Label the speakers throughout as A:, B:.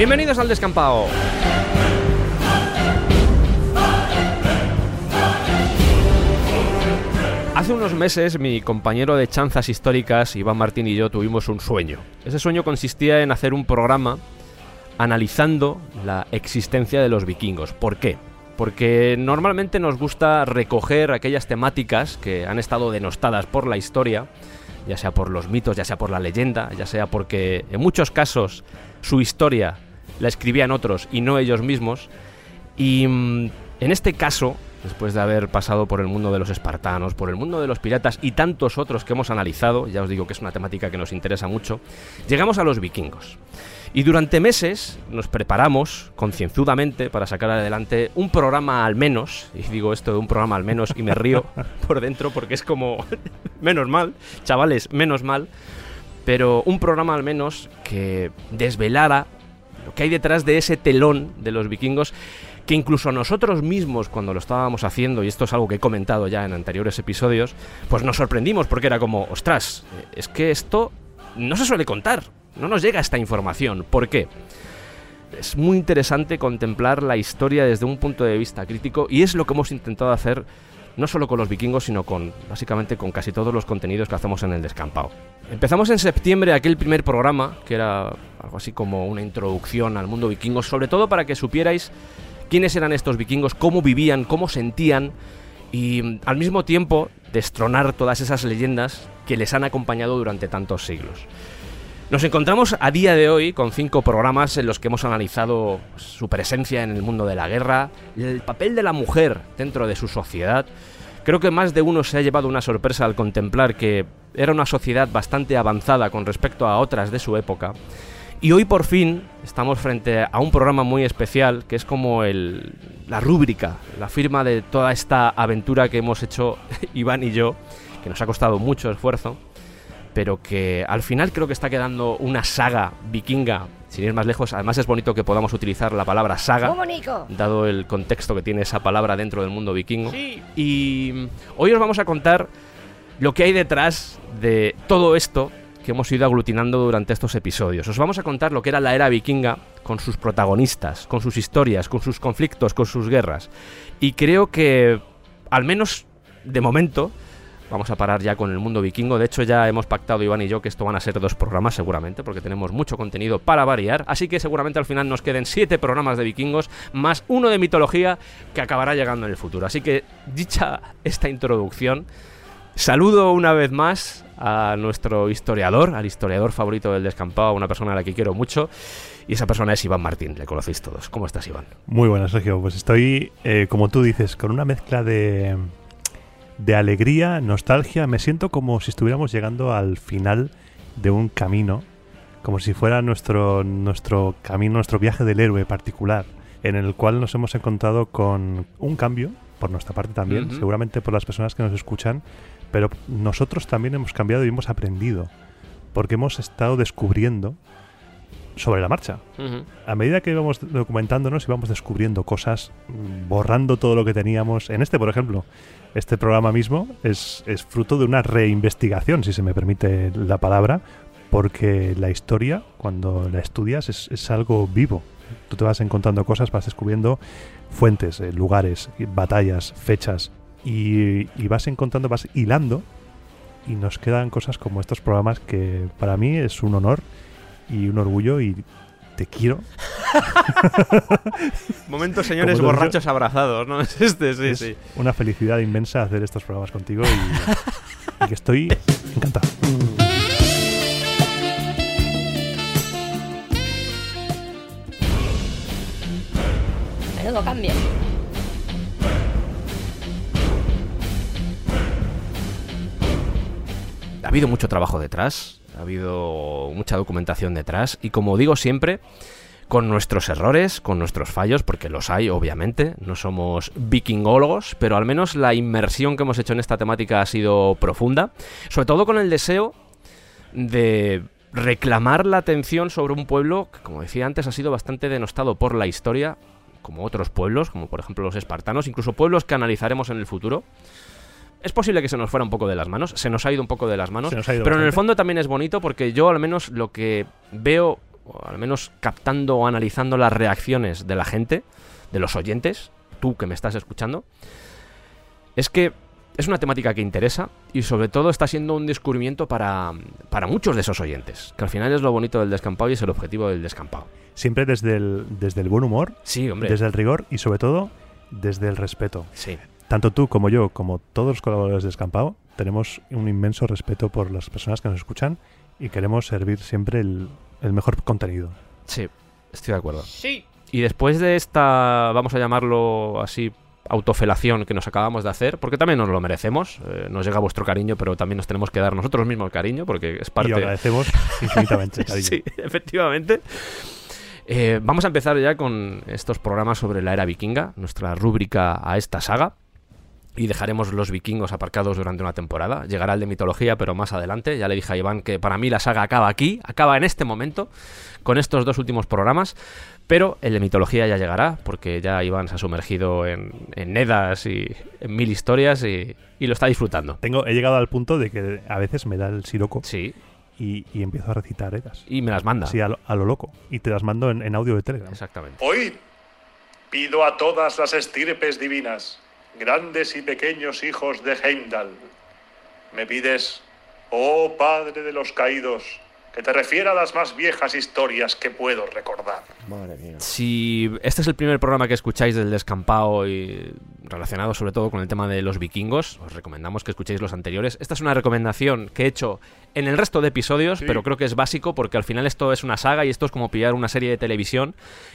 A: Bienvenidos al descampado. Hace unos meses mi compañero de chanzas históricas, Iván Martín y yo tuvimos un sueño. Ese sueño consistía en hacer un programa analizando la existencia de los vikingos. ¿Por qué? Porque normalmente nos gusta recoger aquellas temáticas que han estado denostadas por la historia, ya sea por los mitos, ya sea por la leyenda, ya sea porque en muchos casos su historia la escribían otros y no ellos mismos. Y mm, en este caso, después de haber pasado por el mundo de los espartanos, por el mundo de los piratas y tantos otros que hemos analizado, ya os digo que es una temática que nos interesa mucho, llegamos a los vikingos. Y durante meses nos preparamos concienzudamente para sacar adelante un programa al menos, y digo esto de un programa al menos y me río por dentro porque es como menos mal, chavales, menos mal, pero un programa al menos que desvelara lo que hay detrás de ese telón de los vikingos que incluso nosotros mismos cuando lo estábamos haciendo, y esto es algo que he comentado ya en anteriores episodios, pues nos sorprendimos porque era como, ostras, es que esto no se suele contar, no nos llega esta información. ¿Por qué? Es muy interesante contemplar la historia desde un punto de vista crítico y es lo que hemos intentado hacer no solo con los vikingos, sino con básicamente con casi todos los contenidos que hacemos en el descampado. Empezamos en septiembre aquel primer programa, que era algo así como una introducción al mundo vikingo, sobre todo para que supierais quiénes eran estos vikingos, cómo vivían, cómo sentían y al mismo tiempo destronar todas esas leyendas que les han acompañado durante tantos siglos. Nos encontramos a día de hoy con cinco programas en los que hemos analizado su presencia en el mundo de la guerra, el papel de la mujer dentro de su sociedad. Creo que más de uno se ha llevado una sorpresa al contemplar que era una sociedad bastante avanzada con respecto a otras de su época. Y hoy por fin estamos frente a un programa muy especial que es como la rúbrica, la firma de toda esta aventura que hemos hecho Iván y yo, que nos ha costado mucho esfuerzo pero que al final creo que está quedando una saga vikinga, sin ir más lejos. Además es bonito que podamos utilizar la palabra saga, dado el contexto que tiene esa palabra dentro del mundo vikingo. Y hoy os vamos a contar lo que hay detrás de todo esto que hemos ido aglutinando durante estos episodios. Os vamos a contar lo que era la era vikinga con sus protagonistas, con sus historias, con sus conflictos, con sus guerras. Y creo que, al menos de momento, Vamos a parar ya con el mundo vikingo. De hecho, ya hemos pactado Iván y yo que esto van a ser dos programas seguramente, porque tenemos mucho contenido para variar. Así que seguramente al final nos queden siete programas de vikingos, más uno de mitología que acabará llegando en el futuro. Así que, dicha esta introducción, saludo una vez más a nuestro historiador, al historiador favorito del descampado, una persona a la que quiero mucho. Y esa persona es Iván Martín, le conocéis todos. ¿Cómo estás, Iván?
B: Muy buenas, Sergio. Pues estoy, eh, como tú dices, con una mezcla de de alegría, nostalgia. Me siento como si estuviéramos llegando al final de un camino, como si fuera nuestro, nuestro camino, nuestro viaje del héroe particular, en el cual nos hemos encontrado con un cambio, por nuestra parte también, seguramente por las personas que nos escuchan, pero nosotros también hemos cambiado y hemos aprendido, porque hemos estado descubriendo sobre la marcha. A medida que íbamos documentándonos, íbamos descubriendo cosas, borrando todo lo que teníamos. En este, por ejemplo, este programa mismo es, es fruto de una reinvestigación, si se me permite la palabra, porque la historia, cuando la estudias, es, algo vivo. Tú te vas encontrando cosas, vas descubriendo fuentes, eh, lugares, batallas, fechas, y, y vas encontrando, vas hilando, y nos quedan cosas como estos programas que para mí es un honor y un orgullo y te quiero.
A: Momentos, señores borrachos abrazados, ¿no? Es este, sí, sí.
B: Una felicidad inmensa hacer estos programas contigo y, y que estoy encantado.
C: Menudo cambio.
A: Ha habido mucho trabajo detrás ha habido mucha documentación detrás y como digo siempre, con nuestros errores, con nuestros fallos, porque los hay, obviamente, no somos vikingólogos, pero al menos la inmersión que hemos hecho en esta temática ha sido profunda, sobre todo con el deseo de reclamar la atención sobre un pueblo que, como decía antes, ha sido bastante denostado por la historia, como otros pueblos, como por ejemplo los espartanos, incluso pueblos que analizaremos en el futuro. Es posible que se nos fuera un poco de las manos, se nos ha ido un poco de las manos, pero en el fondo también es bonito porque yo al menos lo que veo, o al menos captando o analizando las reacciones de la gente, de los oyentes, tú que me estás escuchando, es que es una temática que interesa y sobre todo está siendo un descubrimiento para, para muchos de esos oyentes, que al final es lo bonito del descampado y es el objetivo del descampado.
B: Siempre desde el, desde el buen humor,
A: Sí, hombre.
B: desde el rigor y sobre todo desde el respeto.
A: Sí.
B: Tanto tú como yo, como todos los colaboradores de Escampado, tenemos un inmenso respeto por las personas que nos escuchan y queremos servir siempre el, el mejor contenido.
A: Sí, estoy de acuerdo. Sí. Y después de esta, vamos a llamarlo así, autofelación que nos acabamos de hacer, porque también nos lo merecemos, eh, nos llega vuestro cariño, pero también nos tenemos que dar nosotros mismos el cariño, porque es
B: Y
A: parte...
B: lo agradecemos infinitamente, cariño.
A: Sí, efectivamente. Eh, vamos a empezar ya con estos programas sobre la era vikinga, nuestra rúbrica a esta saga. Y dejaremos los vikingos aparcados durante una temporada. Llegará el de mitología, pero más adelante. Ya le dije a Iván que para mí la saga acaba aquí, acaba en este momento, con estos dos últimos programas. Pero el de mitología ya llegará, porque ya Iván se ha sumergido en, en Nedas y en mil historias y, y lo está disfrutando.
B: Tengo, he llegado al punto de que a veces me da el siroco
A: Sí,
B: y, y empiezo a recitar eras.
A: y me las manda.
B: Así a lo, a lo loco. Y te las mando en, en audio de Telegram.
A: Exactamente.
C: Oíd, pido a todas las estirpes divinas, grandes y pequeños hijos de Heimdall. Me pides, oh Padre de los caídos, que te refiera a las más viejas historias que puedo recordar.
A: Si este es el primer programa que escucháis del descampado y relacionado sobre todo con el tema de los vikingos, os recomendamos que escuchéis los anteriores. Esta es una recomendación que he hecho en el resto de episodios, pero creo que es básico porque al final esto es una saga y esto es como pillar una serie de televisión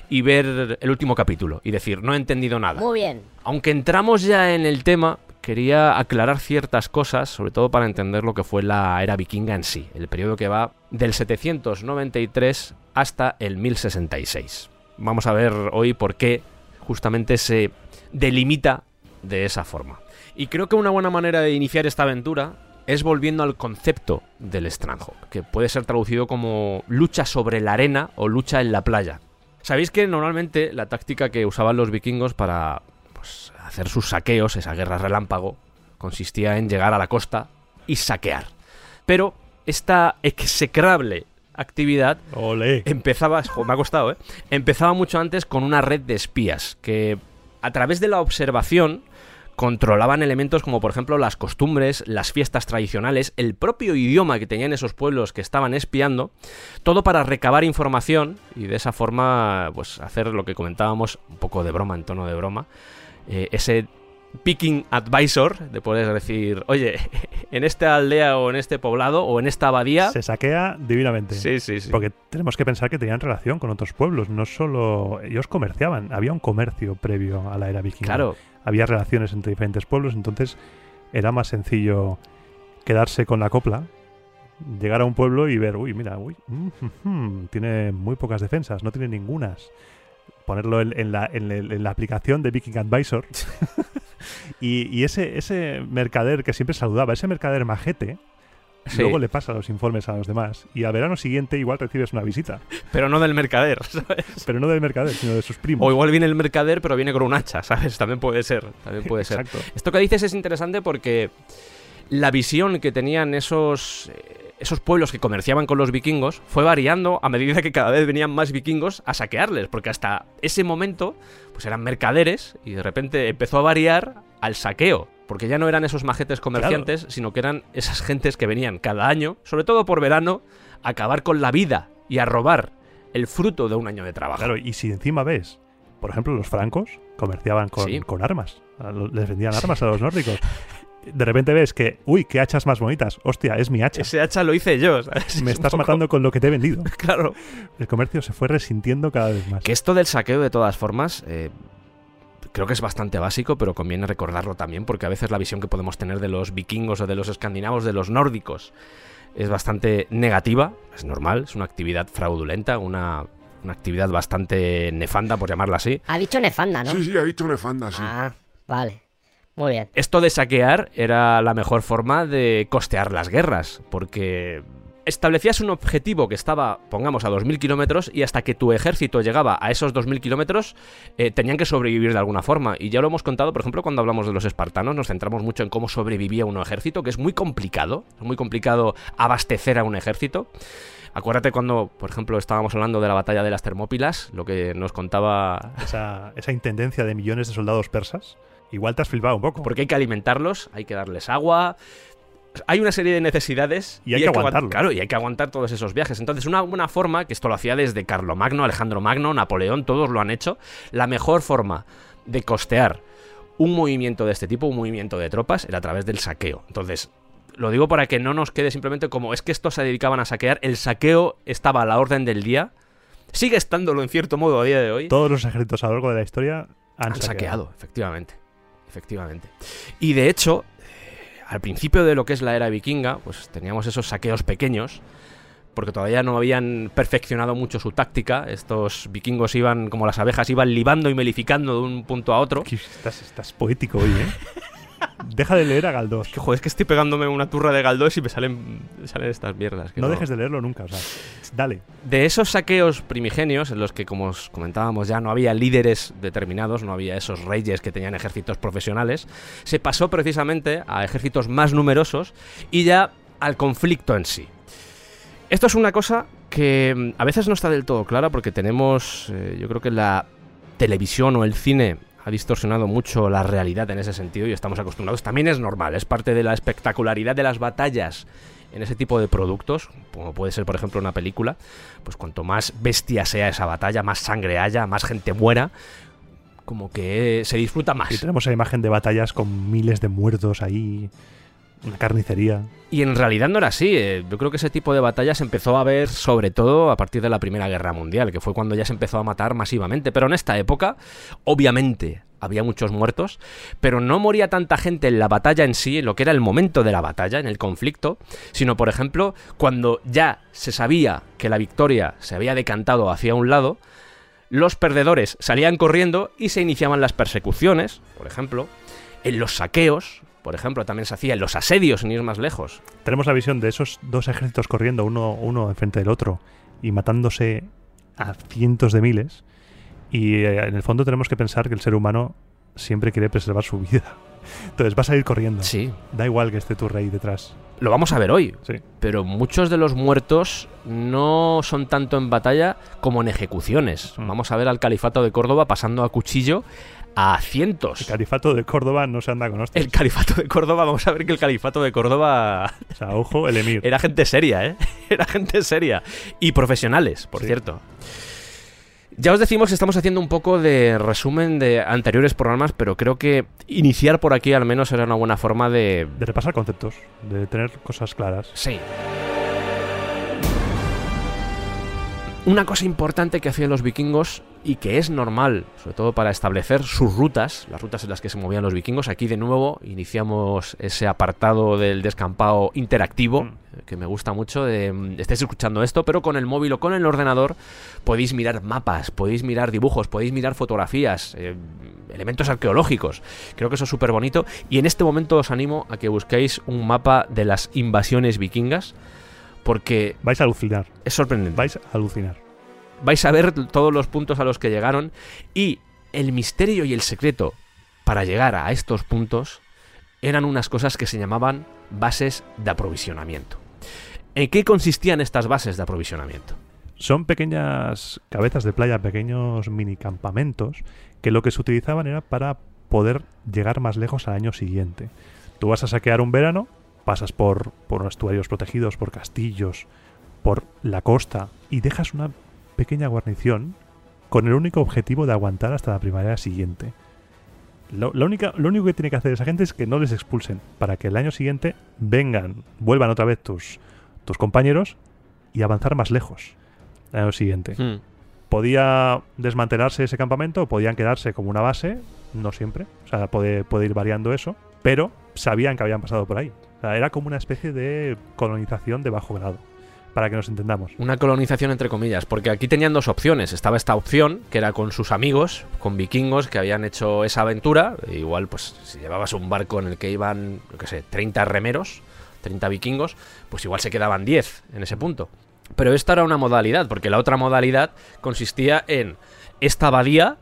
A: y ver el último capítulo y decir, no he entendido nada.
D: Muy bien.
A: Aunque entramos ya en el tema, quería aclarar ciertas cosas, sobre todo para entender lo que fue la era vikinga en sí, el periodo que va del 793 hasta el 1066. Vamos a ver hoy por qué justamente se delimita de esa forma. Y creo que una buena manera de iniciar esta aventura es volviendo al concepto del Strandhog, que puede ser traducido como lucha sobre la arena o lucha en la playa. Sabéis que normalmente la táctica que usaban los vikingos para pues, hacer sus saqueos, esa guerra relámpago, consistía en llegar a la costa y saquear. Pero esta execrable actividad empezaba, me ha costado, ¿eh? Empezaba mucho antes con una red de espías que a través de la observación controlaban elementos como por ejemplo las costumbres, las fiestas tradicionales, el propio idioma que tenían esos pueblos que estaban espiando, todo para recabar información y de esa forma pues hacer lo que comentábamos, un poco de broma, en tono de broma, eh, ese picking advisor, de poder decir, oye, en esta aldea o en este poblado o en esta abadía...
B: Se saquea divinamente.
A: Sí, sí, sí.
B: Porque tenemos que pensar que tenían relación con otros pueblos, no solo ellos comerciaban, había un comercio previo a la era vikinga.
A: Claro,
B: Había relaciones entre diferentes pueblos, entonces era más sencillo quedarse con la copla, llegar a un pueblo y ver, uy, mira, uy, mm, mm, mm, tiene muy pocas defensas, no tiene ningunas. Ponerlo en, en la, en el- en la aplicación de Viking Advisor. y y ese, ese mercader que siempre saludaba, ese mercader majete,
A: Sí.
B: luego le pasa los informes a los demás. Y al verano siguiente igual recibes una visita.
A: pero no del mercader, ¿sabes?
B: Pero no del mercader, sino de sus primos.
A: O igual viene el mercader, pero viene con un hacha, ¿sabes? También puede ser. También puede ser.
B: Exacto.
A: Esto que dices es interesante porque la visión que tenían esos, eh, esos pueblos que comerciaban con los vikingos fue variando a medida que cada vez venían más vikingos a saquearles, porque hasta ese momento pues eran mercaderes y de repente empezó a variar al saqueo, porque ya no eran esos majetes comerciantes, sino que eran esas gentes que venían cada año, sobre todo por verano, a acabar con la vida y a robar el fruto de un año de trabajo.
B: Claro, y si encima ves, por ejemplo, los francos comerciaban con,
A: Sí.
B: con armas. Les vendían armas a los nórdicos. De repente ves que, uy, qué hachas más bonitas. Hostia, es mi hacha.
A: Ese hacha lo hice yo, ¿sabes?
B: Me
A: Es
B: estás
A: poco-
B: matando con lo que te he vendido.
A: Claro.
B: El comercio se fue resintiendo cada vez más.
A: Que esto del saqueo, de todas formas, eh, creo que es bastante básico, pero conviene recordarlo también porque a veces la visión que podemos tener de los vikingos o de los escandinavos, de los nórdicos, es bastante negativa, es normal, es una actividad fraudulenta, una, una actividad bastante nefanda, por llamarla así.
D: Ha dicho nefanda, ¿no?
E: Sí, sí, ha dicho nefanda, sí.
D: Ah, vale. Muy bien.
A: Esto de saquear era la mejor forma de costear las guerras, porque establecías un objetivo que estaba, pongamos, a 2.000 kilómetros y hasta que tu ejército llegaba a esos 2.000 kilómetros eh, tenían que sobrevivir de alguna forma. Y ya lo hemos contado, por ejemplo, cuando hablamos de los espartanos, nos centramos mucho en cómo sobrevivía un ejército, que es muy complicado, es muy complicado abastecer a un ejército. Acuérdate cuando, por ejemplo, estábamos hablando de la batalla de las Termópilas, lo que nos contaba...
B: Esa, esa intendencia de millones de soldados persas. Igual te has flipado un poco.
A: Porque hay que alimentarlos, hay que darles agua, hay una serie de necesidades
B: Y hay que
A: aguant-
B: aguantarlo.
A: Claro, y hay que aguantar todos esos viajes. Entonces, una buena forma, que esto lo hacía desde Carlomagno, Alejandro Magno, Napoleón, todos lo han hecho, la mejor forma de costear un movimiento de este tipo, un movimiento de tropas, era a través del saqueo. Entonces, lo digo para que no nos quede simplemente como es que estos se dedicaban a saquear, el saqueo estaba a la orden del día, sigue estándolo en cierto modo a día de hoy.
B: Todos los ejércitos a lo largo de la historia han,
A: Han saqueado, efectivamente. Efectivamente. Y de hecho, eh, al principio de lo que es la era vikinga, pues teníamos esos saqueos pequeños, porque todavía no habían perfeccionado mucho su táctica. Estos vikingos iban, como las abejas, iban libando y melificando de un punto a otro.
B: Estás poético hoy, ¿eh? Deja de leer a Galdós.
A: Que joder, es que estoy pegándome una turra de Galdós y me salen, salen estas mierdas. que
B: No dejes de leerlo nunca, o sea, dale.
A: De esos saqueos primigenios, en los que, como os comentábamos ya, no había líderes determinados, no había esos reyes que tenían ejércitos profesionales, se pasó precisamente a ejércitos más numerosos y ya al conflicto en sí. Esto es una cosa que mm, a veces no está del todo clara porque tenemos, eh, yo creo que la televisión o el cine ha distorsionado mucho la realidad en ese sentido y estamos acostumbrados. También es normal, es parte de la espectacularidad de las batallas en ese tipo de productos, como puede ser por ejemplo una película, pues cuanto más bestia sea esa batalla, más sangre haya, más gente muera, como que se disfruta más.
B: Y tenemos esa imagen de batallas con miles de muertos ahí, una carnicería.
A: Y en realidad no era así. eh, Yo creo que ese tipo de batallas empezó a ver sobre todo a partir de la Primera Guerra Mundial, que fue cuando ya se empezó a matar masivamente. Pero en esta época, obviamente, había muchos muertos, pero no moría tanta gente en la batalla en sí, en lo que era el momento de la batalla, en el conflicto, sino, por ejemplo, cuando ya se sabía que la victoria se había decantado hacia un lado, los perdedores salían corriendo y se iniciaban las persecuciones, por ejemplo, en los saqueos, por ejemplo, también se hacía en los asedios, sin ir más lejos.
B: Tenemos la visión de esos dos ejércitos corriendo uno, uno enfrente del otro y matándose a cientos de miles. Y eh, en el fondo tenemos que pensar que el ser humano siempre quiere preservar su vida. Entonces vas a ir corriendo.
A: Sí,
B: Da igual que esté tu rey detrás.
A: lo vamos a ver hoy,
B: Sí.
A: pero muchos de los muertos no son tanto en batalla como en ejecuciones.
B: Mm.
A: Vamos a ver al califato de Córdoba pasando a cuchillo a
B: El
A: cientos.
B: califato de Córdoba no se anda con hostias.
A: El califato de Córdoba, vamos a ver que el califato de Córdoba
B: O sea, ojo, el emir.
A: era gente seria, ¿eh? Era gente seria. Y profesionales, por
B: Sí.
A: cierto. Ya os decimos que estamos haciendo un poco de resumen de anteriores programas, pero creo que iniciar por aquí al menos era una buena forma de...
B: De repasar conceptos, de tener cosas claras.
A: Sí. Una cosa importante que hacían los vikingos y que es normal, sobre todo para establecer sus rutas, las rutas en las que se movían los vikingos. Aquí de nuevo iniciamos ese apartado del descampado interactivo,
B: Mm.
A: eh, que me gusta mucho. De, mm, estáis escuchando esto, pero con el móvil o con el ordenador podéis mirar mapas, podéis mirar dibujos, podéis mirar fotografías, eh, elementos arqueológicos. Creo que eso es súper bonito. Y en este momento os animo a que busquéis un mapa de las invasiones vikingas, porque
B: Vais a alucinar.
A: es sorprendente
B: Vais a alucinar.
A: vais a ver todos los puntos a los que llegaron y el misterio y el secreto para llegar a estos puntos eran unas cosas que se llamaban bases de aprovisionamiento. ¿En qué consistían estas bases de aprovisionamiento?
B: Son pequeñas cabezas de playa, pequeños mini campamentos que lo que se utilizaban era para poder llegar más lejos al año siguiente. Tú vas a saquear un verano, pasas por, por estuarios protegidos, por castillos, por la costa y dejas una pequeña guarnición con el único objetivo de aguantar hasta la primavera siguiente. Lo, la única, lo único que tiene que hacer esa gente es que no les expulsen para que el año siguiente vengan, vuelvan otra vez tus, tus compañeros y avanzar más lejos el año siguiente.
A: Hmm.
B: Podía desmantelarse ese campamento podían quedarse como una base no siempre, o sea, puede, puede ir variando eso, pero sabían que habían pasado por ahí. Era como una especie de colonización de bajo grado, para que nos entendamos.
A: Una colonización entre comillas, porque aquí tenían dos opciones. Estaba esta opción, que era con sus amigos, con vikingos que habían hecho esa aventura. E igual, pues, si llevabas un barco en el que iban, yo qué sé, 30 remeros, 30 vikingos, pues igual se quedaban 10 en ese punto. Pero esta era una modalidad, porque la otra modalidad consistía en esta abadía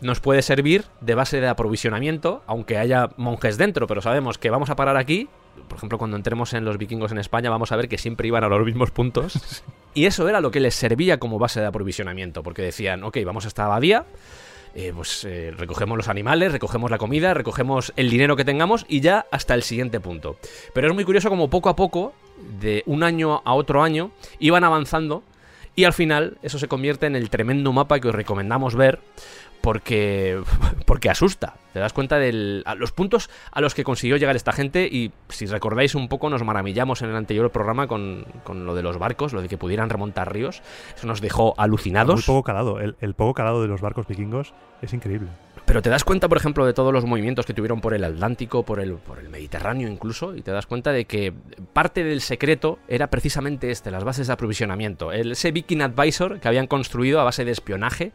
A: nos puede servir de base de aprovisionamiento, aunque haya monjes dentro, pero sabemos que vamos a parar aquí. Por ejemplo, cuando entremos en los vikingos en España, vamos a ver que siempre iban a los mismos puntos. Y eso era lo que les servía como base de aprovisionamiento, porque decían, ok, vamos a esta abadía, eh, pues eh, recogemos los animales, recogemos la comida, recogemos el dinero que tengamos y ya hasta el siguiente punto. Pero es muy curioso como poco a poco, de un año a otro año, iban avanzando y al final eso se convierte en el tremendo mapa que os recomendamos ver porque, porque asusta. Te das cuenta de los puntos a los que consiguió llegar esta gente y si recordáis un poco nos maravillamos en el anterior programa con, con lo de los barcos, lo de que pudieran remontar ríos. Eso nos dejó alucinados.
B: Muy poco calado. El, el poco calado de los barcos vikingos es increíble.
A: Pero te das cuenta, por ejemplo, de todos los movimientos que tuvieron por el Atlántico, por el, por el Mediterráneo incluso, y te das cuenta de que parte del secreto era precisamente este, las bases de aprovisionamiento. El, ese Viking Advisor que habían construido a base de espionaje,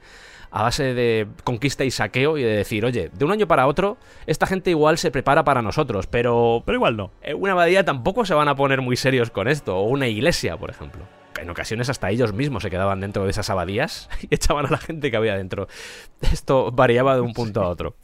A: a base de conquista y saqueo y de decir, oye, de un año para otro, esta gente igual se prepara para nosotros, pero...
B: Pero igual no.
A: En una abadía tampoco se van a poner muy serios con esto, o una iglesia, por ejemplo. En ocasiones hasta ellos mismos se quedaban dentro de esas abadías y echaban a la gente que había dentro. Esto variaba de un punto a otro.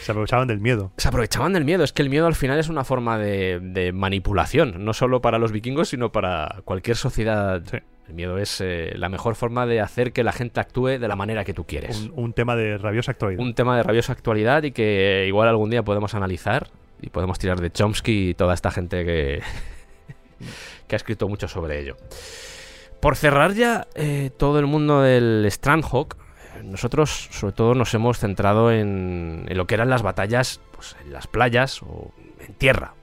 B: Se aprovechaban del miedo.
A: Se aprovechaban del miedo. Es que el miedo al final es una forma de, de manipulación, no solo para los vikingos, sino para cualquier sociedad.
B: Sí.
A: El miedo es eh, la mejor forma de hacer que la gente actúe de la manera que tú quieres.
B: Un, un tema de rabiosa actualidad.
A: Un tema de rabiosa actualidad y que igual algún día podemos analizar y podemos tirar de Chomsky y toda esta gente que, que ha escrito mucho sobre ello. Por cerrar ya eh, todo el mundo del Strandhawk, eh, nosotros sobre todo nos hemos centrado en, en lo que eran las batallas pues, en las playas o en tierra.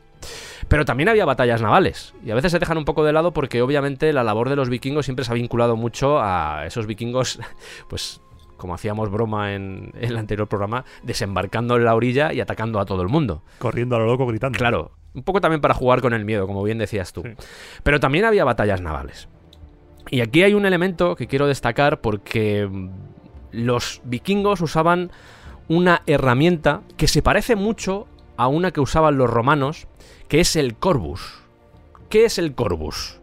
A: Pero también había batallas navales. Y a veces se dejan un poco de lado porque obviamente la labor de los vikingos siempre se ha vinculado mucho a esos vikingos, pues como hacíamos broma en, en el anterior programa, desembarcando en la orilla y atacando a todo el mundo.
B: Corriendo a lo loco gritando.
A: Claro, un poco también para jugar con el miedo, como bien decías tú.
B: Sí.
A: Pero también había batallas navales. Y aquí hay un elemento que quiero destacar porque los vikingos usaban una herramienta que se parece mucho a una que usaban los romanos, que es el corbus. ¿Qué es el corbus?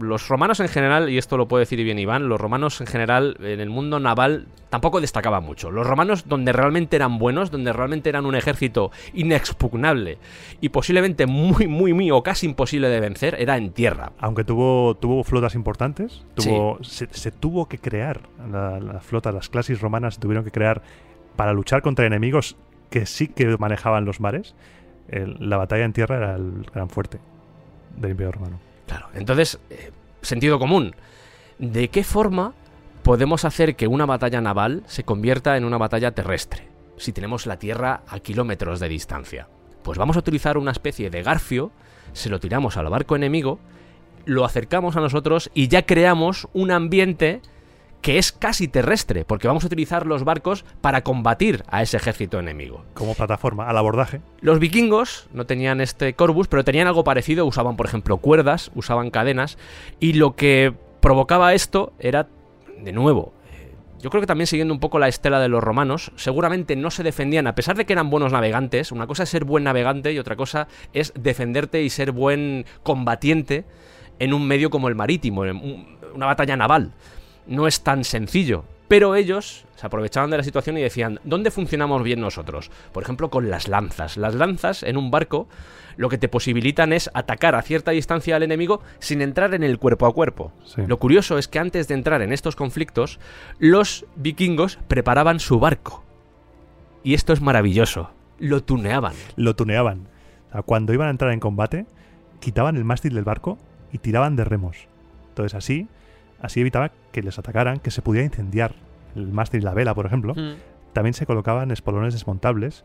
A: Los romanos en general, y esto lo puede decir bien Iván, los romanos en general en el mundo naval tampoco destacaban mucho. Los romanos donde realmente eran buenos, donde realmente eran un ejército inexpugnable y posiblemente muy, muy, muy o casi imposible de vencer, era en tierra.
B: Aunque tuvo, tuvo flotas importantes, tuvo, se, se tuvo que crear la, la flota, las clases romanas se tuvieron que crear para luchar contra enemigos que sí que manejaban los mares. La batalla en tierra era el gran fuerte del Imperio Romano.
A: Claro, entonces, eh, sentido común. ¿De qué forma podemos hacer que una batalla naval se convierta en una batalla terrestre? Si tenemos la Tierra a kilómetros de distancia. Pues vamos a utilizar una especie de garfio, se lo tiramos al barco enemigo, lo acercamos a nosotros y ya creamos un ambiente que es casi terrestre, porque vamos a utilizar los barcos para combatir a ese ejército enemigo.
B: Como plataforma, al abordaje.
A: Los vikingos no tenían este Corbus, pero tenían algo parecido. Usaban, por ejemplo, cuerdas, usaban cadenas. Y lo que provocaba esto era, de nuevo, eh, yo creo que también siguiendo un poco la estela de los romanos, seguramente no se defendían, a pesar de que eran buenos navegantes. Una cosa es ser buen navegante y otra cosa es defenderte y ser buen combatiente en un medio como el marítimo, en un- una batalla naval. No es tan sencillo. Pero ellos se aprovechaban de la situación y decían, ¿dónde funcionamos bien nosotros? Por ejemplo, con las lanzas. Las lanzas en un barco lo que te posibilitan es atacar a cierta distancia al enemigo sin entrar en el cuerpo a cuerpo.
B: Sí.
A: Lo curioso es que antes de entrar en estos conflictos, los vikingos preparaban su barco. Y esto es maravilloso. Lo tuneaban.
B: Lo tuneaban. O sea, cuando iban a entrar en combate, quitaban el mástil del barco y tiraban de remos. Entonces así, así evitaba que les atacaran, que se pudiera incendiar el mástil y la vela, por ejemplo. También se colocaban espolones desmontables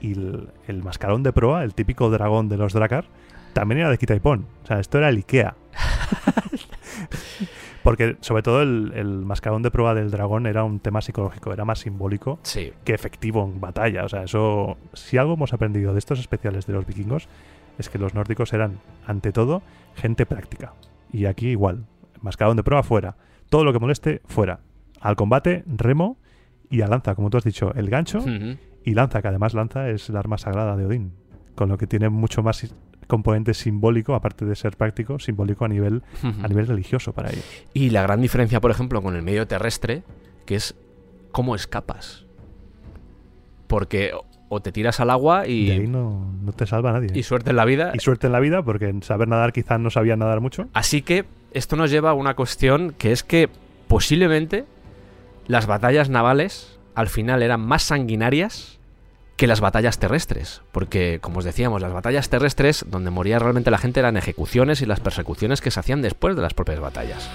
B: y el, el mascarón de proa, el típico dragón de los Drakkar, también era de quita y pon. O sea, esto era el Ikea. Porque sobre todo el, el mascarón de prueba del dragón era un tema psicológico, era más simbólico
A: Sí.
B: que efectivo en batalla. O sea, eso. Si algo hemos aprendido de estos especiales de los vikingos, es que los nórdicos eran, ante todo, gente práctica. Y aquí igual. Mascarón de prueba fuera. Todo lo que moleste, fuera. Al combate, remo y a lanza, como tú has dicho, el gancho y lanza, que además lanza es el arma sagrada de Odín. Con lo que tiene mucho más componente simbólico, aparte de ser práctico, simbólico a nivel, a nivel religioso para ellos.
A: Y la gran diferencia, por ejemplo, con el medio terrestre, que es cómo escapas. Porque o- te tiras al agua
B: Y de ahí no, no te salva nadie.
A: y suerte en la vida.
B: Y suerte en la vida, porque en saber nadar quizás no sabían nadar mucho.
A: Así que esto nos lleva a una cuestión que es que posiblemente las batallas navales al final eran más sanguinarias que las batallas terrestres. Porque, como os decíamos, las batallas terrestres, donde moría realmente la gente, eran ejecuciones y las persecuciones que se hacían después de las propias batallas.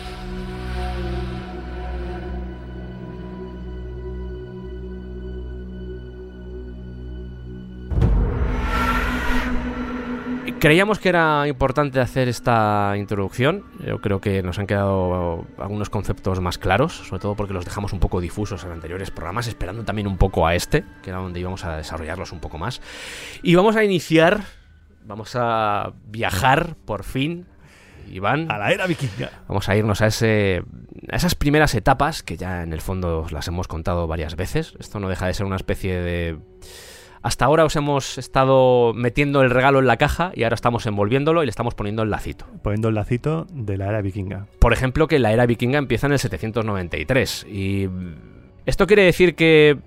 A: Creíamos que era importante hacer esta introducción. Yo creo que nos han quedado algunos conceptos más claros, sobre todo porque los dejamos un poco difusos en anteriores programas, esperando también un poco a este, que era donde íbamos a desarrollarlos un poco más. Y vamos a iniciar, vamos a viajar por fin, Iván.
B: A la era vikinga.
A: Vamos a irnos a, ese, a esas primeras etapas que ya en el fondo las hemos contado varias veces. Esto no deja de ser una especie de... Hasta ahora os hemos estado metiendo el regalo en la caja y ahora estamos envolviéndolo y le estamos poniendo el lacito.
B: Poniendo el lacito de la era vikinga.
A: Por ejemplo, que la era vikinga empieza en el 793 y esto quiere decir que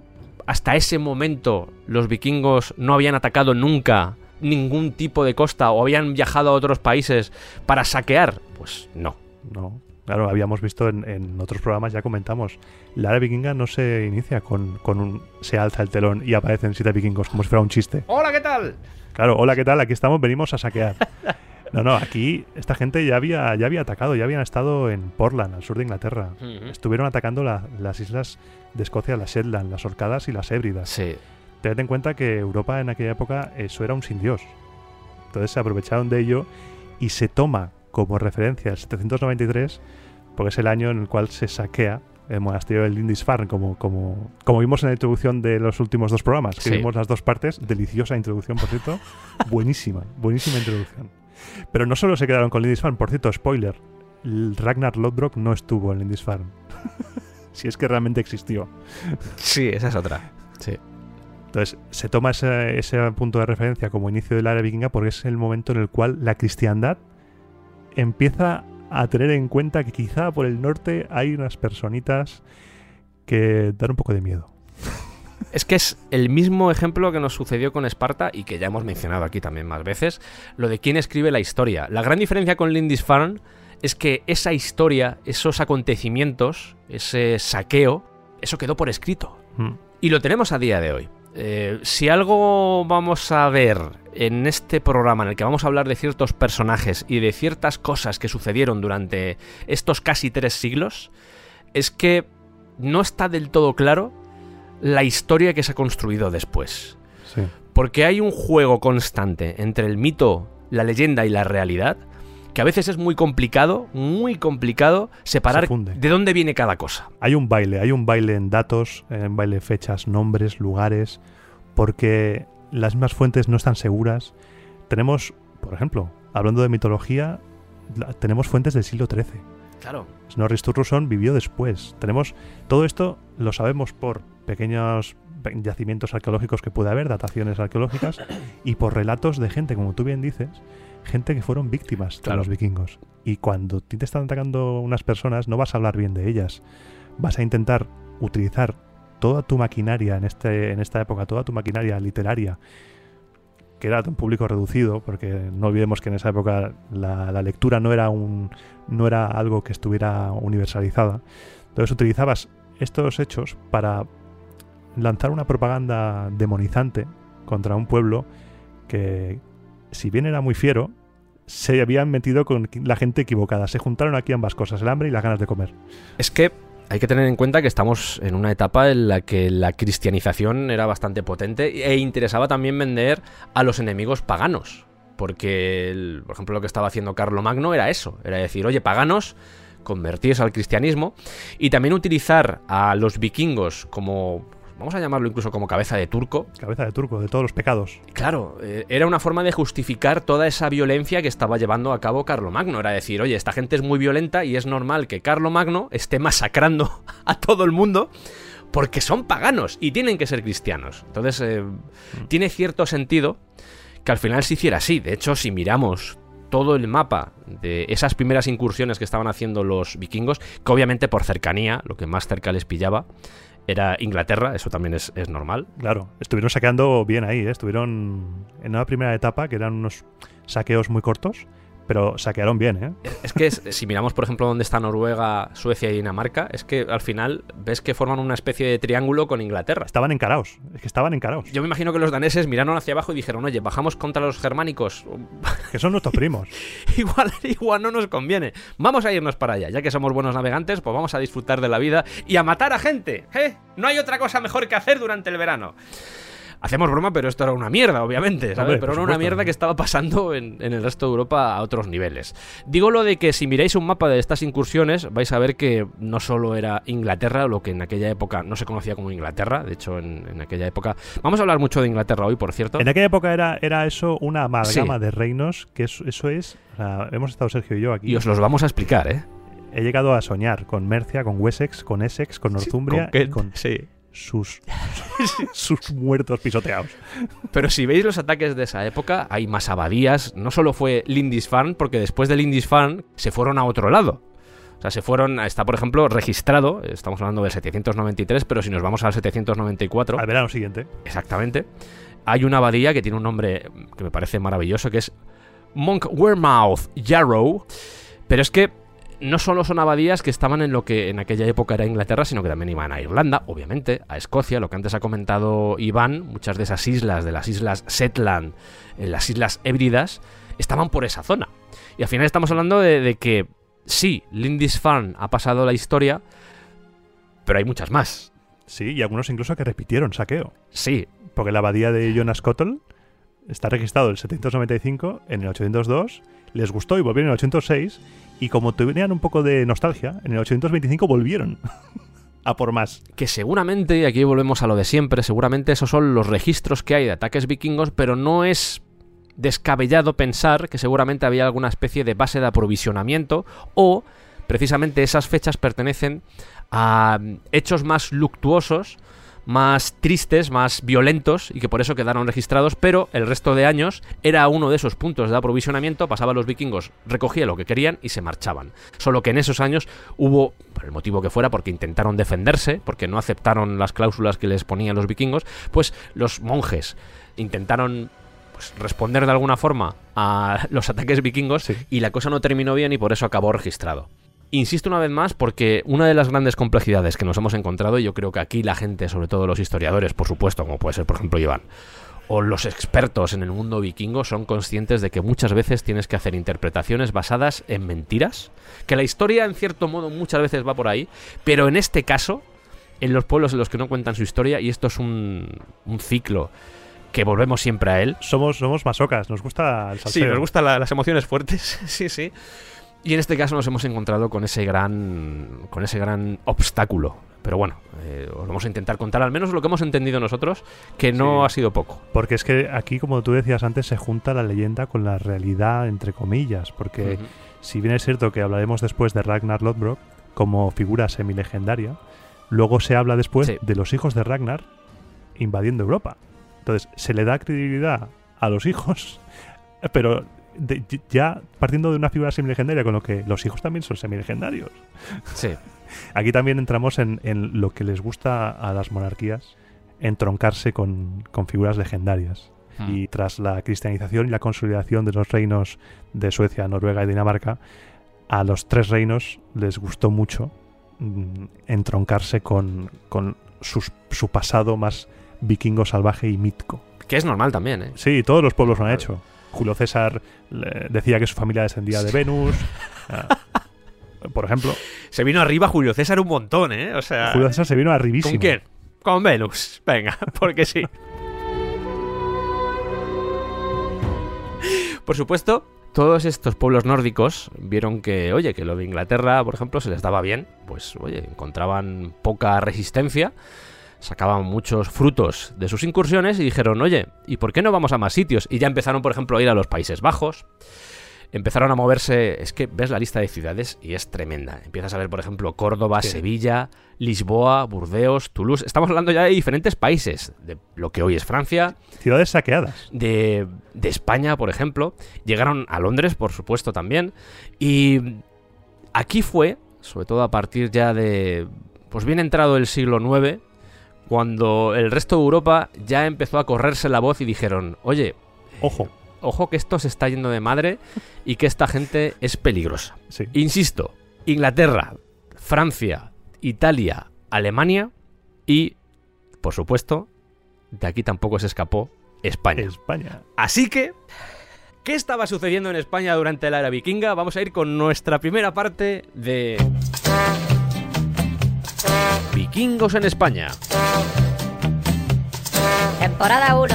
A: hasta ese momento los vikingos no habían atacado nunca ningún tipo de costa o habían viajado a otros países para saquear. Pues no.
B: No. Claro, habíamos visto en, en otros programas, ya comentamos, la era vikinga no se inicia con, con un... se alza el telón y aparecen siete vikingos como si fuera un chiste.
A: Hola, ¿qué tal?
B: Claro, hola, ¿qué tal? Aquí estamos, venimos a saquear. No, no, aquí esta gente ya había, ya había atacado, ya habían estado en Portland, al sur de Inglaterra. Estuvieron atacando la- las islas de Escocia, las Shetland, las Orcadas y las Hébridas.
A: Sí.
B: Tened en cuenta que Europa en aquella época eso era un sin Dios. Entonces se aprovecharon de ello y se toma como referencia el 793 porque es el año en el cual se saquea el monasterio de Lindisfarne, como, como, como vimos en la introducción de los últimos dos programas, que
A: Sí.
B: vimos las dos partes. Deliciosa introducción, por cierto. buenísima, buenísima introducción. Pero no solo se quedaron con Lindisfarne, por cierto, spoiler. Ragnar Lodbrok no estuvo en Lindisfarne. si es que realmente existió.
A: Sí, esa es otra. Sí.
B: Entonces, se toma ese, ese punto de referencia como inicio de la era vikinga porque es el momento en el cual la cristiandad empieza a tener en cuenta que quizá por el norte hay unas personitas que dan un poco de miedo.
A: Es que es el mismo ejemplo que nos sucedió con Esparta y que ya hemos mencionado aquí también más veces, lo de quién escribe la historia. La gran diferencia con Lindisfarne es que esa historia, esos acontecimientos, ese saqueo, eso quedó por escrito.
B: Mm.
A: Y lo tenemos a día de hoy. Eh, si algo vamos a ver en este programa en el que vamos a hablar de ciertos personajes y de ciertas cosas que sucedieron durante estos casi tres siglos, es que no está del todo claro la historia que se ha construido después.
B: Sí.
A: Porque hay un juego constante entre el mito, la leyenda y la realidad que a veces es muy complicado, muy complicado separar
B: Se
A: de dónde viene cada cosa.
B: Hay un baile, hay un baile en datos, en baile en fechas, nombres, lugares, porque las mismas fuentes no están seguras. Tenemos, por ejemplo, hablando de mitología, la- tenemos fuentes del siglo XIII.
A: Claro.
B: Snorri Sturluson vivió después. Tenemos todo esto lo sabemos por pequeños pe- yacimientos arqueológicos que puede haber, dataciones arqueológicas y por relatos de gente, como tú bien dices, gente que fueron víctimas
A: Claro.
B: de los vikingos. Y cuando te están atacando unas personas, no vas a hablar bien de ellas. Vas a intentar utilizar toda tu maquinaria en este en esta época, toda tu maquinaria literaria que era de un público reducido, porque no olvidemos que en esa época la, la lectura no era un no era algo que estuviera universalizada. Entonces utilizabas estos hechos para lanzar una propaganda demonizante contra un pueblo que, si bien era muy fiero, se habían metido con la gente equivocada. Se juntaron aquí ambas cosas, el hambre y las ganas de comer.
A: Es que hay que tener en cuenta que estamos en una etapa en la que la cristianización era bastante potente e interesaba también vender a los enemigos paganos. Porque, por ejemplo, lo que estaba haciendo Carlo Magno era eso. Era decir, oye, paganos, convertirse al cristianismo y también utilizar a los vikingos como vamos a llamarlo incluso como cabeza de turco.
B: Cabeza de turco, de todos los pecados.
A: Claro, eh, era una forma de justificar toda esa violencia que estaba llevando a cabo Carlomagno. Era decir, oye, esta gente es muy violenta y es normal que Carlomagno esté masacrando a todo el mundo porque son paganos y tienen que ser cristianos. Entonces, eh, tiene cierto sentido que al final se hiciera así. De hecho, si miramos todo el mapa de esas primeras incursiones que estaban haciendo los vikingos, que obviamente por cercanía, lo que más cerca les pillaba, era Inglaterra, eso también es, es normal.
B: Claro, estuvieron saqueando bien ahí, ¿eh? estuvieron en una primera etapa que eran unos saqueos muy cortos, pero saquearon bien, ¿eh?
A: Es que es- si miramos, por ejemplo, dónde está Noruega, Suecia y Dinamarca, es que al final ves que forman una especie de triángulo con Inglaterra.
B: Estaban encaraos, es que estaban encaraos,
A: Yo me imagino que los daneses miraron hacia abajo y dijeron, oye, bajamos contra los germánicos.
B: que son nuestros primos.
A: igual, igual no nos conviene. Vamos a irnos para allá. Ya que somos buenos navegantes, pues vamos a disfrutar de la vida y a matar a gente. ¿eh? No hay otra cosa mejor que hacer durante el verano. Hacemos broma, pero esto era una mierda, obviamente, ¿sabes?
B: Hombre,
A: pero no una mierda que estaba pasando en, en el resto de Europa a otros niveles. Digo lo de que si miráis un mapa de estas incursiones, vais a ver que no solo era Inglaterra, lo que en aquella época no se conocía como Inglaterra, de hecho, en, en aquella época. Vamos a hablar mucho de Inglaterra hoy, por cierto.
B: En aquella época era, era eso una amalgama
A: Sí.
B: de reinos, que eso, eso es... o sea, hemos estado Sergio y yo aquí.
A: Y os los vamos a explicar, ¿eh?
B: He llegado a soñar con Mercia, con Wessex, con Essex, con Northumbria
A: Con
B: y
A: Kent,
B: con
A: sí.
B: Sus, sus muertos pisoteados.
A: Pero si veis los ataques de esa época, hay más abadías. No solo fue Lindisfarne, porque después de Lindisfarne se fueron a otro lado. O sea, se fueron, está por ejemplo registrado, estamos hablando del 793, pero si nos vamos al 794,
B: Al verano siguiente.
A: exactamente, hay una abadía que tiene un nombre que me parece maravilloso, que es Monk Wearmouth Yarrow. Pero es que no solo son abadías que estaban en lo que en aquella época era Inglaterra, sino que también iban a Irlanda, obviamente, a Escocia, lo que antes ha comentado Iván, muchas de esas islas, de las islas Shetland, en las islas Hébridas, estaban por esa zona. Y al final estamos hablando de, de que sí, Lindisfarne ha pasado la historia, pero hay muchas más.
B: Sí, y algunos incluso que repitieron saqueo.
A: Sí,
B: Porque la abadía de Jonas Cottle está registrado en el 795, en el 802, les gustó y volvieron en el 806, y como tenían un poco de nostalgia, en el 825 volvieron a por más.
A: que seguramente, y aquí volvemos a lo de siempre, seguramente esos son los registros que hay de ataques vikingos, pero no es descabellado pensar que seguramente había alguna especie de base de aprovisionamiento o precisamente esas fechas pertenecen a hechos más luctuosos, más tristes, más violentos y que por eso quedaron registrados, pero el resto de años era uno de esos puntos de aprovisionamiento, pasaban los vikingos, recogían lo que querían y se marchaban. Solo que en esos años hubo, por el motivo que fuera, porque intentaron defenderse, porque no aceptaron las cláusulas que les ponían los vikingos, pues los monjes intentaron pues, responder de alguna forma a los ataques vikingos
B: Sí.
A: y la cosa no terminó bien y por eso acabó registrado. Insisto una vez más porque una de las grandes complejidades que nos hemos encontrado, y yo creo que aquí la gente, sobre todo los historiadores, por supuesto, como puede ser por ejemplo Iván, o los expertos en el mundo vikingo son conscientes de que muchas veces tienes que hacer interpretaciones basadas en mentiras, que la historia en cierto modo muchas veces va por ahí, pero en este caso, en los pueblos en los que no cuentan su historia, y esto es un, un ciclo que volvemos siempre a él,
B: Somos, somos masocas, nos gusta el
A: Sí,
B: salseo.
A: nos gustan la- las emociones fuertes. sí, sí. Y en este caso nos hemos encontrado con ese gran, con ese gran obstáculo. Pero bueno, eh, os vamos a intentar contar al menos lo que hemos entendido nosotros, que no
B: Sí.
A: ha sido poco.
B: Porque es que aquí, como tú decías antes, se junta la leyenda con la realidad, entre comillas. Porque si bien es cierto que hablaremos después de Ragnar Lodbrok como figura semilegendaria, luego se habla después
A: Sí.
B: de los hijos de Ragnar invadiendo Europa. Entonces, se le da credibilidad a los hijos, pero de- ya partiendo de una figura semilegendaria, con lo que los hijos también son semilegendarios.
A: Sí.
B: Aquí también entramos en, en lo que les gusta a las monarquías, entroncarse con, con figuras legendarias.
A: Mm.
B: Y tras la cristianización y la consolidación de los reinos de Suecia, Noruega y Dinamarca, a los tres reinos les gustó mucho mm, entroncarse con, con sus- su pasado más vikingo salvaje y mítico.
A: Que es normal también, ¿eh?
B: Sí, todos los pueblos lo han hecho. Julio César decía que su familia descendía de Venus. ah, por ejemplo,
A: Se vino arriba Julio César un montón, ¿eh? O sea,
B: Julio César se vino arribísimo.
A: ¿con quién? Con Venus. Venga, porque sí. Por supuesto, todos estos pueblos nórdicos vieron que, oye, que lo de Inglaterra, por ejemplo, se les daba bien, pues, oye, encontraban poca resistencia, sacaban muchos frutos de sus incursiones y dijeron, oye, ¿y por qué no vamos a más sitios? Y ya empezaron, por ejemplo, a ir a los Países Bajos. Empezaron a moverse, es que ves la lista de ciudades y es tremenda. Empiezas a ver, por ejemplo, Córdoba,
B: Sí.
A: Sevilla, Lisboa, Burdeos, Toulouse. Estamos hablando ya de diferentes países, de lo que hoy es Francia,
B: Ciudades saqueadas.
A: de, de España, por ejemplo. Llegaron a Londres, por supuesto, también. Y aquí fue, sobre todo a partir ya de, pues bien entrado el siglo IX, cuando el resto de Europa ya empezó a correrse la voz y dijeron, oye,
B: Ojo.
A: ojo que esto se está yendo de madre y que esta gente es peligrosa.
B: Sí.
A: Insisto, Inglaterra, Francia, Italia, Alemania y, por supuesto, de aquí tampoco se escapó España.
B: España.
A: Así que, ¿qué estaba sucediendo en España durante la era vikinga? Vamos a ir con nuestra primera parte de... Vikingos en España.
D: Temporada 1.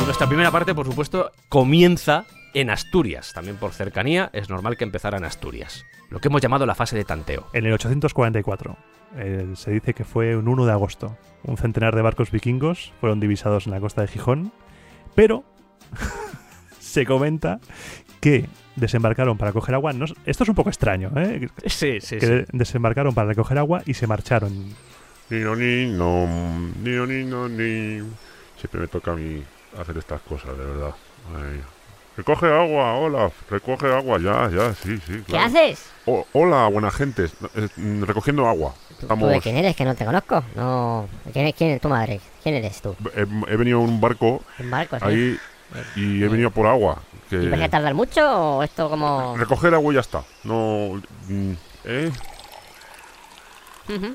A: Y nuestra primera parte, por supuesto, comienza en Asturias. También por cercanía, es normal que empezara en Asturias. Lo que hemos llamado la fase de tanteo.
B: En el 844. eh, se dice que fue un 1 de agosto. Un centenar de barcos vikingos fueron divisados en la costa de Gijón. Pero se comenta que desembarcaron para coger agua. No es- esto es un poco extraño, ¿eh?
A: Sí, sí,
B: Que desembarcaron para recoger agua y se marcharon.
E: Ni no, ni no, ni no, ni no, ni. Siempre me toca a mí hacer estas cosas, de verdad. Ay. Recoge agua, hola, recoge agua, ya, ya, sí, sí.
D: ¿Qué haces?
E: O- hola, buena gente, eh, recogiendo agua.
D: ¿Tú de
E: Estamos.
D: quién eres? Que no te conozco. No. ¿Quién es, quién es tu madre? ¿Quién eres tú?
E: He, he venido en un barco
D: Un barco, sí.
E: ahí y he venido por agua.
D: ¿Y vas a
E: Que
D: tardar mucho o esto como.?
E: recoger agua y ya está. No. mm, ¿Eh?
D: Ujú.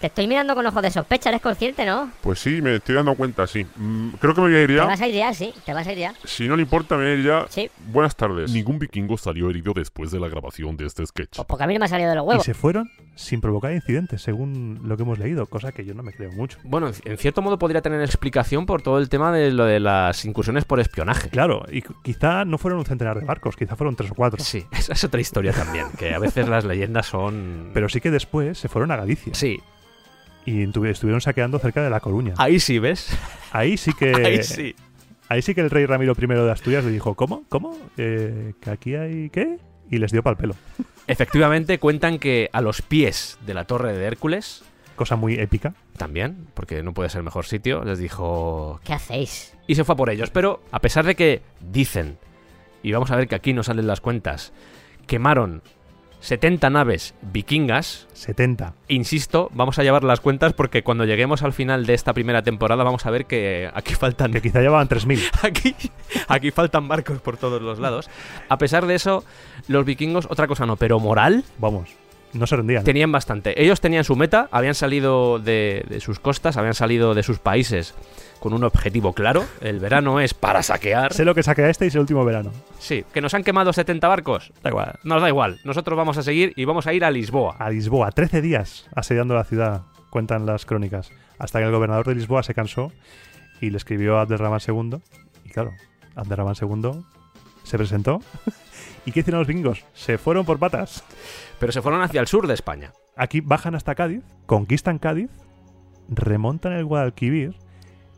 D: Te estoy mirando con ojos de sospecha, eres consciente, ¿no?
E: Pues sí, me estoy dando cuenta, sí. Mm, creo que me voy a ir
D: Te
E: ya.
D: vas a ir ya, sí. Te vas a ir ya.
E: Si no le importa, me voy a ir ya.
D: Sí.
E: Buenas tardes.
F: Ningún vikingo salió herido después de la grabación de este sketch.
D: Pues porque a mí no me ha salido de los
B: Y
D: huevos.
B: se fueron sin provocar incidentes, según lo que hemos leído, cosa que yo no me creo mucho.
A: Bueno, en- en cierto modo podría tener explicación por todo el tema de lo de las incursiones por espionaje.
B: Claro, y cu- quizá no fueron un centenar de barcos, quizá fueron tres o cuatro.
A: Sí, esa es otra historia también, que a veces las leyendas son...
B: Pero sí que después se fueron a Galicia
A: Sí,
B: y estuvieron saqueando cerca de La Coruña.
A: ahí sí, ¿ves?
B: Ahí sí que
A: Ahí sí.
B: ahí sí que el rey Ramiro I de Asturias le dijo, ¿cómo? ¿Cómo? Eh, ¿Que aquí hay qué? Y les dio pal pelo.
A: Efectivamente, cuentan que a los pies de la torre de Hércules,
B: Cosa muy épica.
A: también, porque no puede ser mejor sitio, les dijo...
D: ¿Qué hacéis?
A: Y se fue a por ellos, pero a pesar de que dicen, y vamos a ver que aquí no salen las cuentas, quemaron 70 naves vikingas,
B: 70.
A: insisto, vamos a llevar las cuentas porque cuando lleguemos al final de esta primera temporada vamos a ver que aquí faltan
B: Que quizá llevaban 3.000.
A: aquí, aquí faltan barcos por todos los lados. A pesar de eso, los vikingos, otra cosa no, pero moral,
B: Vamos, no se rendían.
A: tenían bastante. Ellos tenían su meta, habían salido de, de sus costas, habían salido de sus países con un objetivo claro. El verano es para saquear.
B: Sé lo que saquea este y es el último verano.
A: Sí, que nos han quemado 70 barcos.
B: Da igual.
A: Nos da igual. Nosotros vamos a seguir y vamos a ir a Lisboa.
B: A Lisboa, 13 días asediando la ciudad, cuentan las crónicas. Hasta que el gobernador de Lisboa se cansó y le escribió a Abderramán II. Y claro, Abderramán II se presentó. ¿Y qué hicieron los vikingos? Se fueron por patas.
A: Pero se fueron hacia el sur de España.
B: Aquí bajan hasta Cádiz, conquistan Cádiz, remontan el Guadalquivir,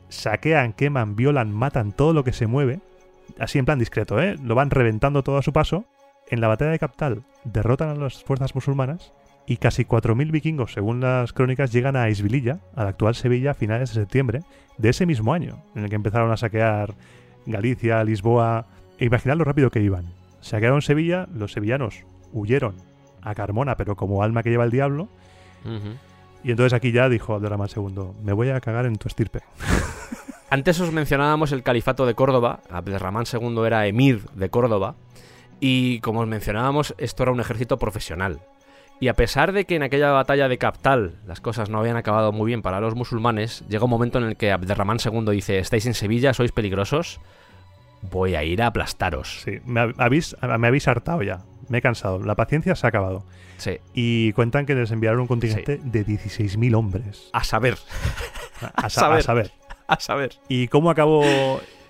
B: saquean, queman, violan, matan todo lo que se mueve, así en plan discreto, ¿eh? Lo van reventando todo a su paso. En la batalla de Captal derrotan a las fuerzas musulmanas y casi 4.000 vikingos, según las crónicas, llegan a Isbililla, a la actual Sevilla, a finales de septiembre de ese mismo año, en el que empezaron a saquear Galicia, Lisboa. E imaginad lo rápido que iban. Saquearon Sevilla, los sevillanos huyeron a Carmona, pero como alma que lleva el diablo.
A: Ujú.
B: Y entonces aquí ya dijo Abderramán II, me voy a cagar en tu estirpe.
A: Antes os mencionábamos el califato de Córdoba. Abderramán II era emir de Córdoba. Y como os mencionábamos, esto era un ejército profesional. Y a pesar de que en aquella batalla de Captal las cosas no habían acabado muy bien para los musulmanes, llega un momento en el que Abderramán II dice: Estáis en Sevilla, sois peligrosos, voy a ir a aplastaros.
B: Sí, me, ha- habéis, me habéis hartado ya. Me he cansado. La paciencia se ha acabado.
A: Sí.
B: Y cuentan que les enviaron un contingente de 16.000 hombres.
A: A saber,
B: A, a sa-
A: saber.
B: a saber.
A: a saber.
B: ¿Y cómo acabó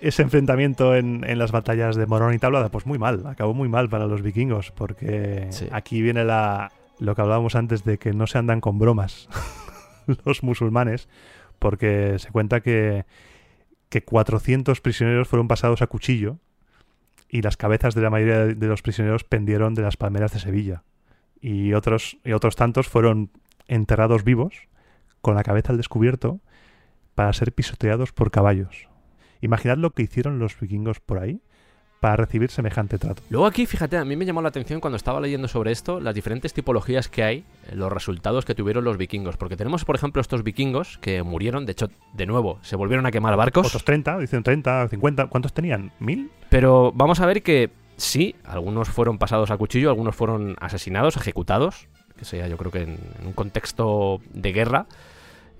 B: ese enfrentamiento en, en las batallas de Morón y Tablada? Pues muy mal, acabó muy mal para los vikingos, porque
A: Sí.
B: aquí viene la, lo que hablábamos antes de que no se andan con bromas los musulmanes, porque se cuenta que, que 400 prisioneros fueron pasados a cuchillo y las cabezas de la mayoría de, los prisioneros pendieron de las palmeras de Sevilla. Y otros, y otros tantos fueron enterrados vivos, con la cabeza al descubierto, para ser pisoteados por caballos. Imaginad lo que hicieron los vikingos por ahí para recibir semejante trato.
A: Luego aquí, fíjate, a mí me llamó la atención cuando estaba leyendo sobre esto, las diferentes tipologías que hay, eh, los resultados que tuvieron los vikingos. Porque tenemos, por ejemplo, estos vikingos que murieron, de hecho, de nuevo, se volvieron a quemar barcos.
B: Otros 30, dicen 30, 50, ¿cuántos tenían? ¿Mil?
A: Pero vamos a ver que sí, algunos fueron pasados a cuchillo, algunos fueron asesinados, ejecutados, que sería yo creo que en, en un contexto de guerra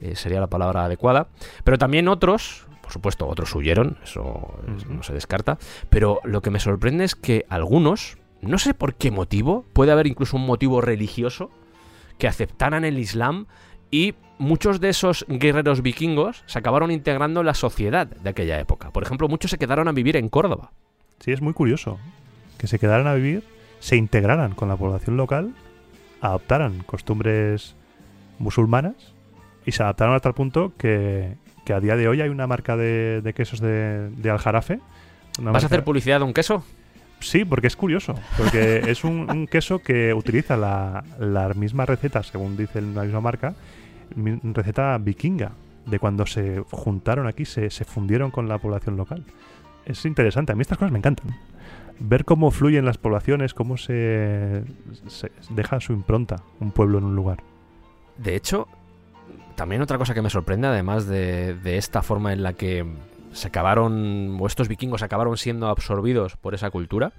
A: eh, sería la palabra adecuada. Pero también otros, por supuesto, otros huyeron, eso no se descarta. Pero lo que me sorprende es que algunos, no sé por qué motivo, puede haber incluso un motivo religioso, que aceptaran el Islam y muchos de esos guerreros vikingos se acabaron integrando en la sociedad de aquella época. Por ejemplo, muchos se quedaron a vivir en Córdoba.
B: Sí, es muy curioso. Que se quedaran a vivir, se integraran con la población local, adoptaran costumbres musulmanas y se adaptaron a tal punto que, que a día de hoy hay una marca de, de quesos de, de Aljarafe.
A: ¿Vas a hacer publicidad de un queso?
B: Sí, porque es curioso. Porque es un, un queso que utiliza la, la misma receta, según dice la misma marca, receta vikinga, de cuando se juntaron aquí, se, se fundieron con la población local. Es interesante, a mí estas cosas me encantan. Ver cómo fluyen las poblaciones, cómo se, se deja su impronta un pueblo en un lugar.
A: De hecho, también otra cosa que me sorprende, además de, de esta forma en la que se acabaron, o estos vikingos acabaron siendo absorbidos por esa cultura,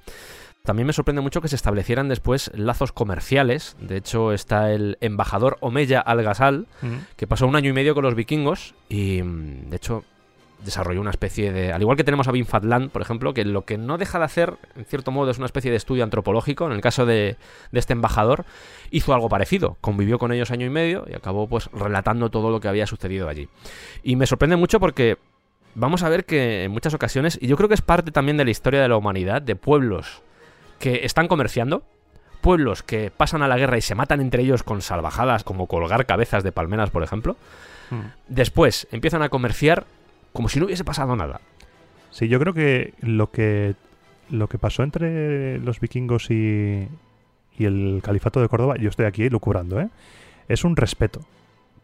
A: también me sorprende mucho que se establecieran después lazos comerciales. De hecho, está el embajador Omeya Al-Ghazal, que pasó un año y medio con los vikingos y, mm, de hecho, desarrolló una especie de... Al igual que tenemos a Bin Fadlan, por ejemplo, que lo que no deja de hacer, en cierto modo, es una especie de estudio antropológico. En el caso de, de este embajador, hizo algo parecido. Convivió con ellos año y medio y acabó, pues, relatando todo lo que había sucedido allí. Y me sorprende mucho porque vamos a ver que en muchas ocasiones, y yo creo que es parte también de la historia de la humanidad, de pueblos que están comerciando, pueblos que pasan a la guerra y se matan entre ellos con salvajadas como colgar cabezas de palmeras, por ejemplo, después empiezan a comerciar como si no hubiese pasado nada.
B: Sí, yo creo que lo que lo que pasó entre los vikingos y, y el califato de Córdoba, yo estoy aquí lucubrando, ¿eh? es un respeto.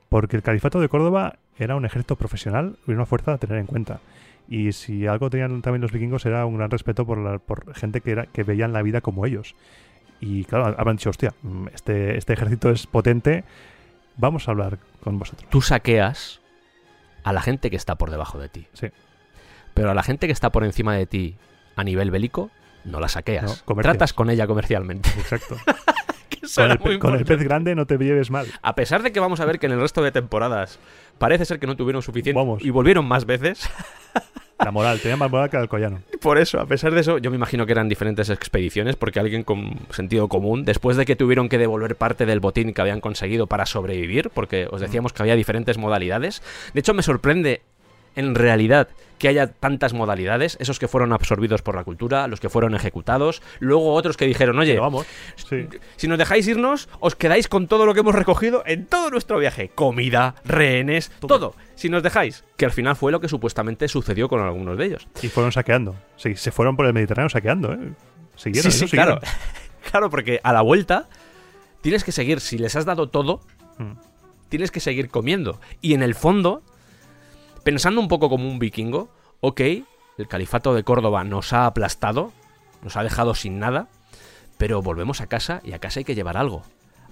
B: Porque el califato de Córdoba era un ejército profesional y una fuerza a tener en cuenta. Y si algo tenían también los vikingos era un gran respeto por, la- por gente que, era, que veían la vida como ellos. Y claro, habrán dicho, hostia, mm, este, este ejército es potente, vamos a hablar con vosotros.
A: Tú saqueas a la gente que está por debajo de ti.
B: Sí.
A: Pero a la gente que está por encima de ti a nivel bélico, no la saqueas.
B: No.
A: Tratas con ella comercialmente.
B: Exacto.
A: Eso
B: con, el,
A: muy
B: con el pez grande no te lleves mal.
A: A pesar de que vamos a ver que en el resto de temporadas parece ser que no tuvieron suficiente
B: Vamos.
A: y volvieron más veces.
B: La moral, tenía más moral que el Alcoyano.
A: Por eso, a pesar de eso, yo me imagino que eran diferentes expediciones, porque alguien con sentido común, después de que tuvieron que devolver parte del botín que habían conseguido para sobrevivir, porque os decíamos que había diferentes modalidades, de hecho me sorprende en realidad que haya tantas modalidades, esos que fueron absorbidos por la cultura, los que fueron ejecutados, luego otros que dijeron, oye,
B: Pero vamos, sí.
A: si nos dejáis irnos, os quedáis con todo lo que hemos recogido en todo nuestro viaje. Comida, rehenes, todo. Si nos dejáis. Que al final fue lo que supuestamente sucedió con algunos de ellos.
B: Y fueron saqueando. Sí, se fueron por el Mediterráneo saqueando, ¿eh? Siguieron,
A: sí, sí,
B: siguieron.
A: claro. claro, porque a la vuelta tienes que seguir. Si les has dado todo,
B: Mm.
A: tienes que seguir comiendo. Y en el fondo, pensando un poco como un vikingo, ok, el califato de Córdoba nos ha aplastado, nos ha dejado sin nada, pero volvemos a casa y a casa hay que llevar algo.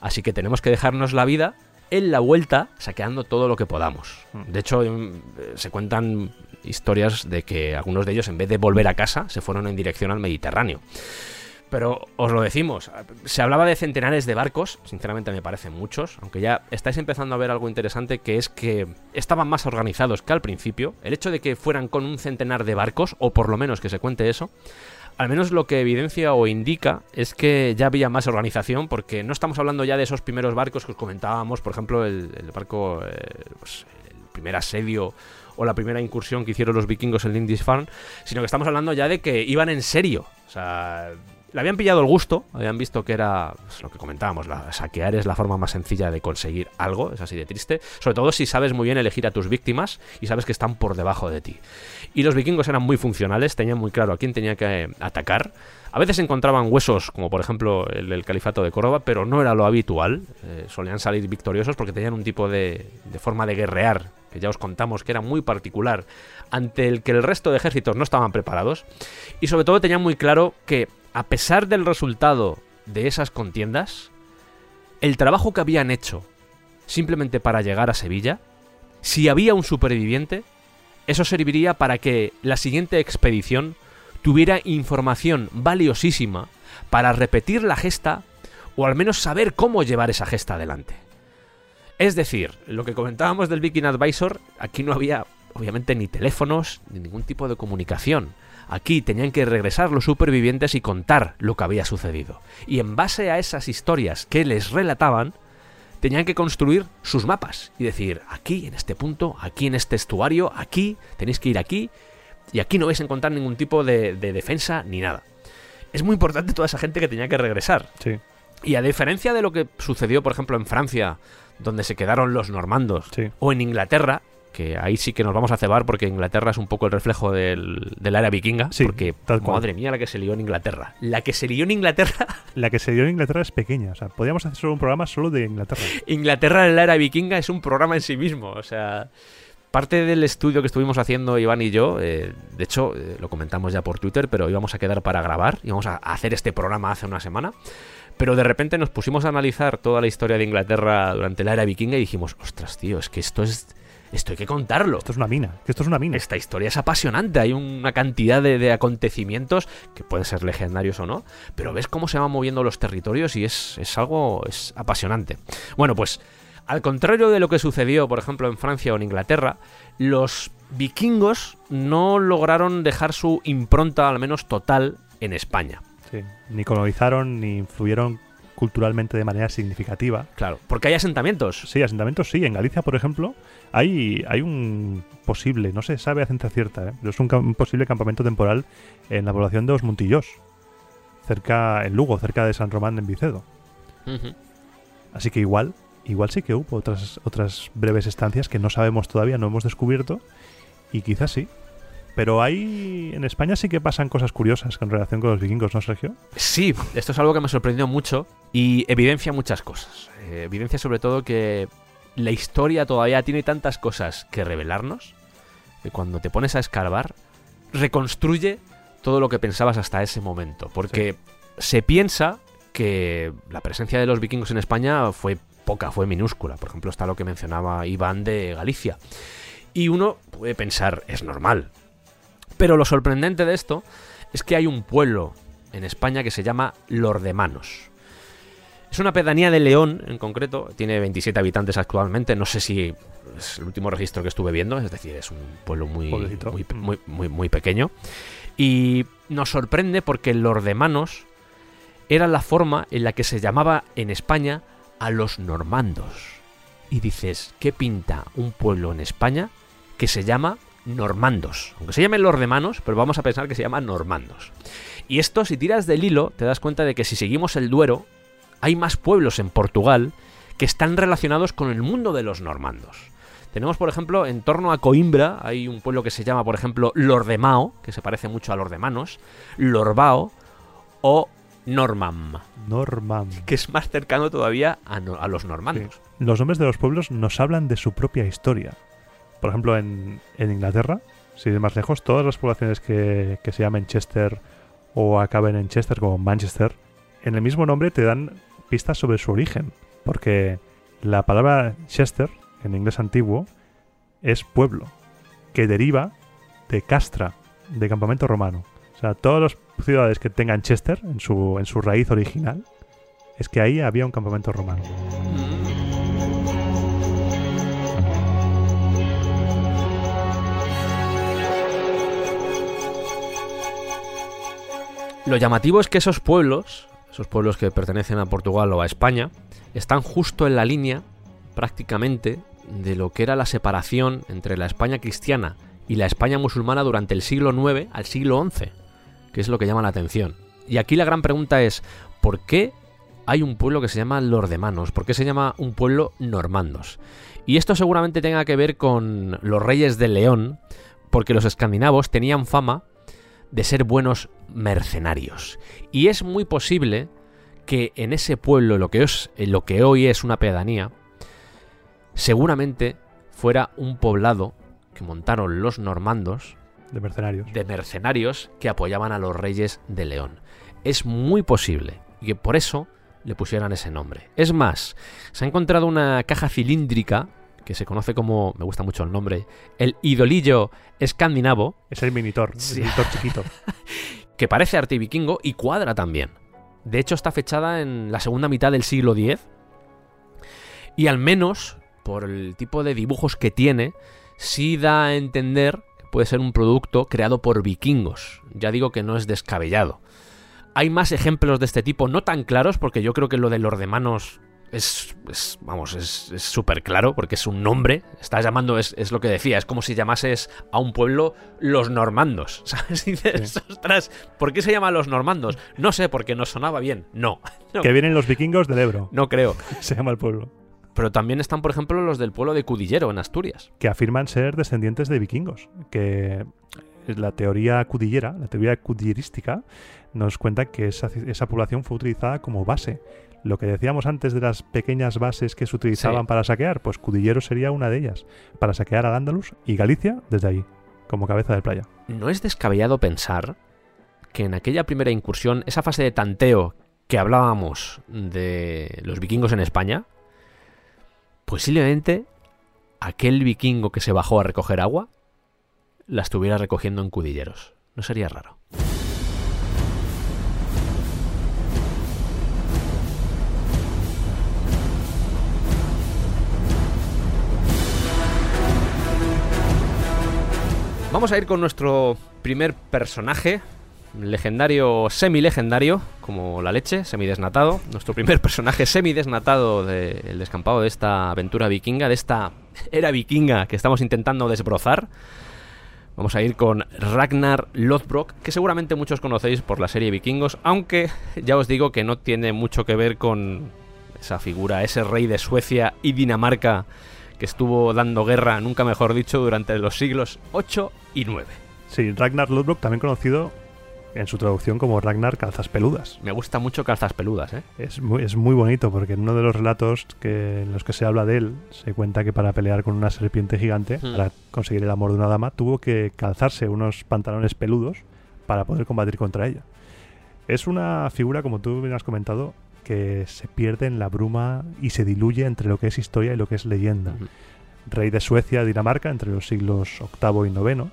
A: Así que tenemos que dejarnos la vida en la vuelta saqueando todo lo que podamos.
B: Mm.
A: De hecho, em, eh, se cuentan historias de que algunos de ellos, en vez de volver a casa, se fueron en dirección al Mediterráneo. Pero os lo decimos, se hablaba de centenares de barcos, sinceramente me parecen muchos, aunque ya estáis empezando a ver algo interesante que es que estaban más organizados que al principio. El hecho de que fueran con un centenar de barcos, o por lo menos que se cuente eso, Al menos lo que evidencia o indica es que ya había más organización, porque no estamos hablando ya de esos primeros barcos que os comentábamos, por ejemplo, el, barco, eh, pues, el primer asedio o la primera incursión que hicieron los vikingos en Lindisfarne, sino que estamos hablando ya de que iban en serio. O sea, le habían pillado el gusto, habían visto que era pues, lo que comentábamos, saquear es la forma más sencilla de conseguir algo, es así de triste, sobre todo si sabes muy bien elegir a tus víctimas y sabes que están por debajo de ti. Y los vikingos eran muy funcionales, tenían muy claro a quién tenía que atacar. A veces encontraban huesos, como por ejemplo el califato de Córdoba, pero no era lo habitual. Eh, solían salir victoriosos porque tenían un tipo de, de forma de guerrear, que ya os contamos que era muy particular, ante el que el resto de ejércitos no estaban preparados. Y sobre todo tenían muy claro que a pesar del resultado de esas contiendas, el trabajo que habían hecho simplemente para llegar a Sevilla, si había un superviviente, eso serviría para que la siguiente expedición tuviera información valiosísima para repetir la gesta o al menos saber cómo llevar esa gesta adelante. Es decir, lo que comentábamos del Viking Advisor, aquí no había obviamente ni teléfonos ni ningún tipo de comunicación. Aquí tenían que regresar los supervivientes y contar lo que había sucedido. Y en base a esas historias que les relataban, tenían que construir sus mapas y decir, aquí, en este punto, aquí en este estuario, aquí, tenéis que ir aquí, y aquí no vais a encontrar ningún tipo de, de defensa ni nada. Es muy importante toda esa gente que tenía que regresar.
B: Sí,
A: Y a diferencia de lo que sucedió, por ejemplo, en Francia, donde se quedaron los normandos,
B: sí.
A: o en Inglaterra, que ahí sí que nos vamos a cebar porque Inglaterra es un poco el reflejo del, del era vikinga,
B: Sí,
A: porque
B: tal cual.
A: madre mía la que se lió en Inglaterra. La que se lió en Inglaterra,
B: La que se dio en Inglaterra es pequeña. O sea, podríamos hacer solo un programa solo de Inglaterra.
A: Inglaterra en la era vikinga es un programa en sí mismo, o sea, parte del estudio que estuvimos haciendo Iván y yo, eh, de hecho eh, lo comentamos ya por Twitter, pero íbamos a quedar para grabar, íbamos a hacer este programa hace una semana. Pero de repente nos pusimos a analizar toda la historia de Inglaterra durante la era vikinga y dijimos, ostras, tío, es que esto es. Esto hay que contarlo.
B: Esto es una mina. Esto es una mina.
A: Esta historia es apasionante, hay una cantidad de, de acontecimientos que pueden ser legendarios o no, pero ves cómo se van moviendo los territorios y es, es algo es apasionante. Bueno, pues al contrario de lo que sucedió, por ejemplo, en Francia o en Inglaterra, los vikingos no lograron dejar su impronta, al menos total, en España.
B: Sí. Ni colonizaron ni influyeron culturalmente de manera significativa.
A: Claro, porque hay asentamientos.
B: Sí, asentamientos sí. En Galicia, por ejemplo, hay, hay un posible, no se sabe a ciencia cierta, ¿eh? pero es un, posible campamento temporal en la población de los Montillos, cerca, en Lugo, cerca de San Román en Vicedo.
A: Ujú.
B: Así que igual, igual sí que hubo otras, otras breves estancias que no sabemos todavía, no hemos descubierto, y quizás sí. Pero hay, en España sí que pasan cosas curiosas con relación con los vikingos, ¿no, Sergio?
A: Sí, esto es algo que me sorprendió mucho y evidencia muchas cosas. Eh, evidencia sobre todo que la historia todavía tiene tantas cosas que revelarnos que cuando te pones a escarbar reconstruye todo lo que pensabas hasta ese momento. Porque se piensa que la presencia de los vikingos en España fue poca, fue minúscula. Por ejemplo, está lo que mencionaba Iván de Galicia. Y uno puede pensar, es normal. Pero lo sorprendente de esto es que hay un pueblo en España que se llama Lordemanos. Es una pedanía de León, en concreto, tiene 27 habitantes actualmente, no sé si es el último registro que estuve viendo, es decir, es un pueblo muy, muy, pe- muy, muy- muy pequeño. Y nos sorprende porque Lordemanos era la forma en la que se llamaba en España a los normandos. Y dices, ¿qué pinta un pueblo en España que se llama normandos? Aunque se llame Lordemanos, pero vamos a pensar que se llama normandos. Y esto, si tiras del hilo, te das cuenta de que si seguimos el Duero, hay más pueblos en Portugal que están relacionados con el mundo de los normandos. Tenemos, por ejemplo, en torno a Coimbra, hay un pueblo que se llama, por ejemplo, Lordemao, que se parece mucho a Lordemanos, Lorbao o Normam,
B: Norman.
A: que es más cercano todavía a, no- a los normandos.
B: Los nombres de los pueblos nos hablan de su propia historia. Por ejemplo, en, en Inglaterra, si ir más lejos, todas las poblaciones que, que se llamen Chester o acaben en Chester como Manchester, en el mismo nombre te dan pistas sobre su origen. Porque la palabra Chester, en inglés antiguo, es pueblo, que deriva de castra, de campamento romano. O sea, todas las ciudades que tengan Chester en su, en su raíz original, es que ahí había un campamento romano.
A: Lo llamativo es que esos pueblos, esos pueblos que pertenecen a Portugal o a España, están justo en la línea, prácticamente, de lo que era la separación entre la España cristiana y la España musulmana durante el siglo IX al siglo XI, que es lo que llama la atención. Y aquí la gran pregunta es, ¿por qué hay un pueblo que se llama Lordemanos? ¿Por qué se llama un pueblo normandos? Y esto seguramente tenga que ver con los reyes de León, porque los escandinavos tenían fama de ser buenos mercenarios. Y es muy posible que en ese pueblo, lo que, es, lo que hoy es una pedanía, seguramente fuera un poblado que montaron los normandos
B: De mercenarios.
A: de mercenarios que apoyaban a los reyes de León. Es muy posible y que por eso le pusieran ese nombre. Es más, se ha encontrado una caja cilíndrica que se conoce como, me gusta mucho el nombre, el idolillo escandinavo,
B: Es el Minitor,
A: Sí.
B: el Minitor chiquito.
A: que parece arte vikingo y cuadra también. De hecho, está fechada en la segunda mitad del siglo X. Y al menos, por el tipo de dibujos que tiene, sí da a entender que puede ser un producto creado por vikingos. Ya digo que no es descabellado. Hay más ejemplos de este tipo, no tan claros, porque yo creo que lo de los de manos es, es- vamos, es súper claro, porque es un nombre. Estás llamando, es, es lo que decía, es como si llamases a un pueblo los normandos. ¿Sabes? Y dices, ostras, ¿por qué se llama los normandos? No sé, porque nos sonaba bien. No, no,
B: que vienen los vikingos del Ebro,
A: no creo.
B: se llama el pueblo.
A: Pero también están, por ejemplo, los del pueblo de Cudillero, en Asturias.
B: Que afirman ser descendientes de vikingos. Que la teoría cudillera, la teoría cudillerística, nos cuenta que esa, esa población fue utilizada como base. Lo que decíamos antes de las pequeñas bases que se utilizaban
A: Sí.
B: para saquear, pues Cudillero sería una de ellas, para saquear al Andalus y Galicia desde ahí, como cabeza de playa.
A: No es descabellado pensar que en aquella primera incursión, esa fase de tanteo que hablábamos de los vikingos en España, posiblemente aquel vikingo que se bajó a recoger agua la estuviera recogiendo en Cudilleros. No sería raro. Vamos a ir con nuestro primer personaje, legendario, semi-legendario, como la leche, semidesnatado. Nuestro primer personaje semidesnatado del descampado de esta aventura vikinga, de esta era vikinga que estamos intentando desbrozar. Vamos a ir con Ragnar Lothbrok, que seguramente muchos conocéis por la serie Vikingos, aunque ya os digo que no tiene mucho que ver con esa figura, ese rey de Suecia y Dinamarca que estuvo dando guerra, nunca mejor dicho, durante los siglos 8 y 9.
B: Sí, Ragnar Lodbrok, también conocido en su traducción como Ragnar Calzas Peludas.
A: Me gusta mucho calzas peludas, ¿eh?
B: Es muy, es muy bonito porque en uno de los relatos que, en los que se habla de él, se cuenta que para pelear con una serpiente gigante,
A: Hmm.
B: para conseguir el amor de una dama, tuvo que calzarse unos pantalones peludos para poder combatir contra ella. Es una figura, como tú bien has comentado, que se pierde en la bruma y se diluye entre lo que es historia y lo que es leyenda. Rey de Suecia, Dinamarca, entre los siglos VIII y IX.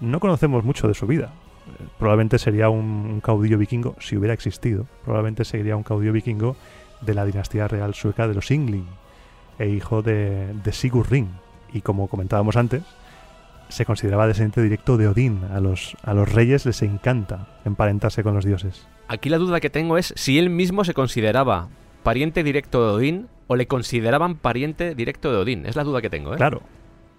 B: No conocemos mucho de su vida. Eh, Probablemente sería un, un caudillo vikingo, si hubiera existido. Probablemente sería un caudillo vikingo de la dinastía real sueca de los Yngling e hijo de, de Sigurd Ring. Y como comentábamos antes, se consideraba descendiente directo de Odín. A los, a los reyes les encanta emparentarse con los dioses.
A: Aquí la duda que tengo es si él mismo se consideraba pariente directo de Odín o le consideraban pariente directo de Odín. Es la duda que tengo, ¿eh?
B: Claro,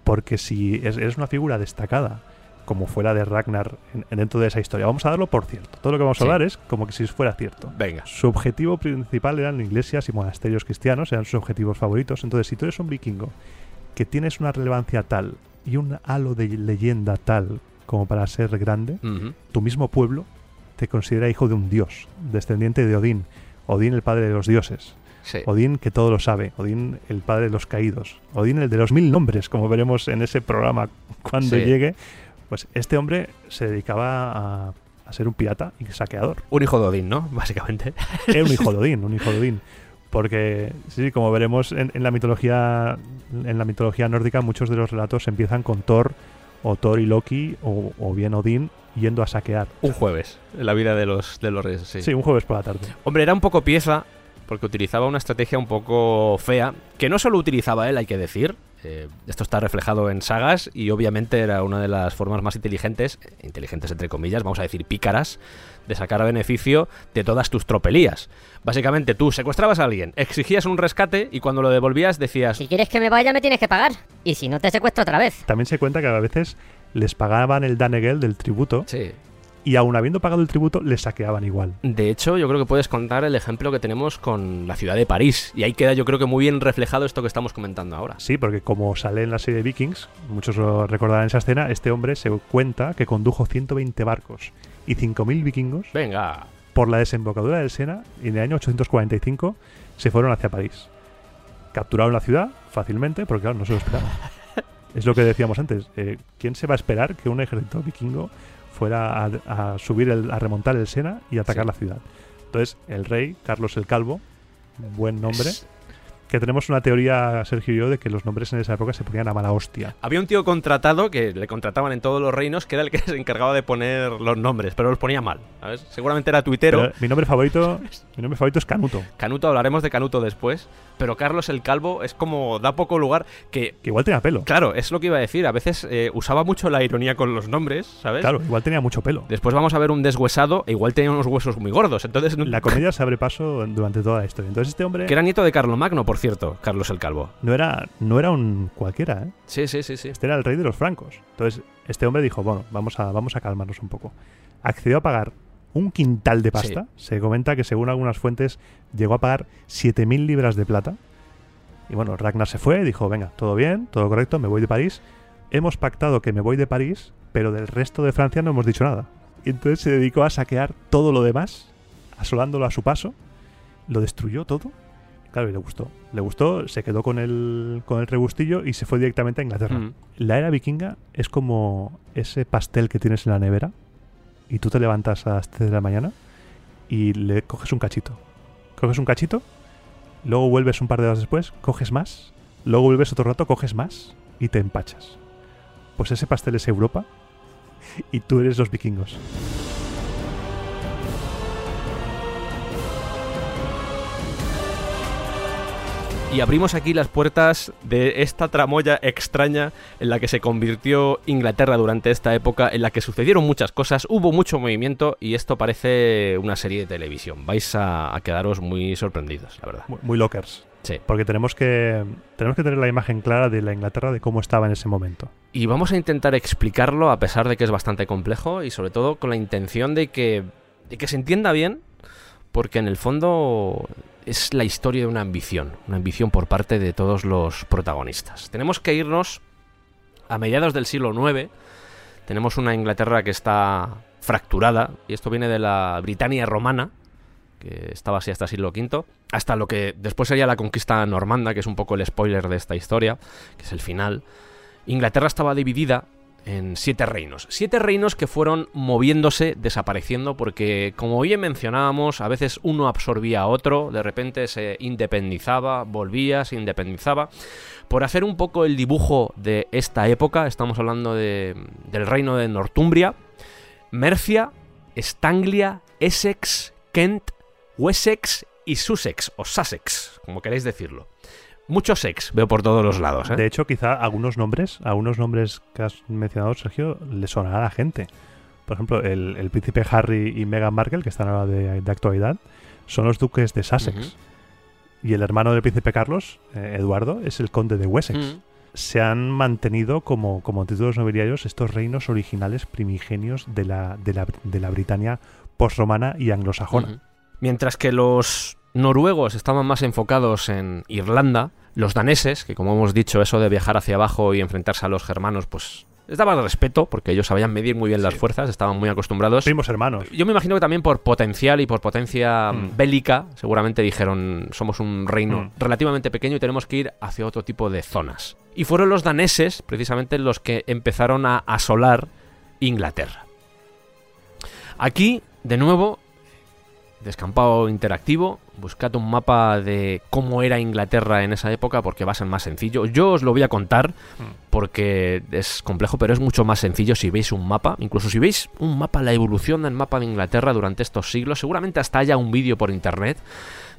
B: porque si es, eres una figura destacada, como fuera de Ragnar en- en- dentro de esa historia, vamos a darlo por cierto. Todo lo que vamos
A: Sí.
B: a hablar es como que si fuera cierto.
A: Venga.
B: Su objetivo principal eran iglesias y monasterios cristianos, eran sus objetivos favoritos. Entonces, si tú eres un vikingo que tienes una relevancia tal y un halo de leyenda tal como para ser grande, tu mismo pueblo te considera hijo de un dios, descendiente de Odín. Odín, el padre de los dioses.
A: Sí.
B: Odín que todo lo sabe, Odín el padre de los caídos, Odín el de los mil nombres, como veremos en ese programa cuando
A: Sí.
B: llegue, pues este hombre se dedicaba a, a ser un pirata y saqueador.
A: Un hijo de Odín, ¿no? Básicamente.
B: Era un hijo de Odín, un hijo de Odín. Porque, sí, como veremos en, en la mitología en la mitología nórdica, muchos de los relatos empiezan con Thor, o Thor y Loki, o, o bien Odín, yendo a saquear.
A: Un jueves, en la vida de los, de los reyes, sí.
B: Sí, un jueves por la tarde.
A: Hombre, era un poco pieza, porque utilizaba una estrategia un poco fea, que no solo utilizaba él, hay que decir. Eh, esto está reflejado en sagas y obviamente era una de las formas más inteligentes, inteligentes entre comillas, vamos a decir pícaras, de sacar beneficio de todas tus tropelías. Básicamente tú secuestrabas a alguien, exigías un rescate y cuando lo devolvías decías,
D: Si quieres que me vaya, me tienes que pagar. Y si no, te secuestro otra vez.
B: También se cuenta que a veces les pagaban el Danegel del tributo
A: sí.
B: y aun habiendo pagado el tributo, les saqueaban igual.
A: De hecho, yo creo que puedes contar el ejemplo que tenemos con la ciudad de París. Y ahí queda yo creo que muy bien reflejado esto que estamos comentando ahora.
B: Sí, porque como sale en la serie de Vikings, muchos lo recordarán esa escena, este hombre se cuenta que condujo 120 barcos y 5.000 vikingos
A: Venga.
B: por la desembocadura del Sena y en el año 845 se fueron hacia París. Capturaron la ciudad fácilmente porque claro, no se lo esperaban. es lo que decíamos antes. eh, ¿Quién se va a esperar que un ejército vikingo fuera a, a subir, el- a remontar el Sena y atacar
A: Sí.
B: la ciudad? Entonces, el rey, Carlos el Calvo, buen nombre,
A: Es-
B: que tenemos una teoría, Sergio y yo, de que los nombres en esa época se ponían a mala hostia.
A: Había un tío contratado que le contrataban en todos los reinos, que era el que se encargaba de poner los nombres, pero los ponía mal. ¿sabes? Seguramente era tuitero.
B: Pero mi nombre favorito, mi nombre favorito es Canuto,
A: Canuto, hablaremos de Canuto después. Pero Carlos el Calvo es como da poco lugar que.
B: que igual tenía pelo.
A: Claro, es lo que iba a decir. A veces eh, usaba mucho la ironía con los nombres, ¿sabes?
B: Claro, igual tenía mucho pelo.
A: Después vamos a ver un deshuesado, e igual tenía unos huesos muy gordos. Entonces,
B: La comedia se abre paso durante toda la historia. Entonces este hombre
A: que era nieto de Carlomagno, por cierto, Carlos el Calvo.
B: no era, no era un cualquiera, ¿eh?
A: Sí, sí, sí, sí.
B: Este era el rey de los francos. Entonces, este hombre dijo, bueno, vamos a, vamos a calmarnos un poco. Accedió a pagar un quintal de pasta. Se comenta que según algunas fuentes llegó a pagar 7.000 libras de plata. Y bueno, Ragnar se fue, dijo, venga, todo bien, todo correcto, me voy de París. Hemos pactado que me voy de París, pero del resto de Francia no hemos dicho nada. Y entonces se dedicó a saquear todo lo demás, asolándolo a su paso. Lo destruyó todo. Claro, y le gustó. Le gustó, se quedó con el, con el rebustillo y se fue directamente a Inglaterra.
A: Mm.
B: La era vikinga es como ese pastel que tienes en la nevera y tú te levantas a las 3 de la mañana y le coges un cachito. Coges un cachito, luego vuelves un par de horas después, coges más, luego vuelves otro rato, coges más y te empachas. Pues ese pastel es Europa y tú eres los vikingos.
A: Y abrimos aquí las puertas de esta tramoya extraña en la que se convirtió Inglaterra durante esta época, en la que sucedieron muchas cosas, hubo mucho movimiento y esto parece una serie de televisión. Vais a, a quedaros muy sorprendidos, la verdad.
B: Muy, muy lockers.
A: Sí.
B: Porque tenemos que, tenemos que tener la imagen clara de la Inglaterra de cómo estaba en ese momento.
A: Y vamos a intentar explicarlo a pesar de que es bastante complejo y sobre todo con la intención de que, de que se entienda bien, porque en el fondo es la historia de una ambición, una ambición por parte de todos los protagonistas. Tenemos que irnos a mediados del siglo IX, tenemos una Inglaterra que está fracturada, y esto viene de la Britania romana, que estaba así hasta el siglo V, hasta lo que después sería la conquista normanda, que es un poco el spoiler de esta historia, que es el final. Inglaterra estaba dividida en siete reinos. Siete reinos que fueron moviéndose, desapareciendo, porque como bien mencionábamos, a veces uno absorbía a otro, de repente se independizaba, volvía, se independizaba. Por hacer un poco el dibujo de esta época, estamos hablando de- del reino de Northumbria, Mercia, Estanglia, Essex, Kent, Wessex y Sussex, o Sussex, como queréis decirlo. Mucho sex veo por todos los lados, ¿eh?
B: De hecho, quizá algunos nombres, algunos nombres que has mencionado, Sergio, le sonará a la gente. Por ejemplo, el, el príncipe Harry y Meghan Markle, que están ahora de, de actualidad, son los duques de Sussex. Y el hermano del príncipe Carlos, eh, Eduardo, es el conde de Wessex. Se han mantenido como, como títulos nobiliarios estos reinos originales primigenios de la, de la, de la Britania postromana y anglosajona.
A: Mientras que los noruegos estaban más enfocados en Irlanda, los daneses, que como hemos dicho, eso de viajar hacia abajo y enfrentarse a los germanos, pues les daba respeto, porque ellos sabían medir muy bien las fuerzas, estaban muy acostumbrados.
B: Primos hermanos.
A: Yo me imagino que también por potencial y por potencia
B: Mm.
A: bélica, seguramente dijeron, somos un reino
B: Mm.
A: relativamente pequeño y tenemos que ir hacia otro tipo de zonas. Y fueron los daneses, precisamente, los que empezaron a asolar Inglaterra. Aquí, de nuevo, descampado interactivo, buscad un mapa de cómo era Inglaterra en esa época porque va a ser más sencillo. Yo os lo voy a contar porque es complejo, pero es mucho más sencillo si veis un mapa. Incluso si veis un mapa, la evolución del mapa de Inglaterra durante estos siglos, seguramente hasta haya un vídeo por internet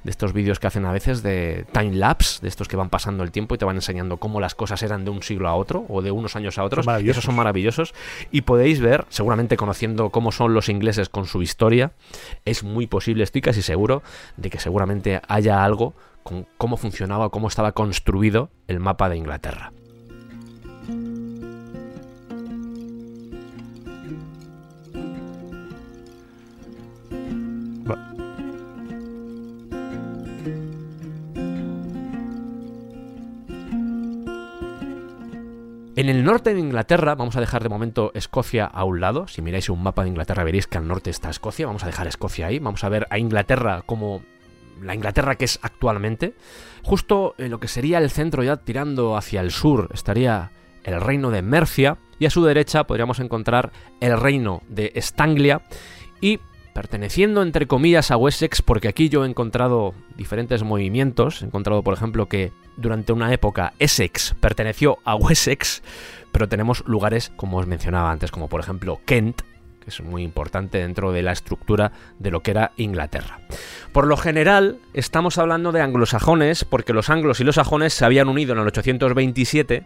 A: de estos vídeos que hacen a veces de time lapse, de estos que van pasando el tiempo y te van enseñando cómo las cosas eran de un siglo a otro o de unos años a otros.
B: Son.
A: Esos son maravillosos y podéis ver, seguramente conociendo cómo son los ingleses con su historia, es muy posible, estoy casi seguro de que seguramente haya algo con cómo funcionaba, cómo estaba construido el mapa de Inglaterra. En el norte de Inglaterra, vamos a dejar de momento Escocia a un lado. Si miráis un mapa de Inglaterra veréis que al norte está Escocia. Vamos a dejar Escocia ahí. Vamos a ver a Inglaterra como la Inglaterra que es actualmente. Justo en lo que sería el centro ya tirando hacia el sur estaría el reino de Mercia y a su derecha podríamos encontrar el reino de Estanglia y perteneciendo entre comillas a Wessex porque aquí yo he encontrado diferentes movimientos, he encontrado por ejemplo que durante una época Essex perteneció a Wessex, pero tenemos lugares como os mencionaba antes como por ejemplo Kent, que es muy importante dentro de la estructura de lo que era Inglaterra. Por lo general, estamos hablando de anglosajones, porque los anglos y los sajones se habían unido en el 827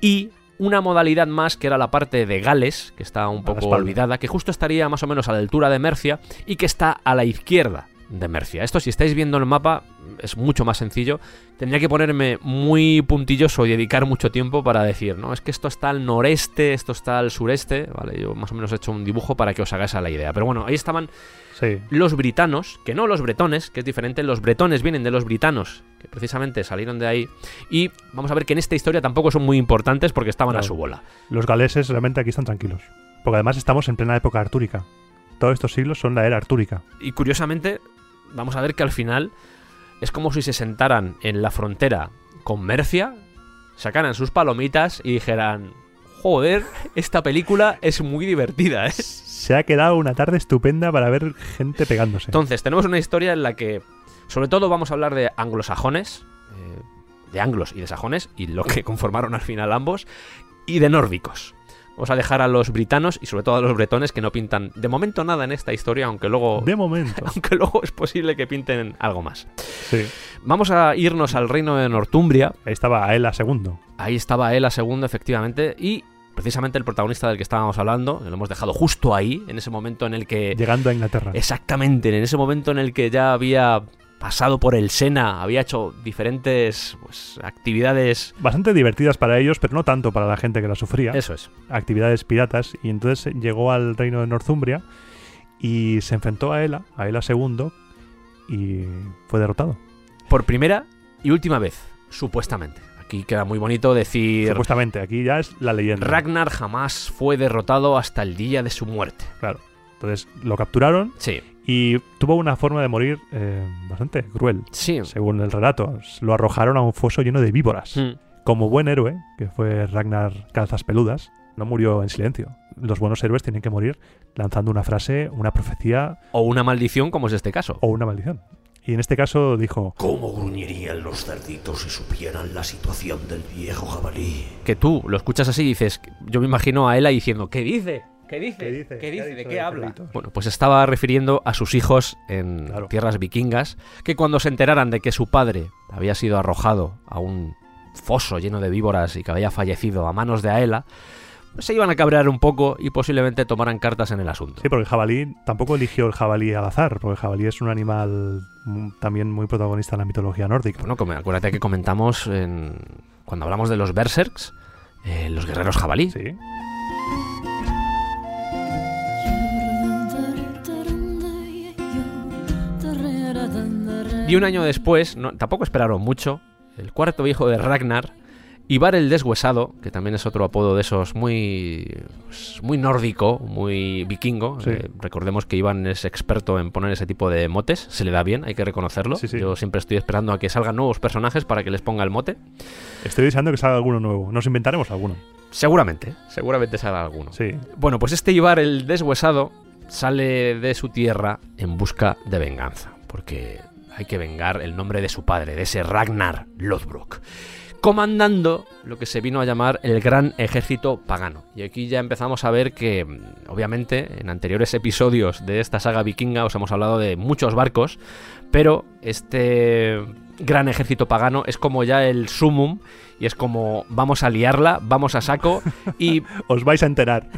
A: y una modalidad más que era la parte de Gales, que está un poco olvidada, que justo estaría más o menos a la altura de Mercia y que está a la izquierda de Mercia. Esto si estáis viendo el mapa es mucho más sencillo. Tendría que ponerme muy puntilloso y dedicar mucho tiempo para decir, no, es que esto está al noreste, esto está al sureste, ¿vale? Yo más o menos he hecho un dibujo para que os hagáis a la idea. Pero bueno, ahí estaban
B: Sí.
A: los britanos, que no los bretones, que es diferente, los bretones vienen de los britanos, que precisamente salieron de ahí, y vamos a ver que en esta historia tampoco son muy importantes porque estaban a su bola.
B: Los galeses realmente aquí están tranquilos. Porque además estamos en plena época artúrica. Todos estos siglos son la era artúrica.
A: Y curiosamente, vamos a ver que al final es como si se sentaran en la frontera con Mercia, sacaran sus palomitas y dijeran, joder, esta película es muy divertida, ¿eh?
B: Se ha quedado una tarde estupenda para ver gente pegándose.
A: Entonces, tenemos una historia en la que, sobre todo, vamos a hablar de anglosajones, eh, de anglos y de sajones, y lo que conformaron al final ambos, y de nórdicos. Vamos a dejar a los britanos y sobre todo a los bretones que no pintan de momento nada en esta historia, aunque luego,
B: De momento.
A: aunque luego es posible que pinten algo más.
B: Sí.
A: Vamos a irnos al reino de Northumbria.
B: Ahí estaba Aela II.
A: Ahí estaba él a segundo, efectivamente, y precisamente el protagonista del que estábamos hablando, lo hemos dejado justo ahí, en ese momento en el que
B: Llegando a Inglaterra.
A: Exactamente, en ese momento en el que ya había pasado por el Sena, había hecho diferentes pues, actividades.
B: Bastante divertidas para ellos, pero no tanto para la gente que la sufría.
A: Eso es.
B: Actividades piratas. Y entonces llegó al reino de Northumbria y se enfrentó a Ela, a Ela II, y fue derrotado.
A: Por primera y última vez, supuestamente. Aquí queda muy bonito decir.
B: Supuestamente, aquí ya es la leyenda.
A: Ragnar jamás fue derrotado hasta el día de su muerte.
B: Claro. Entonces lo capturaron
A: Sí,
B: y tuvo una forma de morir eh, bastante cruel.
A: sí.
B: Según el relato, lo arrojaron a un foso lleno de víboras.
A: Mm.
B: Como buen héroe, que fue Ragnar Calzas Peludas, no murió en silencio. Los buenos héroes tienen que morir lanzando una frase, una profecía
A: O una maldición, como es este caso.
B: o una maldición. Y en este caso dijo,
G: ¿Cómo gruñirían los cerditos si supieran la situación del viejo jabalí?
A: Que tú lo escuchas así y dices. Yo me imagino a Ela diciendo: ¿Qué dice? ¿Qué dice?
B: ¿Qué dice?
A: ¿Qué
B: ¿Qué ha
A: dice? ¿De qué habla? Bueno, pues estaba refiriendo a sus hijos en
B: Claro.
A: tierras vikingas, que cuando se enteraran de que su padre había sido arrojado a un foso lleno de víboras y que había fallecido a manos de Aela, pues se iban a cabrear un poco y posiblemente tomaran cartas en el asunto.
B: sí, porque el jabalí tampoco eligió el jabalí al azar, porque el jabalí es un animal también muy protagonista en la mitología nórdica.
A: Bueno, como- acuérdate que comentamos en- cuando hablamos de los berserks, eh, los guerreros jabalí.
B: Sí.
A: Y un año después, no- tampoco esperaron mucho, el cuarto hijo de Ragnar, Ivar el Deshuesado, que también es otro apodo de esos muy, pues, muy nórdico, muy vikingo.
B: Sí.
A: Eh, recordemos que Iván es experto en poner ese tipo de motes, se le da bien, hay que reconocerlo.
B: Sí, sí.
A: Yo siempre estoy esperando a que salgan nuevos personajes para que les ponga el mote.
B: Estoy deseando que salga alguno nuevo. Nos inventaremos alguno.
A: Seguramente, seguramente salga alguno.
B: Sí.
A: Bueno, pues este Ivar el Deshuesado sale de su tierra en busca de venganza, porque hay que vengar el nombre de su padre, de ese Ragnar Lothbrok. comandando lo que se vino a llamar el Gran Ejército Pagano. Y aquí ya empezamos a ver que, mm, obviamente, en anteriores episodios de esta saga vikinga os hemos hablado de muchos barcos, pero este Gran Ejército Pagano es como ya el sumum y es como vamos a liarla, vamos a saco y
B: Os vais a enterar.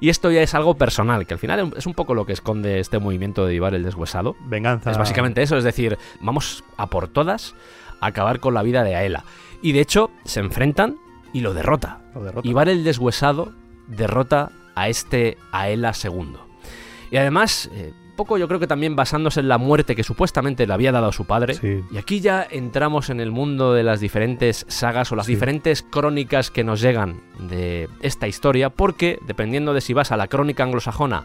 A: y esto ya es algo personal, que al final es un poco lo que esconde este movimiento de Ibar el Deshuesado.
B: Venganza.
A: Es básicamente eso, es decir, vamos a por todas a acabar con la vida de Aela. Y de hecho, se enfrentan y lo derrota.
B: Lo derrota.
A: Ibar el Deshuesado derrota a este Aela II. Y además, eh, poco yo creo que también basándose en la muerte que supuestamente le había dado a su padre.
B: Sí.
A: Y aquí ya entramos en el mundo de las diferentes sagas o las
B: Sí.
A: diferentes crónicas que nos llegan de esta historia, porque dependiendo de si vas a la crónica anglosajona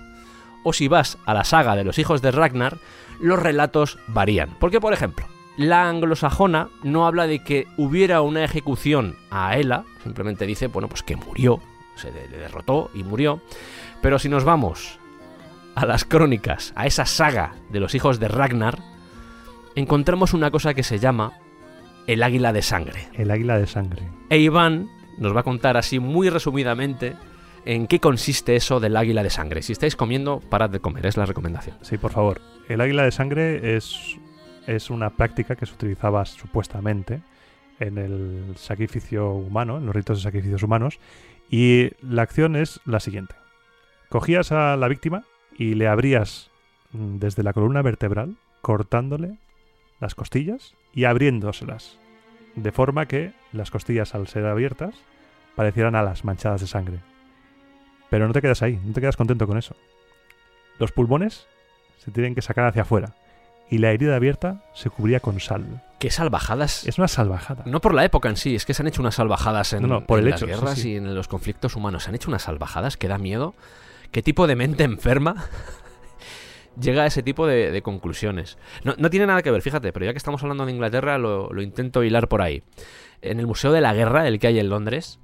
A: o si vas a la saga de los hijos de Ragnar, los relatos varían. Porque, por ejemplo, la anglosajona no habla de que hubiera una ejecución a Aela, simplemente dice, bueno, pues que murió, se le derrotó y murió. Pero si nos vamos a las crónicas, a esa saga de los hijos de Ragnar, encontramos una cosa que se llama el águila de sangre.
B: El águila de sangre.
A: E Iván nos va a contar así muy resumidamente en qué consiste eso del águila de sangre. Si estáis comiendo, parad de comer, es la recomendación.
B: Sí, por favor. El águila de sangre es, es una práctica que se utilizaba supuestamente en el sacrificio humano, en los ritos de sacrificios humanos. Y la acción es la siguiente. Cogías a la víctima y le abrías mm, desde la columna vertebral, cortándole las costillas y abriéndoselas. De forma que las costillas, al ser abiertas, parecieran alas manchadas de sangre. Pero no te quedas ahí, no te quedas contento con eso. Los pulmones se tienen que sacar hacia afuera y la herida abierta se cubría con sal.
A: Qué salvajadas.
B: Es una salvajada.
A: No por la época en sí, es que se han hecho unas salvajadas en,
B: No, no, por
A: en
B: el
A: las
B: hecho, sí,
A: guerras
B: sí.
A: y en los conflictos humanos. Se han hecho unas salvajadas que da miedo. ¿Qué tipo de mente enferma llega a ese tipo de, de conclusiones? No, no tiene nada que ver, fíjate, pero ya que estamos hablando de Inglaterra, lo, lo intento hilar por ahí. En el Museo de la Guerra, el que hay en Londres,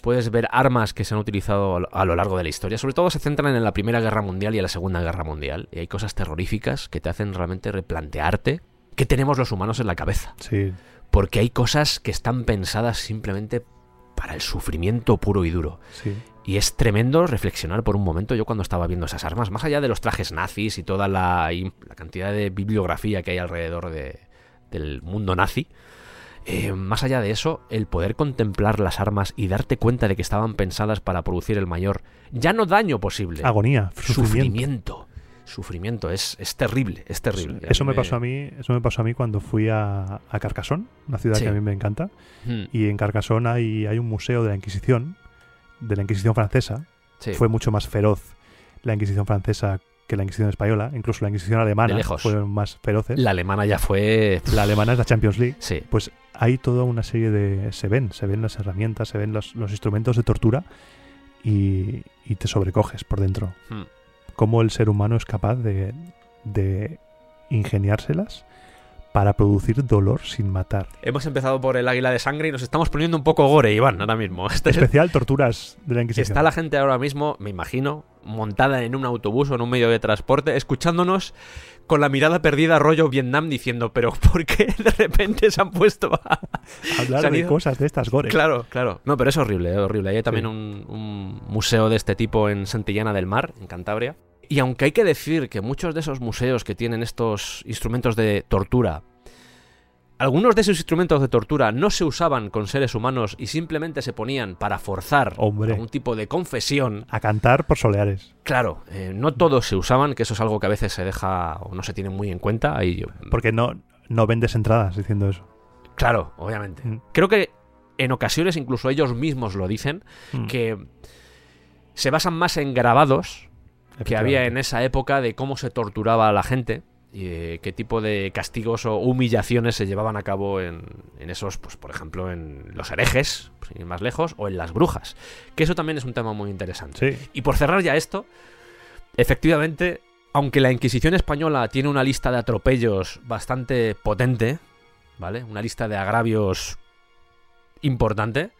A: puedes ver armas que se han utilizado a lo- a lo largo de la historia. Sobre todo se centran en la Primera Guerra Mundial y en la Segunda Guerra Mundial. Y hay cosas terroríficas que te hacen realmente replantearte qué tenemos los humanos en la cabeza
B: Sí,
A: porque hay cosas que están pensadas simplemente para el sufrimiento puro y duro.
B: sí.
A: Y es tremendo reflexionar por un momento yo cuando estaba viendo esas armas, más allá de los trajes nazis y toda la, y la cantidad de bibliografía que hay alrededor de- del mundo nazi, eh, más allá de eso, el poder contemplar las armas y darte cuenta de que estaban pensadas para producir el mayor, ya no daño posible,
B: Agonía, sufrimiento.
A: sufrimiento. Sufrimiento, es, es terrible, es terrible.
B: Eso me pasó a mí, eso me pasó a mí cuando fui a, a Carcassonne, una ciudad
A: Sí.
B: que a mí me encanta.
A: Hmm,
B: Y en Carcassonne hay, hay un museo de la Inquisición, de la Inquisición francesa.
A: sí.
B: Fue mucho más feroz la Inquisición francesa que la Inquisición española. Incluso la Inquisición alemana fueron más feroces.
A: La alemana ya fue...
B: La alemana es la Champions League.
A: Sí,
B: Pues hay toda una serie de... Se ven, se ven las herramientas, se ven los, los instrumentos de tortura y, y te sobrecoges por dentro.
A: Hmm.
B: Cómo el ser humano es capaz de, de ingeniárselas para producir dolor sin matar.
A: Hemos empezado por el águila de sangre y nos estamos poniendo un poco gore, Iván, ahora mismo. Este-
B: Especial torturas de la Inquisición.
A: está la gente ahora mismo, me imagino, montada en un autobús o en un medio de transporte, escuchándonos con la mirada perdida rollo Vietnam diciendo, pero ¿por qué de repente se han puesto a...
B: Hablar de cosas de estas gore.
A: Claro, claro. No, pero es horrible, es horrible. Hay también
B: Sí.
A: un, un museo de este tipo en Santillana del Mar, en Cantabria. Y aunque hay que decir que muchos de esos museos que tienen estos instrumentos de tortura, algunos de esos instrumentos de tortura no se usaban con seres humanos y simplemente se ponían para forzar
B: Hombre.
A: algún tipo de confesión.
B: A cantar por soleares.
A: Claro, eh, no todos se usaban, que eso es algo que a veces se deja o no se tiene muy en cuenta. Ahí
B: Porque no, no vendes entradas diciendo eso.
A: Claro, obviamente.
B: Mm.
A: Creo que en ocasiones incluso ellos mismos lo dicen,
B: Mm.
A: que se basan más en grabados que había en esa época de cómo se torturaba a la gente y de qué tipo de castigos o humillaciones se llevaban a cabo en, en esos, pues por ejemplo, en los herejes, sin ir más lejos, o en las brujas. Que eso también es un tema muy interesante.
B: Sí,
A: Y por cerrar ya esto, efectivamente, aunque la Inquisición española tiene una lista de atropellos bastante potente, ¿vale? Una lista de agravios importante.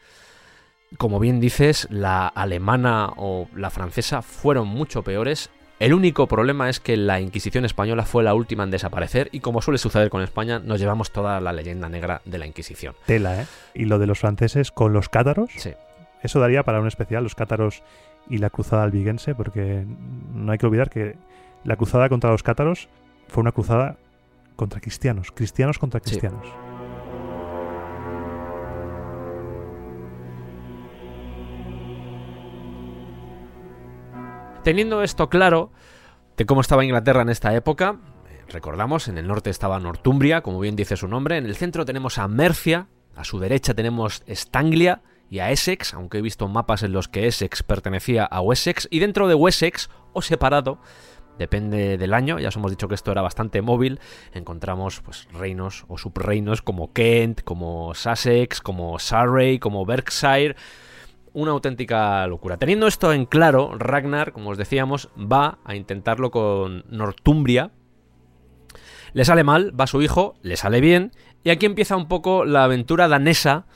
A: Como bien dices, la alemana o la francesa fueron mucho peores El único problema es que la Inquisición española fue la última en desaparecer y como suele suceder con España, nos llevamos toda la leyenda negra de la Inquisición.
B: Tela, ¿eh? Y lo de los franceses con los cátaros,
A: Sí.
B: eso daría para un especial, los cátaros y la cruzada albigense, porque no hay que olvidar que la cruzada contra los cátaros fue una cruzada contra cristianos, cristianos contra
A: Sí. Teniendo esto claro de cómo estaba Inglaterra en esta época, recordamos, en el norte estaba Northumbria, como bien dice su nombre, en el centro tenemos a Mercia, a su derecha tenemos Estanglia y a Essex, aunque he visto mapas en los que Essex pertenecía a Wessex, y dentro de Wessex, o separado, depende del año, ya os hemos dicho que esto era bastante móvil, encontramos pues reinos o subreinos como Kent, como Sussex, como Surrey, como Berkshire, una auténtica locura. Teniendo esto en claro, Ragnar, como os decíamos, va a intentarlo con Northumbria. Le sale mal, va su hijo, le sale bien, y aquí empieza un poco la aventura danesa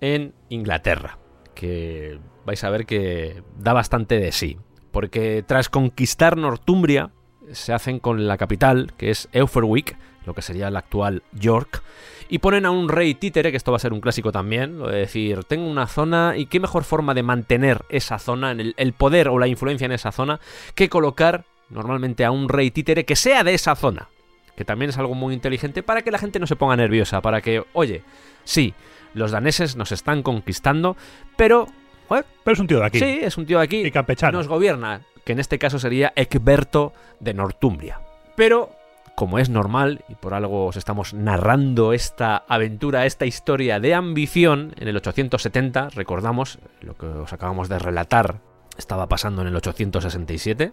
A: en Inglaterra, que vais a ver que da bastante de sí, porque tras conquistar Northumbria, se hacen con la capital, que es Euferwick, lo que sería la actual York, y ponen a un rey títere, que esto va a ser un clásico también, lo de decir, tengo una zona y qué mejor forma de mantener esa zona, el, el poder o la influencia en esa zona, que colocar normalmente a un rey títere que sea de esa zona, que también es algo muy inteligente para que la gente no se ponga nerviosa, para que, oye, sí, los daneses nos están conquistando, pero, joder,
B: Pero es un tío de aquí.
A: sí, es un tío de aquí,
B: Y campechano.
A: nos gobierna, que en este caso sería Ecberto de Northumbria. Pero, como es normal, y por algo os estamos narrando esta aventura, esta historia de ambición, en el 870, recordamos, lo que os acabamos de relatar estaba pasando en el 867,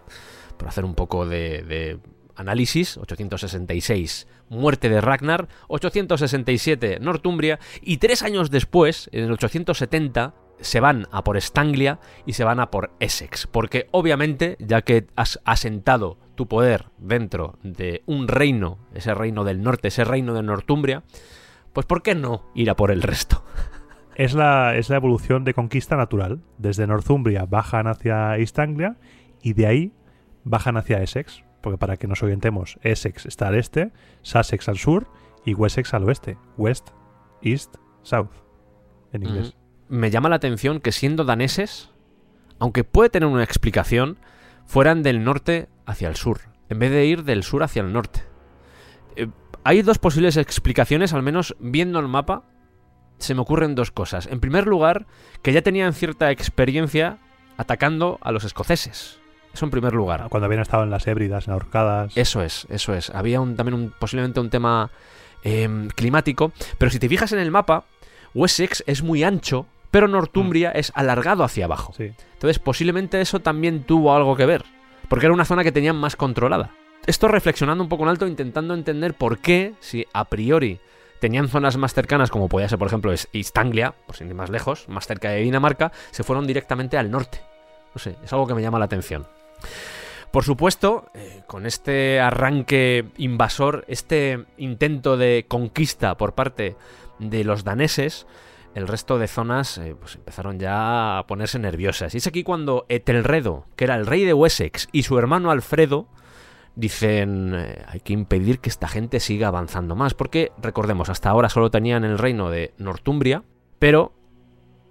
A: por hacer un poco de, análisis, 866, muerte de Ragnar, 867, Northumbria, y tres años después, en el 870, se van a por Estanglia y se van a por Essex, porque obviamente, ya que has asentado tu poder dentro de un reino, ese reino del norte, ese reino de Northumbria, pues ¿por qué no ir a por el resto?
B: Es la, es la evolución de conquista natural. Desde Northumbria bajan hacia East Anglia y de ahí bajan hacia Essex. Porque para que nos orientemos, Essex está al este, Sussex al sur y Wessex al oeste. West, East, South. En inglés.
A: Me llama la atención que siendo daneses, aunque puede tener una explicación, fueran del norte hacia el sur, en vez de ir del sur hacia el norte. Eh, hay dos posibles explicaciones, al menos viendo el mapa, se me ocurren dos cosas. En primer lugar, que ya tenían cierta experiencia atacando a los escoceses. Eso en primer lugar.
B: Cuando habían estado en las hébridas, en ahorcadas.
A: Eso es, eso es. Había un, también un, posiblemente un tema em, climático. Pero si te fijas en el mapa, Wessex es muy ancho, pero Northumbria es alargado hacia abajo.
B: Sí.
A: Entonces posiblemente eso también tuvo algo que ver. Porque era una zona que tenían más controlada. Esto reflexionando un poco en alto, intentando entender por qué, si a priori tenían zonas más cercanas, como podía ser, por ejemplo, East Anglia, por sin ir más lejos, más cerca de Dinamarca, se fueron directamente al norte. No sé, es algo que me llama la atención. Por supuesto, eh, con este arranque invasor, este intento de conquista por parte de los daneses, el resto de zonas eh, pues empezaron ya a ponerse nerviosas. Y es aquí cuando Etelredo, que era el rey de Wessex, y su hermano Alfredo, dicen eh, hay que impedir que esta gente siga avanzando más. Porque, recordemos, hasta ahora solo tenían el reino de Northumbria, pero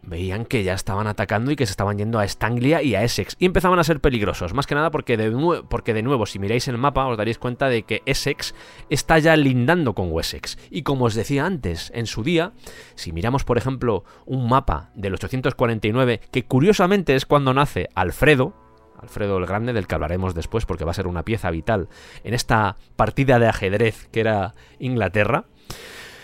A: veían que ya estaban atacando y que se estaban yendo a Estanglia y a Essex. Y empezaban a ser peligrosos. Más que nada porque de, porque de nuevo, si miráis el mapa, os daréis cuenta de que Essex está ya lindando con Wessex. Y como os decía antes, en su día, si miramos, por ejemplo, un mapa del 849, que curiosamente es cuando nace Alfredo, Alfredo el Grande, del que hablaremos después porque va a ser una pieza vital en esta partida de ajedrez que era Inglaterra.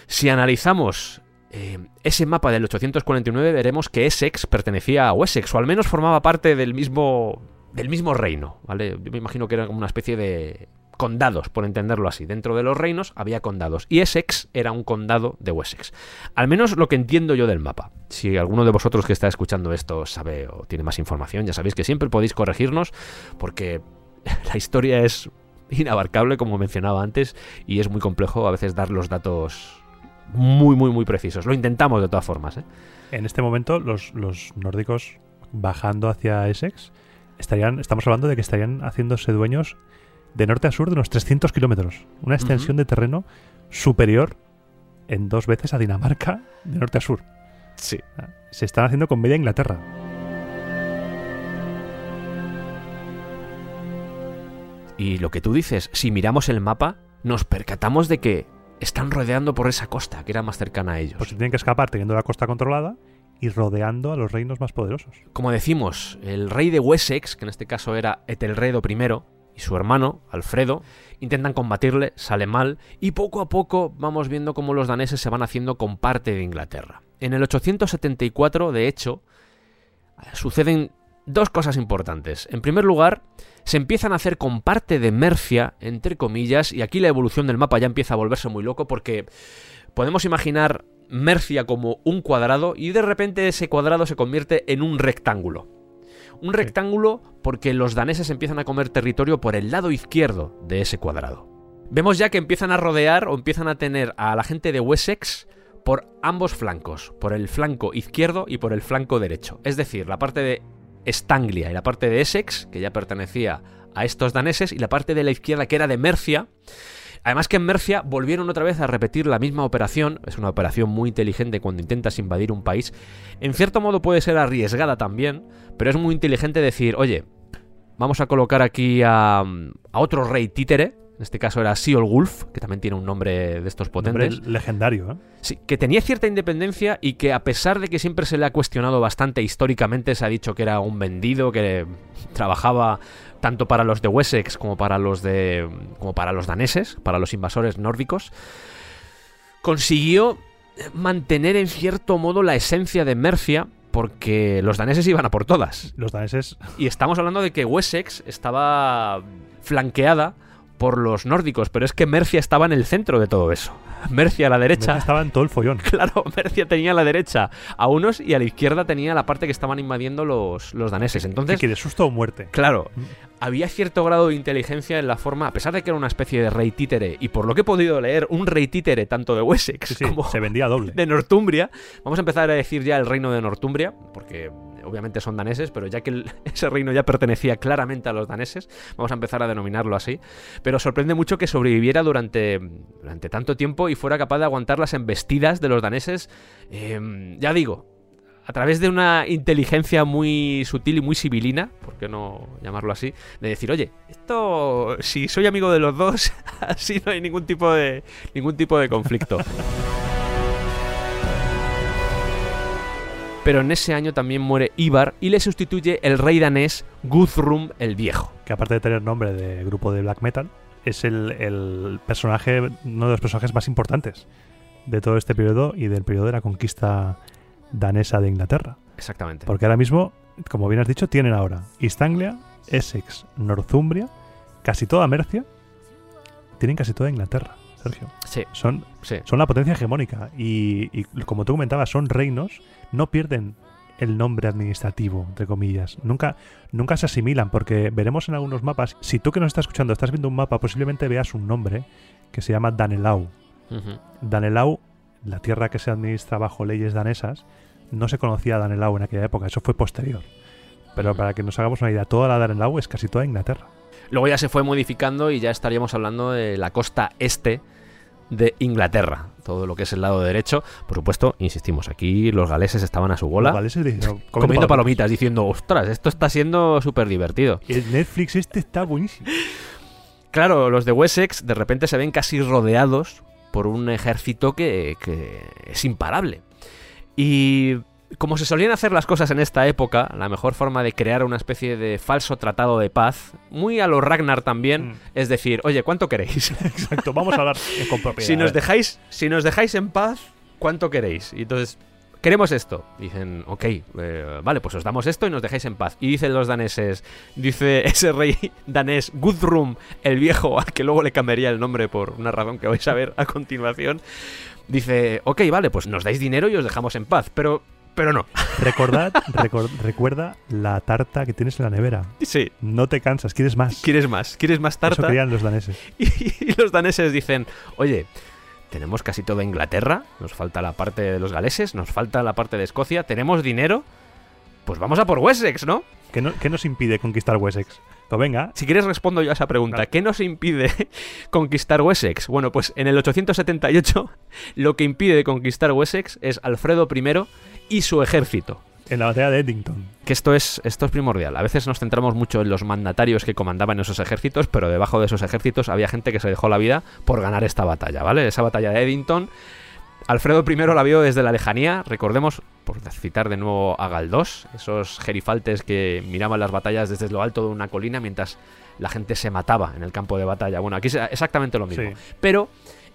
A: Si analizamos eh, ese mapa del 849 veremos que Essex pertenecía a Wessex, o al menos formaba parte del mismo, del mismo reino, ¿vale? Yo me imagino que era como una especie de condados, por entenderlo así. Dentro de los reinos había condados, y Essex era un condado de Wessex. Al menos lo que entiendo yo del mapa. Si alguno de vosotros que está escuchando esto sabe o tiene más información, ya sabéis que siempre podéis corregirnos, porque la historia es inabarcable, como mencionaba antes, y es muy complejo a veces dar los datos muy, muy, muy precisos. Lo intentamos de todas formas, ¿eh?
B: En este momento, los, los nórdicos bajando hacia Essex estarían, estamos hablando de que estarían haciéndose dueños de norte a sur de unos 300 kilómetros. Una extensión de terreno superior en dos veces a Dinamarca de norte a sur.
A: Sí.
B: Se están haciendo con media Inglaterra.
A: Y lo que tú dices, si miramos el mapa, nos percatamos de que están rodeando por esa costa, que era más cercana a ellos.
B: Pues se tienen que escapar teniendo la costa controlada y rodeando a los reinos más poderosos.
A: Como decimos, el rey de Wessex, que en este caso era Etelredo I, y su hermano, Alfredo, intentan combatirle, sale mal, y poco a poco vamos viendo cómo los daneses se van haciendo con parte de Inglaterra. En el 874, de hecho, suceden dos cosas importantes. En primer lugar, se empiezan a hacer con parte de Mercia, entre comillas, y aquí la evolución del mapa ya empieza a volverse muy loco porque podemos imaginar Mercia como un cuadrado y de repente ese cuadrado se convierte en un rectángulo. Un rectángulo porque los daneses empiezan a comer territorio por el lado izquierdo de ese cuadrado. Vemos ya que empiezan a rodear o empiezan a tener a la gente de Wessex por ambos flancos, por el flanco izquierdo y por el flanco derecho. Es decir, la parte de Stanglia y la parte de Essex, que ya pertenecía a estos daneses, y la parte de la izquierda que era de Mercia. Además que en Mercia volvieron otra vez a repetir la misma operación, es una operación muy inteligente cuando intentas invadir un país, en cierto modo puede ser arriesgada también, pero es muy inteligente decir, oye, vamos a colocar aquí a, a otro rey títere, en este caso era Seol Wolf, que también tiene un nombre de estos
B: Nombre
A: potentes.
B: legendario, ¿eh?
A: Sí, que tenía cierta independencia y que a pesar de que siempre se le ha cuestionado bastante históricamente, se ha dicho que era un vendido, que trabajaba tanto para los de Wessex como para los de como para los daneses, para los invasores nórdicos, consiguió mantener en cierto modo la esencia de Mercia porque los daneses iban a por todas.
B: Los daneses
A: Y estamos hablando de que Wessex estaba flanqueada por los nórdicos, pero es que Mercia estaba en el centro de todo eso. Mercia a la derecha.
B: estaba en todo el follón.
A: Claro, Mercia tenía a la derecha a unos y a la izquierda tenía la parte que estaban invadiendo los, los daneses.
B: ¿Qué
A: Entonces,
B: quiere? ¿Susto o muerte?
A: claro, había cierto grado de inteligencia en la forma, a pesar de que era una especie de rey títere, y por lo que he podido leer, un rey títere tanto de Wessex
B: Sí, sí,
A: como
B: se vendía doble.
A: de Northumbria. Vamos a empezar a decir ya el reino de Northumbria, porque obviamente son daneses, pero ya que ese reino ya pertenecía claramente a los daneses, vamos a empezar a denominarlo así. Pero sorprende mucho que sobreviviera durante, durante tanto tiempo y fuera capaz de aguantar las embestidas de los daneses. eh, ya digo, a través de una inteligencia muy sutil y muy sibilina, ¿por qué no llamarlo así? De decir, oye, esto, si soy amigo de los dos, así no hay ningún tipo de, ningún tipo de conflicto. Pero en ese año también muere Ivar y le sustituye el rey danés Guthrum el Viejo.
B: Que aparte de tener nombre de grupo de black metal, es el, el personaje, uno de los personajes más importantes de todo este periodo y del periodo de la conquista danesa de Inglaterra.
A: Exactamente.
B: Porque ahora mismo, como bien has dicho, tienen ahora East Anglia, Essex, Northumbria, casi toda Mercia, tienen casi toda Inglaterra, Sergio.
A: Sí,
B: Son,
A: sí.
B: son la potencia hegemónica y, y como tú comentabas, son reinos, no pierden el nombre administrativo, entre comillas. Nunca, nunca se asimilan, porque veremos en algunos mapas, si tú que nos estás escuchando estás viendo un mapa, posiblemente veas un nombre que se llama Danelau.
A: Ujú.
B: Danelau, la tierra que se administra bajo leyes danesas, no se conocía Danelau en aquella época, eso fue posterior. Pero para que nos hagamos una idea, toda la Danelau es casi toda Inglaterra.
A: Luego ya se fue modificando y ya estaríamos hablando de la costa este de Inglaterra. Todo lo que es el lado derecho. Por supuesto, insistimos, aquí los galeses estaban a su bola.
B: Los galeses diciendo,
A: Comiendo palomitas, diciendo, ostras, esto está siendo súper divertido.
B: El Netflix este está buenísimo.
A: Claro, los de Wessex de repente se ven casi rodeados por un ejército que, que es imparable. Y como se solían hacer las cosas en esta época, la mejor forma de crear una especie de falso tratado de paz, muy a lo Ragnar también,
B: Mm.
A: es decir, oye, ¿cuánto queréis?
B: Exacto, vamos a hablar con propiedad.
A: si nos dejáis, si nos dejáis en paz, ¿cuánto queréis? Y entonces, queremos esto. Dicen, ok, eh, vale, pues os damos esto y nos dejáis en paz. Y dicen los daneses, dice ese rey danés Guthrum el viejo, al que luego le cambiaría el nombre por una razón que vais a ver a continuación. Dice, ok, vale, pues nos dais dinero y os dejamos en paz, pero, pero no.
B: Recordad, recor- recuerda la tarta que tienes en la nevera.
A: Sí,
B: No te cansas, quieres más.
A: ¿quieres más? ¿Quieres más
B: Eso
A: tarta?
B: querían los daneses.
A: Y los daneses dicen, oye, tenemos casi toda Inglaterra, nos falta la parte de los galeses, nos falta la parte de Escocia, tenemos dinero, pues vamos a por Wessex, ¿no?
B: ¿Qué, no- qué nos impide conquistar Wessex? Pues venga,
A: Si quieres respondo yo a esa pregunta.
B: Claro.
A: ¿Qué nos impide conquistar Wessex? Bueno, pues en el 878 lo que impide conquistar Wessex es Alfredo I y su ejército.
B: en la batalla de Eddington.
A: Que esto es, esto es primordial. A veces nos centramos mucho en los mandatarios que comandaban esos ejércitos, pero debajo de esos ejércitos había gente que se dejó la vida por ganar esta batalla, ¿vale? Esa batalla de Eddington. Alfredo I la vio desde la lejanía, recordemos, por citar de nuevo a Galdós, esos gerifaltes que miraban las batallas desde lo alto de una colina mientras la gente se mataba en el campo de batalla. Bueno, aquí es exactamente lo mismo.
B: Sí.
A: Pero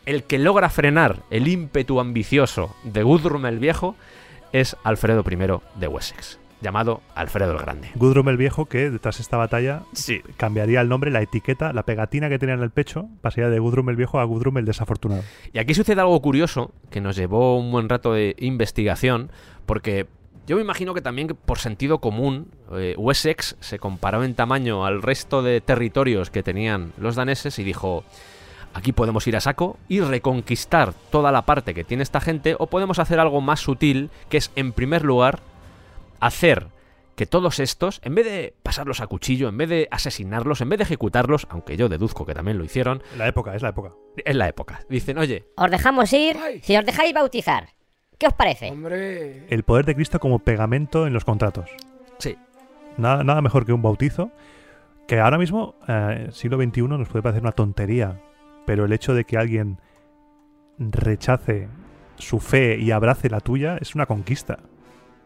A: el que logra frenar el ímpetu ambicioso de Guthrum el Viejo es Alfredo I de Wessex, llamado Alfredo el Grande.
B: Guthrum el Viejo, que detrás de esta batalla
A: Sí.
B: cambiaría el nombre, la etiqueta, la pegatina que tenía en el pecho, pasaría de Guthrum el Viejo a Guthrum el Desafortunado.
A: Y aquí sucede algo curioso que nos llevó un buen rato de investigación, porque yo me imagino que también por sentido común eh, Wessex se comparó en tamaño al resto de territorios que tenían los daneses y dijo, aquí podemos ir a saco y reconquistar toda la parte que tiene esta gente, o podemos hacer algo más sutil, que es, en primer lugar, hacer que todos estos, en vez de pasarlos a cuchillo, en vez de asesinarlos, en vez de ejecutarlos, aunque yo deduzco que también lo hicieron,
B: La época, es la época.
A: es la época. Dicen, oye,
D: Os dejamos ir si os dejáis bautizar. ¿Qué os parece?
H: Hombre.
B: El poder de Cristo como pegamento en los contratos.
A: sí,
B: Nada, nada mejor que un bautizo, que ahora mismo, eh, siglo XXI, nos puede parecer una tontería, pero el hecho de que alguien rechace su fe y abrace la tuya es una conquista.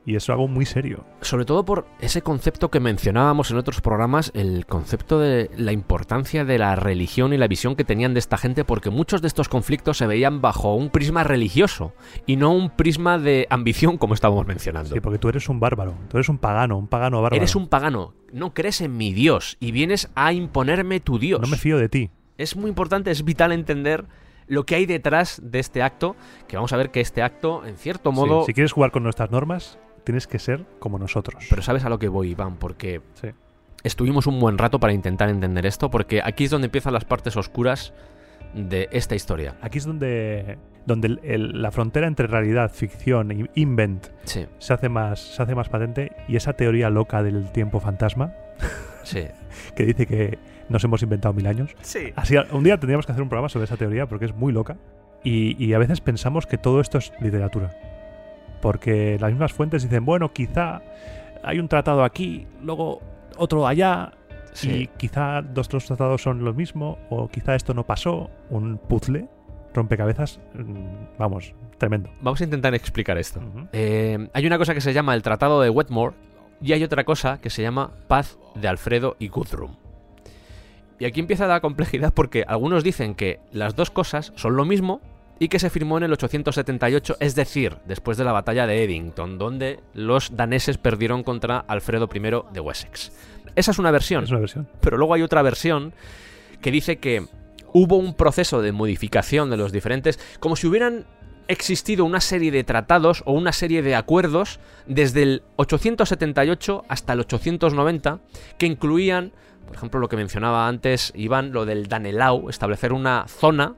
B: Y es algo muy serio.
A: sobre todo por ese concepto que mencionábamos en otros programas, el concepto de la importancia de la religión y la visión que tenían de esta gente, porque muchos de estos conflictos se veían bajo un prisma religioso y no un prisma de ambición, como estábamos mencionando.
B: Sí, porque tú eres un bárbaro, tú eres un pagano, un pagano bárbaro.
A: Eres un pagano, no crees en mi Dios y vienes a imponerme tu Dios.
B: No me fío de ti.
A: Es muy importante, es vital entender lo que hay detrás de este acto, que vamos a ver que este acto, en cierto
B: Sí,
A: modo...
B: si quieres jugar con nuestras normas, tienes que ser como nosotros.
A: Pero sabes a lo que voy, Iván, porque
B: Sí.
A: estuvimos un buen rato para intentar entender esto, porque aquí es donde empiezan las partes oscuras de esta historia.
B: Aquí es donde, donde el- el- la frontera entre realidad, ficción e invent
A: Sí,
B: se hace, más, se hace más patente y esa teoría loca del tiempo fantasma
A: sí.
B: que dice que nos hemos inventado mil años.
A: Sí.
B: Así, un día tendríamos que hacer un programa sobre esa teoría porque es muy loca y, y a veces pensamos que todo esto es literatura. Porque las mismas fuentes dicen, bueno, quizá hay un tratado aquí, luego otro allá, y quizá dos los tratados son lo mismo, o quizá esto no pasó, un puzzle, rompecabezas, mm, vamos, tremendo.
A: Vamos a intentar explicar esto. Eh, hay una cosa que se llama el Tratado de Wetmore y hay otra cosa que se llama Paz de Alfredo y Guthrum. Y aquí empieza la complejidad porque algunos dicen que las dos cosas son lo mismo y que se firmó en el 878, es decir, después de la batalla de Eddington, donde los daneses perdieron contra Alfredo I de Wessex. Esa es una versión.
B: Es una versión.
A: Pero luego hay otra versión que dice que hubo un proceso de modificación de los diferentes, como si hubieran existido una serie de tratados o una serie de acuerdos desde el 878 hasta el 890 que incluían, por ejemplo, lo que mencionaba antes Iván, lo del Danelau, establecer una zona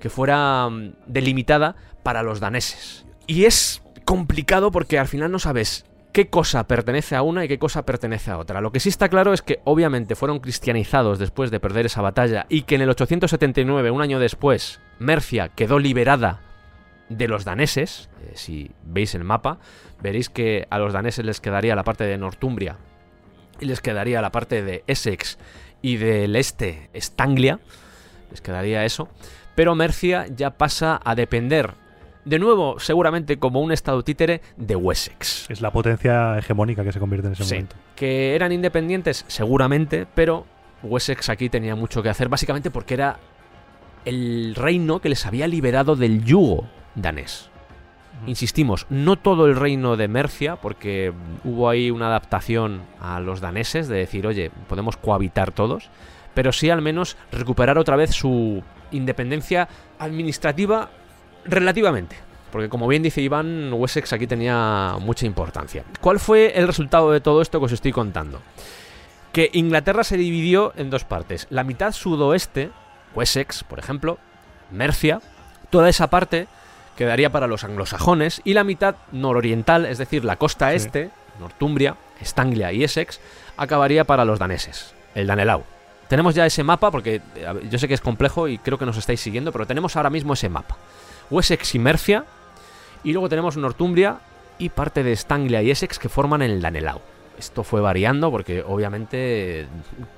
A: que fuera mm, delimitada para los daneses. Y es complicado porque al final no sabes qué cosa pertenece a una y qué cosa pertenece a otra. Lo que sí está claro es que obviamente fueron cristianizados después de perder esa batalla y que en el 879, un año después, Mercia quedó liberada de los daneses. Eh, si veis el mapa, veréis que a los daneses les quedaría la parte de Northumbria y les quedaría la parte de Essex y del este Stanglia. Les quedaría eso. Pero Mercia ya pasa a depender, de nuevo, seguramente como un estado títere, de Wessex.
B: Es la potencia hegemónica que se convierte en ese
A: Sí.
B: momento.
A: Que eran independientes, seguramente, pero Wessex aquí tenía mucho que hacer, básicamente porque era el reino que les había liberado del yugo danés. Insistimos, no todo el reino de Mercia, porque hubo ahí una adaptación a los daneses de decir, oye, podemos cohabitar todos, pero sí al menos recuperar otra vez su independencia administrativa relativamente. Porque como bien dice Iván, Wessex aquí tenía mucha importancia. ¿Cuál fue el resultado de todo esto que os estoy contando? Que Inglaterra se dividió en dos partes. La mitad sudoeste, Wessex, por ejemplo, Mercia, toda esa parte quedaría para los anglosajones y la mitad nororiental, es decir, la costa
B: Sí.
A: este, Northumbria, Estanglia y Essex, acabaría para los daneses, el Danelau. Tenemos ya ese mapa, porque eh, yo sé que es complejo y creo que nos estáis siguiendo, pero tenemos ahora mismo ese mapa. Wessex y Mercia, y luego tenemos Northumbria y parte de Estanglia y Essex que forman el Danelau. Esto fue variando porque obviamente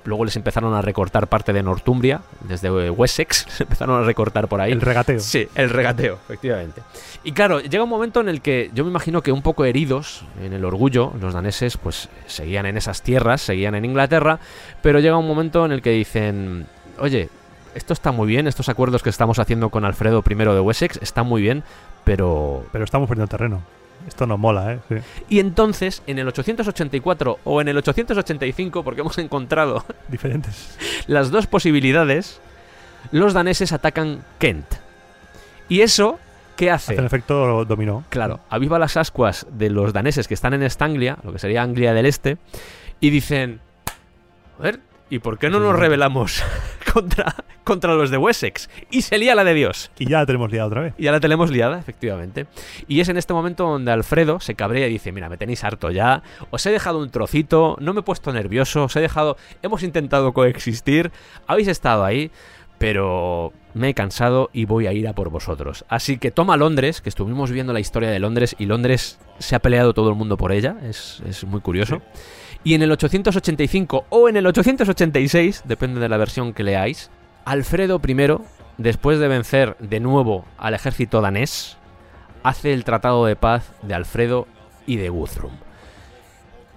A: luego les empezaron a recortar parte de Northumbria, desde eh, Wessex, se empezaron a recortar por ahí.
B: El regateo.
A: Sí, el regateo, efectivamente. Y claro, llega un momento en el que yo me imagino que un poco heridos en el orgullo, los daneses pues seguían en esas tierras, seguían en Inglaterra, pero llega un momento en el que dicen, oye, esto está muy bien, estos acuerdos que estamos haciendo con Alfredo I de Wessex están muy bien, pero...
B: Pero estamos perdiendo terreno. Esto no mola, ¿eh? Sí.
A: Y entonces, en el 884 o en el 885, porque hemos encontrado
B: Diferentes.
A: las dos posibilidades, los daneses atacan Kent. Y eso, ¿qué hace?
B: Hacen efecto dominó.
A: Claro, aviva las ascuas de los daneses que están en Estanglia, lo que sería Anglia del Este, y dicen, a ver, ¿y por qué no nos rebelamos contra, contra los de Wessex? Y se lía la de Dios.
B: Y ya la tenemos liada otra vez.
A: Y ya la tenemos liada, efectivamente. Y es en este momento donde Alfredo se cabrea y dice, mira, me tenéis harto ya, os he dejado un trocito, no me he puesto nervioso, os he dejado, hemos intentado coexistir, habéis estado ahí, pero me he cansado y voy a ir a por vosotros. Así que toma Londres, que estuvimos viendo la historia de Londres y Londres se ha peleado todo el mundo por ella, es, es muy curioso. Y en el 885 o en el 886, depende de la versión que leáis, Alfredo I, después de vencer de nuevo al ejército danés, hace el tratado de paz de Alfredo y de Guthrum.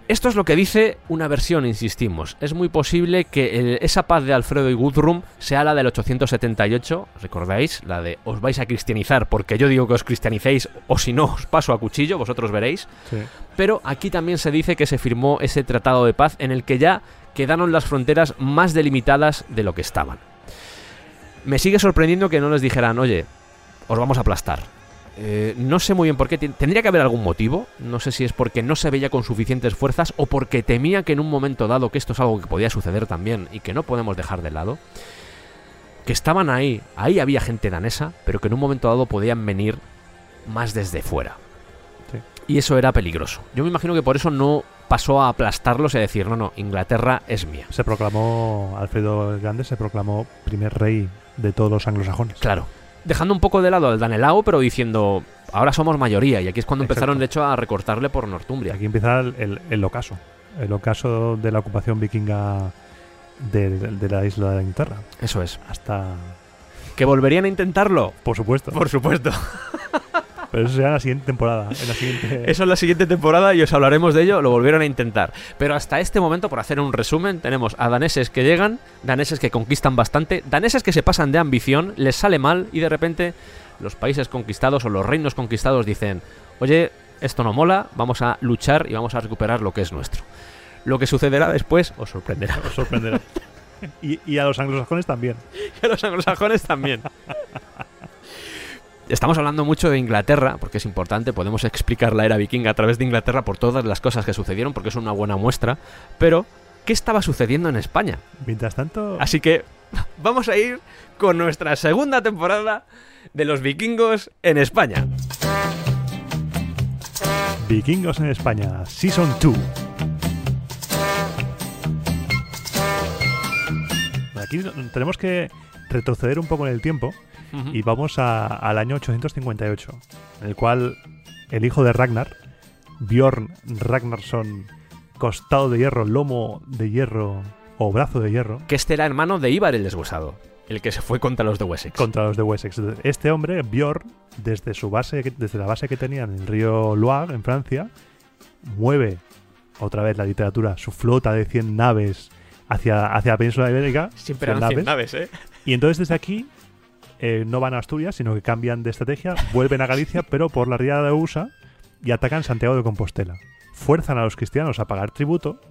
A: Esto es lo que dice una versión, insistimos. Es muy posible que el- esa paz de Alfredo y Guthrum sea la del 878, ¿recordáis? La de os vais a cristianizar porque yo digo que os cristianicéis o si no os paso a cuchillo, vosotros veréis.
B: Sí.
A: Pero aquí también se dice que se firmó ese tratado de paz en el que ya quedaron las fronteras más delimitadas de lo que estaban. Me sigue sorprendiendo que no les dijeran, oye, os vamos a aplastar. Eh, no sé muy bien por qué. Tendría que haber algún motivo. No sé si es porque no se veía con suficientes fuerzas o porque temía que en un momento dado, que esto es algo que podía suceder también y que no podemos dejar de lado, que estaban ahí, ahí había gente danesa, pero que en un momento dado podían venir más desde fuera.
B: Sí.
A: Y eso era peligroso. Yo me imagino que por eso no pasó a aplastarlos y a decir, no, no, Inglaterra es mía.
B: Se proclamó, Alfredo el Grande se proclamó primer rey de todos los anglosajones.
A: Claro. Dejando un poco de lado al Danelao, pero diciendo, ahora somos mayoría. Y aquí es cuando
B: Exacto.
A: empezaron, de hecho, a recortarle por Northumbria.
B: aquí empieza el, el- el ocaso. El ocaso de la ocupación vikinga de, de la isla de Inglaterra.
A: Eso es.
B: Hasta.
A: ¿Que volverían a intentarlo?
B: Por supuesto.
A: Por supuesto.
B: Pero eso será en la siguiente temporada. En la siguiente.
A: Eso en la siguiente temporada y os hablaremos de ello. Lo volvieron a intentar. Pero hasta este momento, por hacer un resumen, tenemos a daneses que llegan, daneses que conquistan bastante, daneses que se pasan de ambición, les sale mal y de repente los países conquistados o los reinos conquistados dicen, oye, esto no mola, vamos a luchar y vamos a recuperar lo que es nuestro. Lo que sucederá después os sorprenderá.
B: Os sorprenderá. y, y a los anglosajones también.
A: Y a los anglosajones también. Estamos hablando mucho de Inglaterra, porque es importante, podemos explicar la era vikinga a través de Inglaterra por todas las cosas que sucedieron, porque es una buena muestra, pero ¿qué estaba sucediendo en España?
B: Mientras tanto,
A: Así que vamos a ir con nuestra segunda temporada de los vikingos en España.
B: Vikingos en España, Season 2. Aquí tenemos que retroceder un poco en el tiempo y vamos a- al año 858, en el cual el hijo de Ragnar, Bjorn Ragnarsson, costado de hierro, lomo de hierro o brazo de hierro,
A: Que este era hermano de Ibar el deshuesado, el que se fue contra los de Wessex.
B: contra los de Wessex. Este hombre, Bjorn, desde su base, desde la base que tenía en el río Loire, en Francia, mueve otra vez la literatura, su flota de 100 naves hacia, hacia la península ibérica.
A: Siempre
B: 100
A: eran 100
B: naves.
A: naves, ¿eh?
B: Y entonces desde aquí eh, no van a Asturias, sino que cambian de estrategia, vuelven a Galicia, pero por la ría de USA y atacan Santiago de Compostela. Fuerzan a los cristianos a pagar tributo,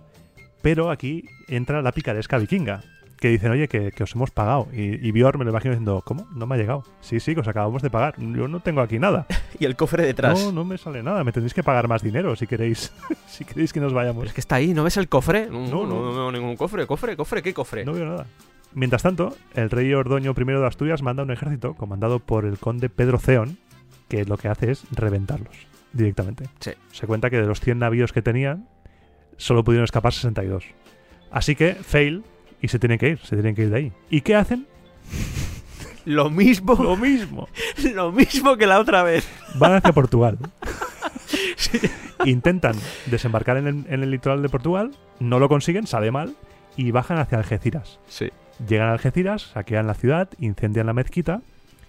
B: pero aquí entra la picaresca vikinga, que dicen, oye, que, que os hemos pagado. Y, y Bjorn me lo imagino diciendo, ¿cómo? No me ha llegado. Sí, sí, que os acabamos de pagar. Yo no tengo aquí nada.
A: Y el cofre detrás.
B: No, no me sale nada. Me tendréis que pagar más dinero si queréis, si queréis que nos vayamos.
A: Pero es que está ahí, ¿no ves el cofre? No, No,
B: no. no
A: veo ningún cofre. ¿Cofre? ¿Cofre? ¿Qué cofre?
B: No veo nada. Mientras tanto, el rey Ordoño I de Asturias manda un ejército comandado por el conde Pedro Ceón, que lo que hace es reventarlos. directamente.
A: Sí.
B: Se cuenta que de los 100 navíos que tenían, solo pudieron escapar 62. Así que, fail, y se tienen que ir, se tienen que ir de ahí. ¿Y qué hacen?
A: Lo mismo,
B: Lo mismo.
A: lo mismo que la otra vez.
B: Van hacia Portugal. Intentan desembarcar en el, en el litoral de Portugal, no lo consiguen, sale mal, y bajan hacia Algeciras.
A: Sí.
B: Llegan a Algeciras, saquean la ciudad, incendian la mezquita,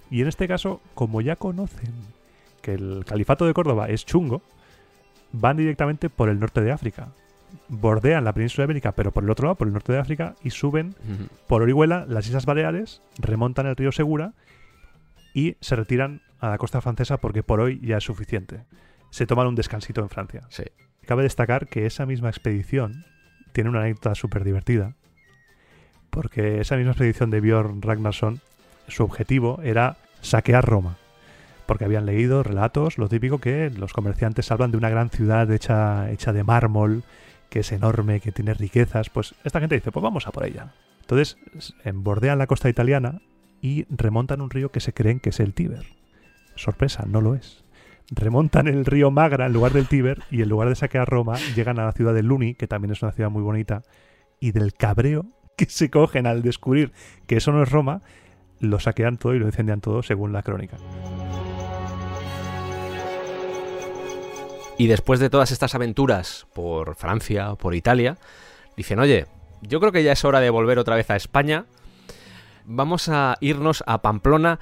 B: y en este caso, como ya conocen que el califato de Córdoba es chungo, van directamente por el norte de África. Bordean la península ibérica, pero por el otro lado, por el norte de África, y suben por Orihuela, las Islas Baleares, remontan el río Segura y se retiran a la costa francesa porque por hoy ya es suficiente. Se toman un descansito en Francia.
A: Sí.
B: Cabe destacar que esa misma expedición tiene una anécdota súper divertida. Porque esa misma expedición de Björn Ragnarsson, su objetivo era saquear Roma. Porque habían leído relatos, lo típico que los comerciantes hablan de una gran ciudad hecha, hecha de mármol, que es enorme, que tiene riquezas. Pues esta gente dice, pues vamos a por ella. Entonces, bordean la costa italiana y remontan un río que se creen que es el Tíber. Sorpresa, no lo es remontan el río Magra en lugar del Tíber y en lugar de saquear Roma llegan a la ciudad de Luni, que también es una ciudad muy bonita, y del cabreo que se cogen al descubrir que eso no es Roma, lo saquean todo y lo incendian todo según la crónica.
A: Y después de todas estas aventuras por Francia o por Italia, dicen, oye, yo creo que ya es hora de volver otra vez a España. Vamos a irnos a Pamplona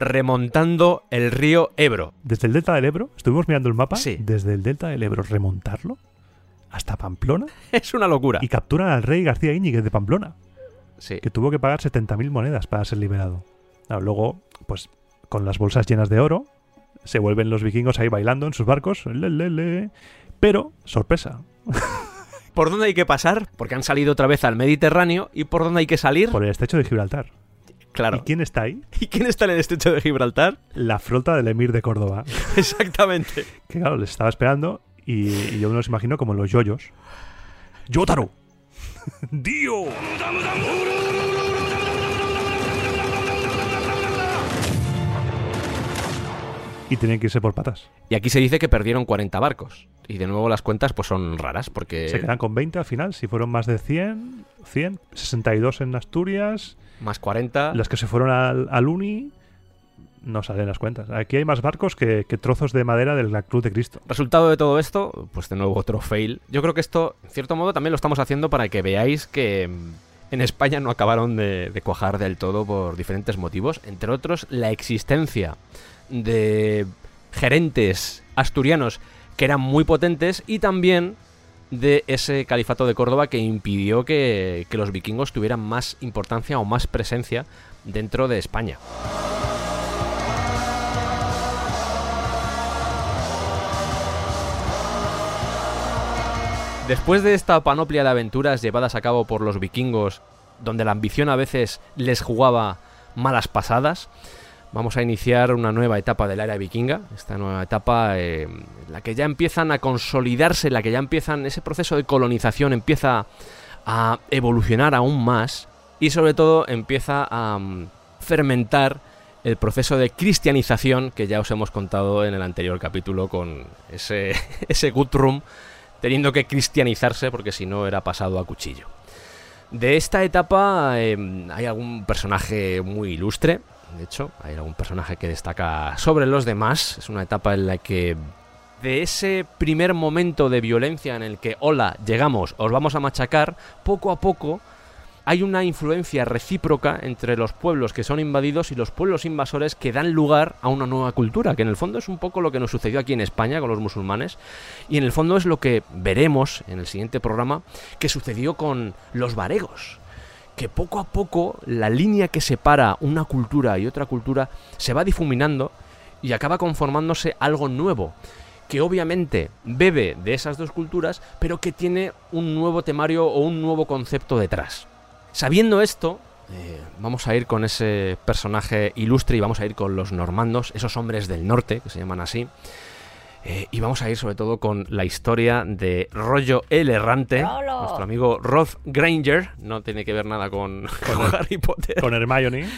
A: remontando el río Ebro.
B: Desde el delta del Ebro, estuvimos mirando el mapa,
A: Sí.
B: desde el delta del Ebro remontarlo hasta Pamplona
A: Es una locura.
B: y capturan al rey García Íñiguez de Pamplona,
A: Sí.
B: que tuvo que pagar 70.000 monedas para ser liberado. Claro, luego, pues con las bolsas llenas de oro, se vuelven los vikingos ahí bailando en sus barcos. le, le, le. Pero, sorpresa,
A: ¿Por dónde hay que pasar? Porque han salido otra vez al Mediterráneo. ¿Y por dónde hay que salir?
B: por el estrecho de Gibraltar.
A: Claro.
B: ¿Y quién está ahí?
A: ¿Y quién está en el estrecho de Gibraltar?
B: La flota del emir de Córdoba.
A: Exactamente.
B: Que claro, les estaba esperando y, y yo me los imagino como los yoyos. ¡Yotaro! ¡Dio! Y tienen que irse por patas.
A: Y aquí se dice que perdieron 40 barcos. Y de nuevo las cuentas pues son raras porque
B: Se quedan con 20 al final. Si fueron más de 100, 100, 62 en Asturias.
A: más 40...
B: Las que se fueron al, al Uni, no salen las cuentas. Aquí hay más barcos que, trozos de madera de la Cruz de Cristo.
A: Resultado de todo esto, pues de nuevo otro fail. Yo creo que esto, en cierto modo, también lo estamos haciendo para que veáis que mm, en España no acabaron de, de cuajar del todo por diferentes motivos. Entre otros, la existencia de gerentes asturianos que eran muy potentes y también de ese califato de Córdoba que impidió que, que los vikingos tuvieran más importancia o más presencia dentro de España. Después de esta panoplia de aventuras llevadas a cabo por los vikingos, donde la ambición a veces les jugaba malas pasadas, vamos a iniciar una nueva etapa del era vikinga, esta nueva etapa eh, en la que ya empiezan a consolidarse, en la que ya empiezan, ese proceso de colonización empieza a evolucionar aún más y sobre todo empieza a mm, fermentar el proceso de cristianización que ya os hemos contado en el anterior capítulo con ese, ese Guthrum teniendo que cristianizarse porque si no era pasado a cuchillo. De esta etapa eh, hay algún personaje muy ilustre, de hecho, hay algún personaje que destaca sobre los demás. Es una etapa en la que de ese primer momento de violencia en el que, hola, llegamos, os vamos a machacar, poco a poco hay una influencia recíproca entre los pueblos que son invadidos y los pueblos invasores que dan lugar a una nueva cultura, que en el fondo es un poco lo que nos sucedió aquí en España con los musulmanes, y en el fondo es lo que veremos en el siguiente programa que sucedió con los varegos que poco a poco la línea que separa una cultura y otra cultura se va difuminando y acaba conformándose algo nuevo, que obviamente bebe de esas dos culturas, pero que tiene un nuevo temario o un nuevo concepto detrás. Sabiendo esto, eh, vamos a ir con ese personaje ilustre y vamos a ir con los normandos, esos hombres del norte, que se llaman así. Eh, y vamos a ir sobre todo con la historia de Rollo el Errante,
D: Rolo.
A: nuestro amigo Roth Granger, no tiene que ver nada con, con Harry Potter.
B: Con Hermione.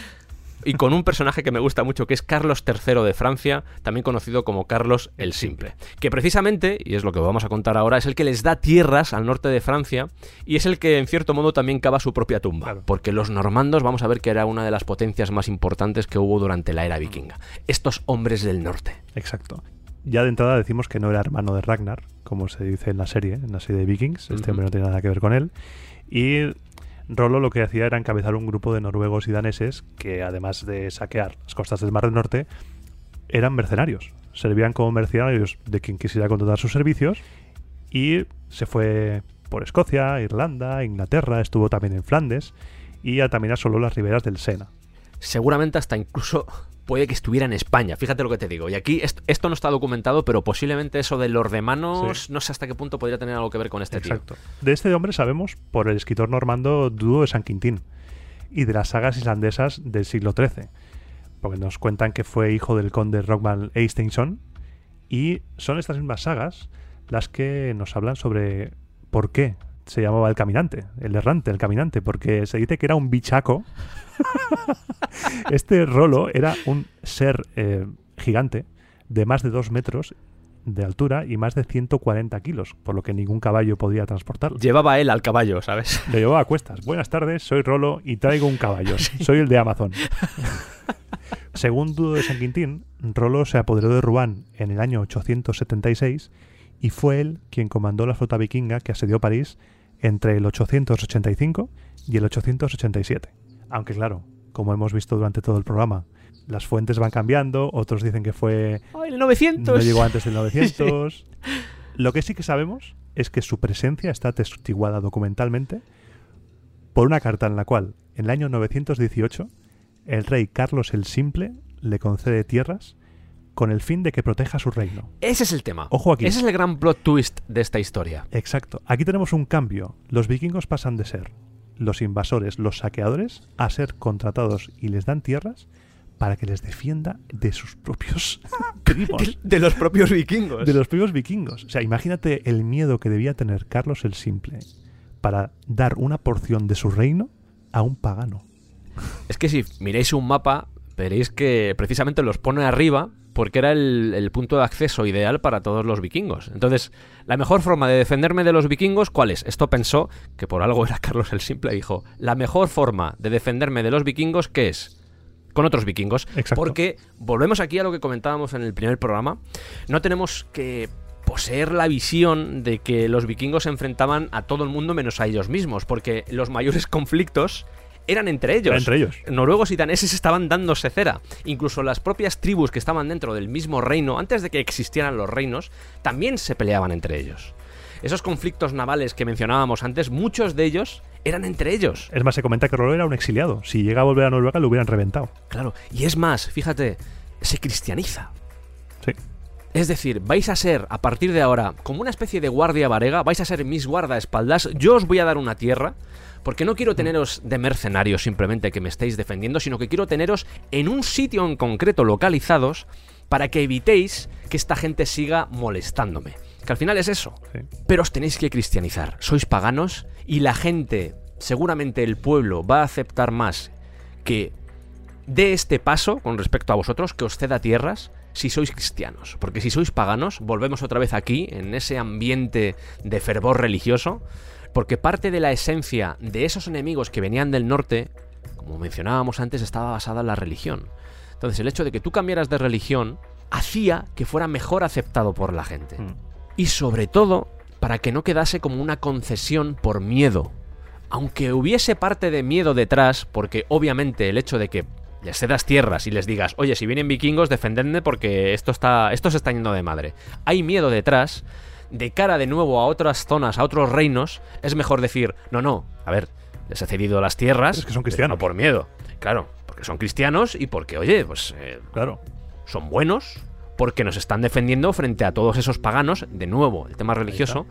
A: Y con un personaje que me gusta mucho, que es Carlos III de Francia, también conocido como Carlos el Simple. Que precisamente, y es lo que vamos a contar ahora, es el que les da tierras al norte de Francia y es el que en cierto modo también cava su propia tumba.
B: Claro.
A: Porque los normandos, vamos a ver que era una de las potencias más importantes que hubo durante la era vikinga. Estos hombres del norte.
B: Exacto. Ya de entrada decimos que no era hermano de Ragnar, como se dice en la serie, en la serie de Vikings. Este hombre no tiene nada que ver con él. Y Rolo lo que hacía era encabezar un grupo de noruegos y daneses que, además de saquear las costas del Mar del Norte, eran mercenarios. Servían como mercenarios de quien quisiera contratar sus servicios y se fue por Escocia, Irlanda, Inglaterra, estuvo también en Flandes y también asoló las riberas del Sena.
A: seguramente hasta incluso puede que estuviera en España. Fíjate lo que te digo. Y aquí est- esto no está documentado, pero posiblemente eso de los manos,
B: Sí.
A: no sé hasta qué punto podría tener algo que ver con este
B: Exacto. De este hombre sabemos por el escritor normando Dudo de San Quintín y de las sagas islandesas del siglo XIII, porque nos cuentan que fue hijo del conde Rockman Eysteinsson y son estas mismas sagas las que nos hablan sobre por qué se llamaba el caminante, el errante, el caminante, porque se dice que era un bichaco. este rolo era un ser eh, gigante de más de dos metros de altura y más de 140 kilos, por lo que ningún caballo podía transportarlo.
A: Llevaba él al caballo, ¿sabes?
B: Lo llevaba a cuestas. Buenas tardes, soy Rolo y traigo un caballo. Soy el de Amazon. Según Dudo de San Quintín, Rolo se apoderó de Rouen en el año 876 y fue él quien comandó la flota vikinga que asedió París entre el 885 y el 887. Aunque claro, como hemos visto durante todo el programa, las fuentes van cambiando, otros dicen que fue
A: ¡Ay, el 900!
B: no llegó antes del 900. Lo que sí que sabemos es que su presencia está testiguada documentalmente por una carta en la cual, en el año 918, el rey Carlos el Simple le concede tierras con el fin de que proteja su reino.
A: Ese es el tema.
B: Ojo aquí.
A: Ese es el gran plot twist de esta historia.
B: Exacto. Aquí tenemos un cambio. Los vikingos pasan de ser los invasores, los saqueadores, a ser contratados y les dan tierras para que les defienda de sus propios primos.
A: De, de los propios vikingos.
B: de los primeros vikingos. O sea, imagínate el miedo que debía tener Carlos el Simple para dar una porción de su reino a un pagano.
A: Es que si miráis un mapa, veréis que precisamente los pone arriba porque era el, el punto de acceso ideal para todos los vikingos. Entonces, la mejor forma de defenderme de los vikingos, ¿cuál es? Esto pensó, que por algo era Carlos el Simple, dijo, la mejor forma de defenderme de los vikingos, ¿qué es? Con otros vikingos.
B: Exacto.
A: Porque, volvemos aquí a lo que comentábamos en el primer programa, no tenemos que poseer la visión de que los vikingos se enfrentaban a todo el mundo menos a ellos mismos, porque los mayores conflictos eran entre ellos.
B: Era entre ellos.
A: Noruegos y daneses estaban dándose cera. Incluso las propias tribus que estaban dentro del mismo reino, antes de que existieran los reinos, también se peleaban entre ellos. Esos conflictos navales que mencionábamos antes, muchos de ellos eran entre ellos.
B: Es más, se comenta que Rollo era un exiliado. Si llega a volver a Noruega, lo hubieran reventado.
A: Claro. Y es más, fíjate, se cristianiza.
B: Sí.
A: Es decir, vais a ser, a partir de ahora, como una especie de guardia varega, vais a ser mis guardaespaldas, yo os voy a dar una tierra, porque no quiero teneros de mercenarios simplemente que me estéis defendiendo, sino que quiero teneros en un sitio en concreto localizados para que evitéis que esta gente siga molestándome. Que al final es eso.
B: Sí.
A: Pero os tenéis que cristianizar. Sois paganos y la gente, seguramente el pueblo, va a aceptar más que dé este paso con respecto a vosotros, que os ceda tierras, si sois cristianos. Porque si sois paganos, volvemos otra vez aquí, en ese ambiente de fervor religioso, porque parte de la esencia de esos enemigos que venían del norte, como mencionábamos antes, estaba basada en la religión. Entonces el hecho de que tú cambiaras de religión hacía que fuera mejor aceptado por la gente.
B: Mm.
A: Y sobre todo, para que no quedase como una concesión por miedo. Aunque hubiese parte de miedo detrás, porque obviamente el hecho de que les cedas tierras y les digas, oye, si vienen vikingos, defendedme porque esto, está, esto se está yendo de madre. Hay miedo detrás, de cara de nuevo a otras zonas, a otros reinos, es mejor decir, no, no, a ver, les he cedido las tierras.
B: Es que son cristianos.
A: No por miedo, claro, porque son cristianos y porque, oye, pues eh,
B: Claro.
A: son buenos porque nos están defendiendo frente a todos esos paganos, de nuevo, el tema religioso,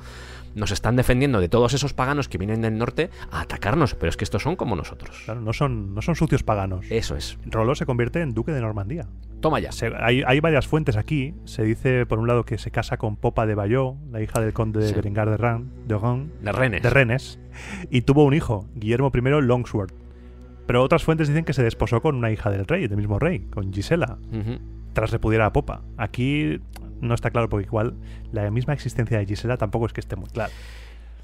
A: nos están defendiendo de todos esos paganos que vienen del norte a atacarnos, pero es que estos son como nosotros.
B: Claro, no son, no son sucios paganos.
A: Eso es.
B: Rollo se convierte en duque de Normandía.
A: Toma ya.
B: Se- hay, hay varias fuentes aquí. Se dice, por un lado, que se casa con Popa de Bayeux, la hija del conde de. Berengar de Ran, de Ran,
A: De renes.
B: de Rennes, y tuvo un hijo, Guillermo I Longsword. Pero otras fuentes dicen que se desposó con una hija del rey, del mismo rey, con Gisela, tras repudiar a Popa. Aquí no está claro porque igual la misma existencia de Gisela tampoco es que esté muy clara.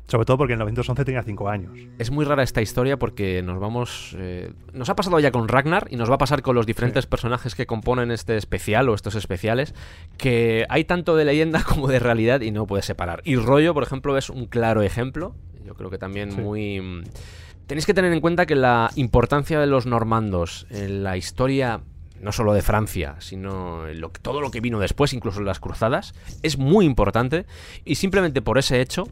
B: Sobre todo porque en 911 tenía 5 años.
A: Es muy rara esta historia porque nos vamos. eh, nos ha pasado ya con Ragnar y nos va a pasar con los diferentes personajes que componen este especial o estos especiales. Que hay tanto de leyenda como de realidad y no puedes separar. Y Rollo, por ejemplo, es un claro ejemplo. Yo creo que también
B: Sí.
A: muy. mm, Tenéis que tener en cuenta que la importancia de los normandos en la historia. No solo de Francia, sino todo lo que vino después, incluso las cruzadas, es muy importante. Y simplemente por ese hecho,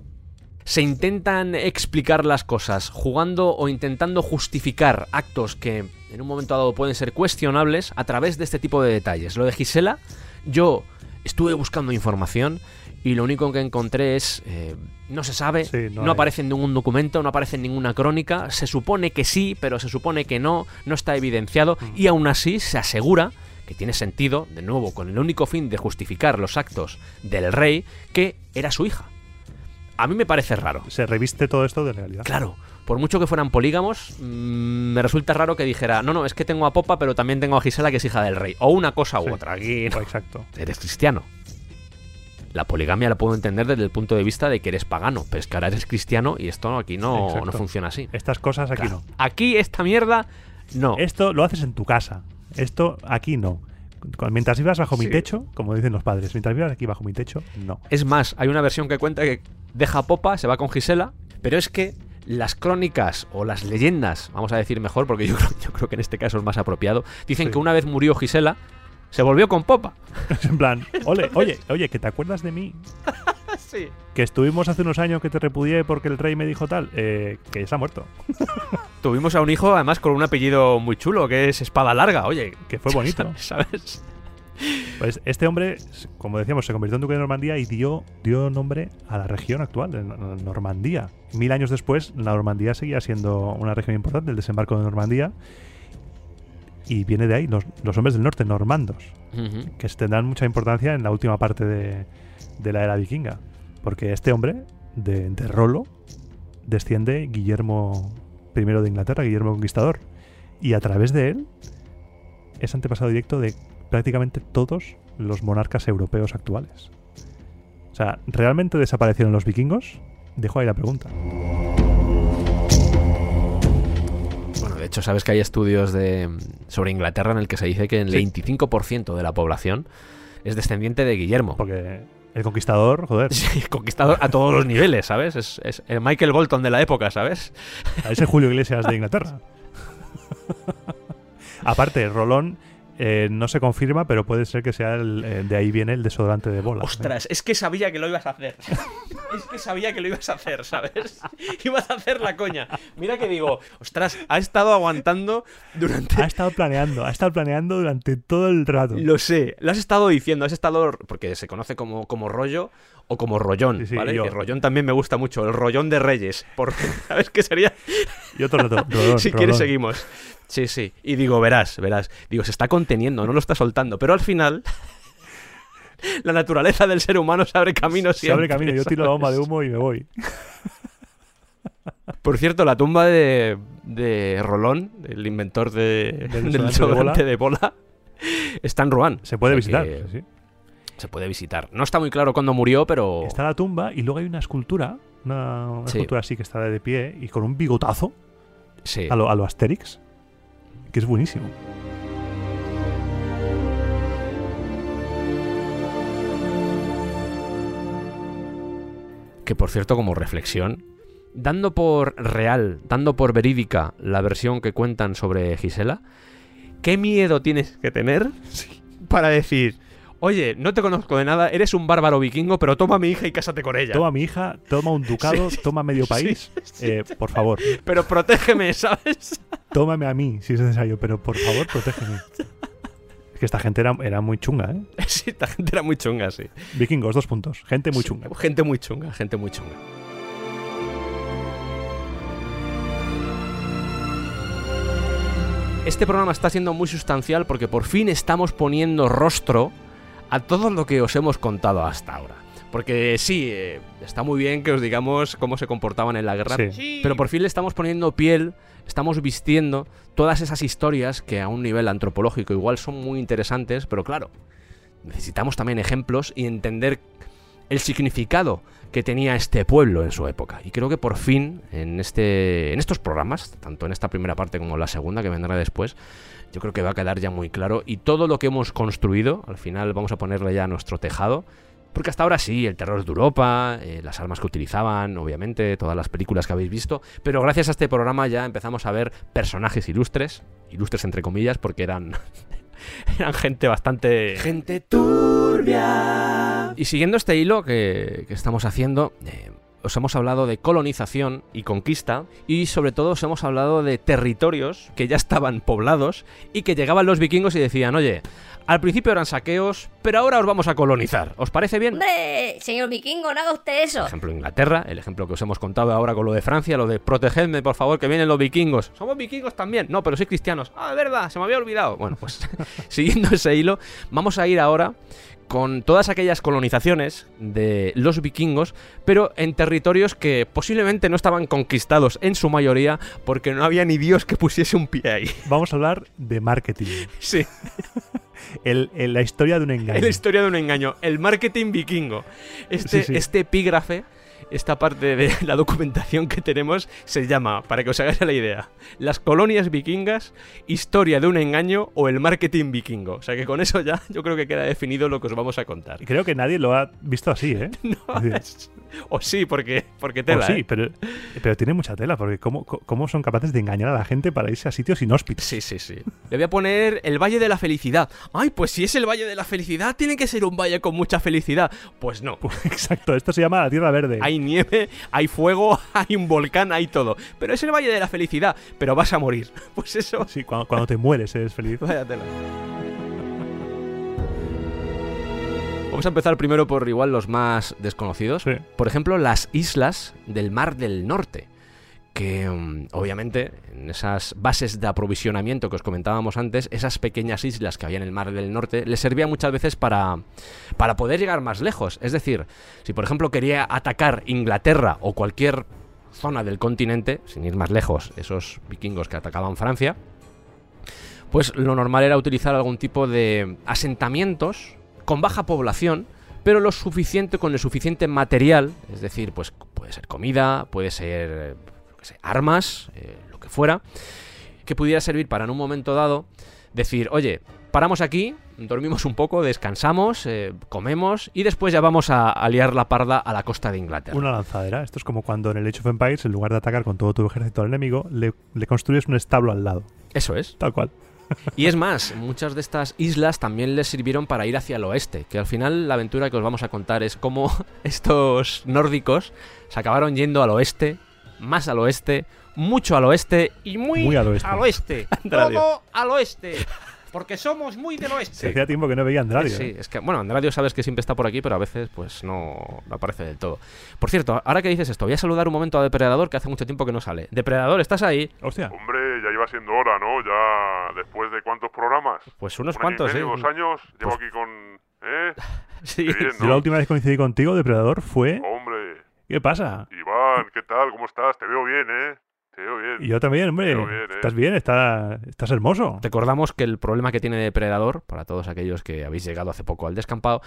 A: se intentan explicar las cosas jugando o intentando justificar actos que en un momento dado pueden ser cuestionables a través de este tipo de detalles. Lo de Gisela, yo estuve buscando información y lo único que encontré es eh, no se sabe,
B: Sí,
A: no, aparece en ningún documento, no aparece en ninguna crónica, se supone que sí, pero se supone que no, no está evidenciado
B: Mm.
A: y aún así se asegura que tiene sentido, de nuevo, con el único fin de justificar los actos del rey, que era su hija. A mí me parece raro.
B: Se reviste todo esto de realidad.
A: Claro, por mucho que fueran polígamos, mm, me resulta raro que dijera, no, no, es que tengo a Popa, pero también tengo a Gisela, que es hija del rey. O una cosa u
B: Sí.
A: otra. Aquí no.
B: Exacto.
A: Eres cristiano. La poligamia la puedo entender desde el punto de vista de que eres pagano, pero es que ahora eres cristiano y esto aquí no,
B: Exacto.
A: no funciona así.
B: Estas cosas aquí
A: Claro. Aquí esta mierda, no.
B: no. Esto lo haces en tu casa. Esto aquí no. Mientras vivas bajo mi techo, como dicen los padres, mientras vivas aquí bajo mi techo, no.
A: Es más, hay una versión que cuenta que deja Popa, se va con Gisela, pero es que las crónicas o las leyendas, vamos a decir mejor, porque yo creo, yo creo que en este caso es más apropiado, dicen
B: Sí.
A: que una vez murió Gisela, se volvió con Popa.
B: En plan, ole, oye, oye, que te acuerdas de mí,
A: Sí.
B: que estuvimos hace unos años que te repudié porque el rey me dijo tal, eh, que se ha muerto,
A: Tuvimos a un hijo, además, con un apellido muy chulo, que es Espada Larga, oye.
B: que fue bonito.
A: ¿Sabes?
B: Pues este hombre, como decíamos, se convirtió en duque de Normandía y dio, dio nombre a la región actual, de Nor- Normandía. Mil años después, la Normandía seguía siendo una región importante, el desembarco de Normandía. Y viene de ahí, los, los hombres del norte, normandos, que tendrán mucha importancia en la última parte de, de la era vikinga. Porque este hombre, de, de Rolo, desciende Guillermo I de Inglaterra, Guillermo Conquistador. Y a través de él es antepasado directo de prácticamente todos los monarcas europeos actuales. O sea, ¿realmente desaparecieron los vikingos? Dejo ahí la pregunta.
A: Bueno, de hecho, sabes que hay estudios de, sobre Inglaterra en el que se dice que el
B: Sí.
A: 25% de la población es descendiente de Guillermo.
B: Porque el conquistador, joder,
A: Sí, conquistador a todos los niveles, ¿sabes? Es, es el Michael Bolton de la época, ¿sabes?
B: a ese Julio Iglesias de Inglaterra. Aparte, Rolón eh, no se confirma, pero puede ser que sea el, eh, de ahí viene el desodorante de bola.
A: Ostras, es que sabía que lo ibas a hacer. Es que sabía que lo ibas a hacer, ¿sabes? Ibas a hacer la coña. Mira que digo, ostras, ha estado aguantando durante
B: Ha estado planeando, ha estado planeando durante todo el rato.
A: Lo sé, lo has estado diciendo, has estado. Porque se conoce como, como rollo o como rollón,
B: Sí, sí,
A: ¿vale?
B: yo.
A: Que rollón también me gusta mucho, el rollón de Reyes. Por, ¿Sabes qué sería?
B: Y otro rato, Rolón,
A: si quieres, seguimos. Sí, sí. Y digo, verás, verás. Digo, se está conteniendo, no lo está soltando. Pero al final. La naturaleza del ser humano se abre camino
B: Se abre
A: siempre.
B: camino, yo tiro la bomba de humo y me voy.
A: Por cierto, la tumba de, de Rolón, el inventor de,
B: Del
A: del
B: de
A: bola, está en Rouen.
B: Se puede
A: O
B: visitar.
A: que
B: sí.
A: Se puede visitar. No está muy claro cuándo murió, pero.
B: Está la tumba y luego hay una escultura, una, una
A: Sí.
B: escultura así que está de pie y con un bigotazo
A: Sí.
B: a lo, a lo Asterix, que es buenísimo.
A: Que por cierto, como reflexión, dando por real, dando por verídica la versión que cuentan sobre Gisela, ¿qué miedo tienes que tener para decir, oye, no te conozco de nada, eres un bárbaro vikingo, pero toma a mi hija y cásate con ella?
B: Toma a mi hija, toma un ducado,
A: Sí,
B: toma medio país.
A: sí.
B: Eh, por favor,
A: Pero protégeme, ¿sabes?
B: tómame a mí si es necesario, pero por favor, protégeme. Es que esta gente era, era muy chunga, ¿eh?
A: sí, esta gente era muy chunga, sí.
B: Vikingos, dos puntos. Gente muy chunga.
A: Gente muy chunga, gente muy chunga. Este programa está siendo muy sustancial porque por fin estamos poniendo rostro a todo lo que os hemos contado hasta ahora. Porque sí, eh, está muy bien que os digamos cómo se comportaban en la guerra,
B: Sí.
A: pero por fin le estamos poniendo piel, estamos vistiendo todas esas historias que a un nivel antropológico igual son muy interesantes, pero claro, necesitamos también ejemplos y entender el significado que tenía este pueblo en su época. Y creo que por fin, en, este, en estos programas, tanto en esta primera parte como en la segunda que vendrá después, yo creo que va a quedar ya muy claro. Y todo lo que hemos construido, al final vamos a ponerle ya nuestro tejado. Porque hasta ahora sí, el terror de Europa, eh, las armas que utilizaban, obviamente, todas las películas que habéis visto. Pero gracias a este programa ya empezamos a ver personajes ilustres, ilustres entre comillas, porque eran, eran gente bastante... Gente turbia. Y siguiendo este hilo que, que estamos haciendo, eh, os hemos hablado de colonización y conquista y sobre todo os hemos hablado de territorios que ya estaban poblados y que llegaban los vikingos y decían, oye, al principio eran saqueos, pero ahora os vamos a colonizar. ¿Os parece bien?
D: Hombre, señor vikingo, no haga usted eso.
A: Por ejemplo, Inglaterra, el ejemplo que os hemos contado ahora con lo de Francia, lo de protegedme, por favor, que vienen los vikingos. Somos vikingos también. No, pero sois cristianos. Ah, de verdad, se me había olvidado. Bueno, pues siguiendo ese hilo, vamos a ir ahora con todas aquellas colonizaciones de los vikingos, pero en territorios que posiblemente no estaban conquistados en su mayoría porque no había ni Dios que pusiese un pie ahí.
B: Vamos a hablar de marketing.
A: Sí,
B: El, el- la historia de un engaño.
A: la historia de un engaño. El marketing vikingo. Este,
B: Sí, sí.
A: este epígrafe, esta parte de la documentación que tenemos, se llama, para que os hagáis la idea, Las colonias vikingas, historia de un engaño o el marketing vikingo. O sea que con eso ya yo creo que queda definido lo que os vamos a contar.
B: Creo que nadie lo ha visto así, ¿eh?
A: No,
B: Es
A: o sí, porque, porque
B: O
A: tela.
B: sí,
A: ¿eh?
B: pero, pero tiene mucha tela, porque ¿cómo, cómo son capaces de engañar a la gente para irse a sitios inhóspitos?
A: Sí, sí, sí. Le voy a poner el Valle de la Felicidad. Ay, pues si es el Valle de la Felicidad, tiene que ser un valle con mucha felicidad. Pues no.
B: Exacto, esto se llama la Tierra Verde.
A: Hay nieve, hay fuego, hay un volcán, hay todo. Pero es el Valle de la Felicidad, pero vas a morir. Pues eso.
B: Sí, cuando, cuando te mueres eres feliz.
A: Vaya tela. Vamos a empezar primero por igual los más desconocidos.
B: Sí.
A: Por ejemplo, las islas del Mar del Norte. Que mm, obviamente en esas bases de aprovisionamiento que os comentábamos antes, esas pequeñas islas que había en el Mar del Norte, les servía muchas veces para, para poder llegar más lejos. Es decir, si por ejemplo quería atacar Inglaterra o cualquier zona del continente, sin ir más lejos, esos vikingos que atacaban Francia, pues lo normal era utilizar algún tipo de asentamientos con baja población, pero lo suficiente con el suficiente material, es decir, pues puede ser comida, puede ser eh, sé, armas, eh, lo que fuera, que pudiera servir para en un momento dado decir, oye, paramos aquí, dormimos un poco, descansamos, eh, comemos y después ya vamos a, a liar la parda a la costa de Inglaterra.
B: Una lanzadera. Esto es como cuando en el Age of Empires, en lugar de atacar con todo tu ejército al enemigo, le, le construyes un establo al lado.
A: Eso es.
B: Tal cual.
A: Y es más, muchas de estas islas también les sirvieron para ir hacia el oeste, que al final la aventura que os vamos a contar es cómo estos nórdicos se acabaron yendo al oeste, más al oeste, mucho al oeste y muy,
B: Muy al oeste.
H: Al oeste. Todo al oeste. Porque somos muy del
B: Se
H: oeste.
B: hacía tiempo que no veía a Andrade.
A: Sí, es que, bueno, Andradio sabes que siempre está por aquí, pero a veces pues no, no aparece del todo. Por cierto, ahora que dices esto, voy a saludar un momento a Depredador, que hace mucho tiempo que no sale. Depredador, ¿estás ahí?
B: Hostia.
E: Hombre, ya iba siendo hora, ¿no? Ya después de cuántos programas.
A: Pues unos cuantos, ¿eh?
E: dos años. Llevo
A: Pues-
E: aquí con... ¿Eh?
A: Sí.
B: Yo la última vez que coincidí contigo, Depredador, fue...
E: Hombre,
B: ¿Qué pasa?
E: Iván, ¿qué tal? ¿Cómo estás? Te veo bien, ¿eh? Te veo bien.
B: Y yo también, hombre.
E: Bien, ¿eh?
B: Estás bien, está- estás hermoso.
A: Recordamos que el problema que tiene Depredador, para todos aquellos que habéis llegado hace poco al descampado,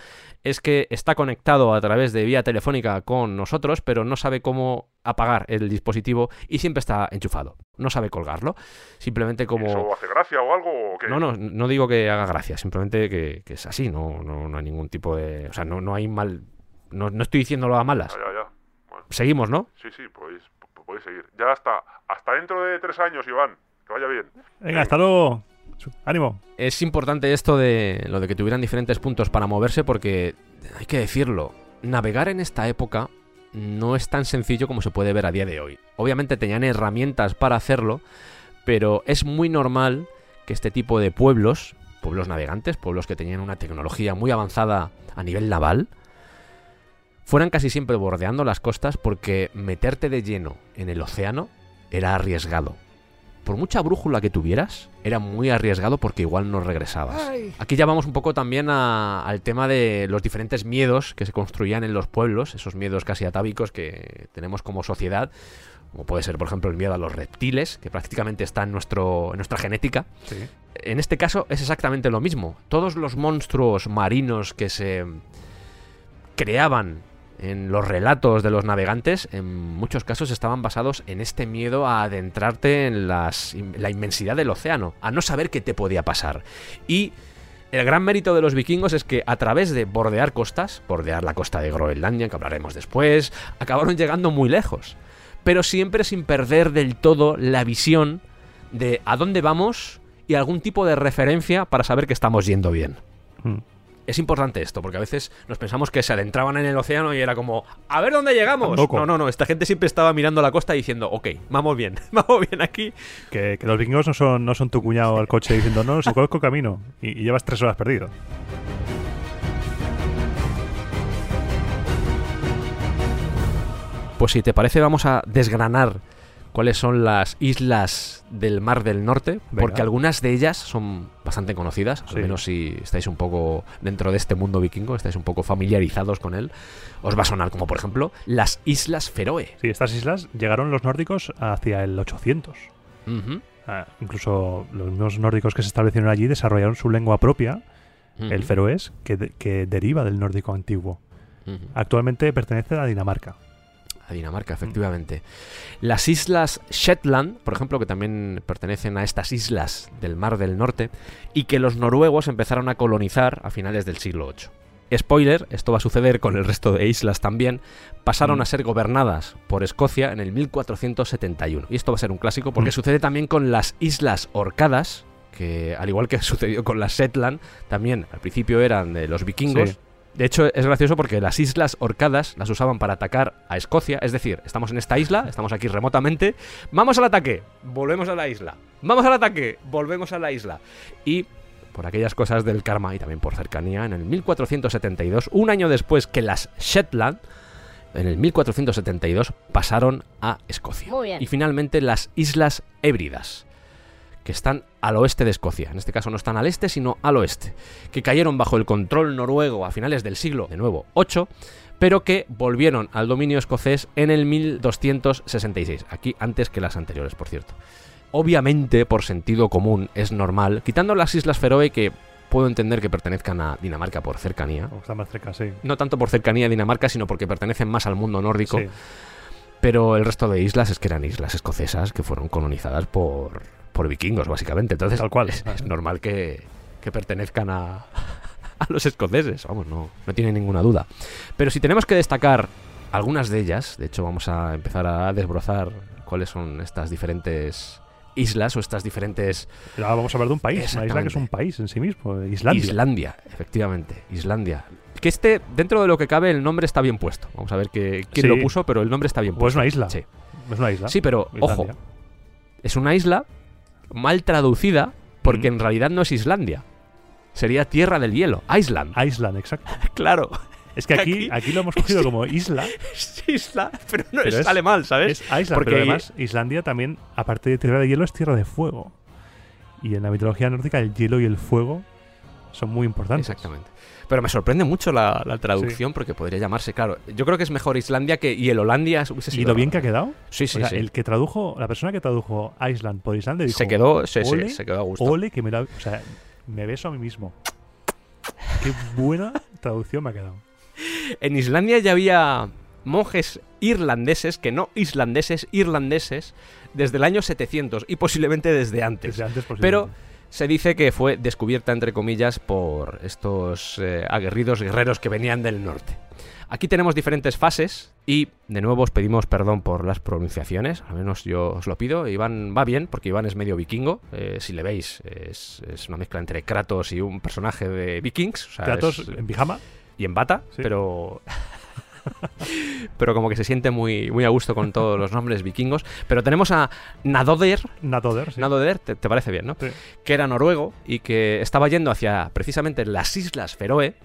A: es que está conectado a través de vía telefónica con nosotros, pero no sabe cómo apagar el dispositivo y siempre está enchufado. No sabe colgarlo. Simplemente como...
E: ¿Eso hace gracia o algo? o qué?
A: No, no, no digo que haga gracia, simplemente que, que es así, no, no, no hay ningún tipo de... O sea, no, no hay mal... No, no estoy diciéndolo a malas.
E: Ya, ya, ya.
A: Seguimos, ¿no?
E: sí, sí, podéis, podéis seguir. Ya hasta, hasta dentro de tres años, Iván. Que vaya bien.
B: Venga, hasta luego. Ánimo.
A: Es importante esto de lo de que tuvieran diferentes puntos para moverse porque, hay que decirlo, navegar en esta época no es tan sencillo como se puede ver a día de hoy. Obviamente tenían herramientas para hacerlo, pero es muy normal que este tipo de pueblos, pueblos navegantes, pueblos que tenían una tecnología muy avanzada a nivel naval, fueran casi siempre bordeando las costas porque meterte de lleno en el océano era arriesgado. por mucha brújula que tuvieras, era muy arriesgado porque igual no regresabas. Aquí ya vamos un poco también a- al tema de los diferentes miedos que se construían en los pueblos, esos miedos casi atávicos que tenemos como sociedad, como puede ser, por ejemplo, el miedo a los reptiles, que prácticamente está en, nuestro, en nuestra genética.
B: Sí.
A: En este caso es exactamente lo mismo. Todos los monstruos marinos que se creaban en los relatos de los navegantes, en muchos casos estaban basados en este miedo a adentrarte en la inmensidad del océano, a no saber qué te podía pasar. Y el gran mérito de los vikingos es que a través de bordear costas, bordear la costa de Groenlandia, que hablaremos después, acabaron llegando muy lejos. Pero siempre sin perder del todo la visión de a dónde vamos y algún tipo de referencia para saber que estamos yendo bien.
B: Mm.
A: Es importante esto, porque a veces nos pensamos que se adentraban en el océano y era como, a ver dónde llegamos. No, no, no, esta gente siempre estaba mirando la costa diciendo, ok, vamos bien, vamos bien aquí.
B: Que, que los vikingos no son, no son tu cuñado al coche diciendo, no, si conozco el camino. Y, y llevas tres horas perdido.
A: Pues si te parece, vamos a desgranar cuáles son las islas del Mar del Norte,
B: Venga.
A: porque algunas de ellas son bastante conocidas,
B: Sí.
A: al menos si estáis un poco dentro de este mundo vikingo, estáis un poco familiarizados con él, os va a sonar como por ejemplo las Islas Feroe.
B: Sí, estas islas llegaron los nórdicos hacia el 800.
A: Ujú,
B: Ah, incluso los mismos nórdicos que se establecieron allí desarrollaron su lengua propia, el feroés, que, de- que deriva del nórdico antiguo. Actualmente pertenece a Dinamarca.
A: A Dinamarca, efectivamente. Las islas Shetland, por ejemplo, que también pertenecen a estas islas del Mar del Norte, y que los noruegos empezaron a colonizar a finales del siglo VIII. Spoiler, esto va a suceder con el resto de islas también, pasaron
B: Mm.
A: a ser gobernadas por Escocia en el 1471. Y esto va a ser un clásico porque
B: Mm.
A: sucede también con las Islas Orcadas, que al igual que sucedió con las Shetland, también al principio eran de los vikingos.
B: Sí.
A: De hecho, es gracioso porque las islas Orcadas las usaban para atacar a Escocia. Es decir, estamos en esta isla, estamos aquí remotamente. Vamos al ataque, volvemos a la isla. Vamos al ataque, volvemos a la isla. Y por aquellas cosas del karma y también por cercanía, en el 1472, un año después que las Shetland, en el 1472, pasaron a Escocia.
D: Muy bien.
A: Y finalmente las Islas Hébridas, que están al oeste de Escocia. En este caso no están al este, sino al oeste. Que cayeron bajo el control noruego a finales del siglo, de nuevo, 8, pero que volvieron al dominio escocés en el 1266. Aquí antes que las anteriores, por cierto. Obviamente, por sentido común, es normal, quitando las Islas Feroe que puedo entender que pertenezcan a Dinamarca por cercanía.
B: Está más cerca, sí.
A: No tanto por cercanía a Dinamarca, sino porque pertenecen más al mundo nórdico.
B: Sí.
A: Pero el resto de islas es que eran islas escocesas que fueron colonizadas por, por vikingos, básicamente. Entonces,
B: Tal cual.
A: Es, es normal que, que pertenezcan a, a los escoceses. Vamos, no, no tiene ninguna duda. Pero si tenemos que destacar algunas de ellas, de hecho, vamos a empezar a desbrozar cuáles son estas diferentes islas o estas diferentes.
B: Ahora vamos a hablar de un país, una isla que es un país en sí mismo, Islandia.
A: Islandia, efectivamente, Islandia. Que este, dentro de lo que cabe, el nombre está bien puesto. Vamos a ver que, quién
B: Sí.
A: lo puso, pero el nombre está bien
B: O es
A: puesto.
B: una isla.
A: Sí.
B: Es una isla.
A: Sí, pero ojo, es una isla mal traducida porque
B: Mm.
A: en realidad no es Islandia. Sería Tierra del Hielo, Island.
B: Island, exacto.
A: Claro,
B: Es que aquí,
A: Aquí-
B: aquí lo hemos cogido como isla.
A: es isla, pero no
B: Pero
A: es,
B: es-
A: alemán, ¿sabes?
B: Es Island,
A: Porque-
B: pero además Islandia también, aparte de tierra de hielo, es tierra de fuego. Y en la mitología nórdica el hielo y el fuego son muy importantes.
A: Exactamente. Pero me sorprende mucho la, la traducción porque podría llamarse, claro, yo creo que es mejor Islandia que y el Holandia hubiese
B: ¿Y lo bien que ha quedado?
A: Sí, sí,
B: O sea,
A: sí.
B: el que tradujo, la persona que tradujo Island por Islandia dijo,
A: se quedó, sí, sí, se quedó a gusto.
B: ole que me la... O sea, me beso a mí mismo. Qué buena traducción me ha quedado.
A: En Islandia ya había monjes irlandeses, que no islandeses, irlandeses, desde el año 700 y posiblemente desde antes.
B: Desde antes
A: Pero
B: posiblemente.
A: Se dice que fue descubierta, entre comillas, por estos eh, aguerridos guerreros que venían del norte. Aquí tenemos diferentes fases y de nuevo os pedimos perdón por las pronunciaciones, al menos yo os lo pido. Iván va bien porque Iván es medio vikingo, eh, si le veis es, es una mezcla entre Kratos y un personaje de vikings. o sea,
B: Kratos
A: es-
B: en pijama.
A: y en bata,
B: Sí.
A: pero. pero como que se siente muy, muy a gusto con todos los nombres vikingos. Pero tenemos a Nadoder.
B: Nadoder, sí.
A: Nadoder, te, te parece bien, ¿no?
B: Sí.
A: Que era noruego y que estaba yendo hacia precisamente las Islas Feroe.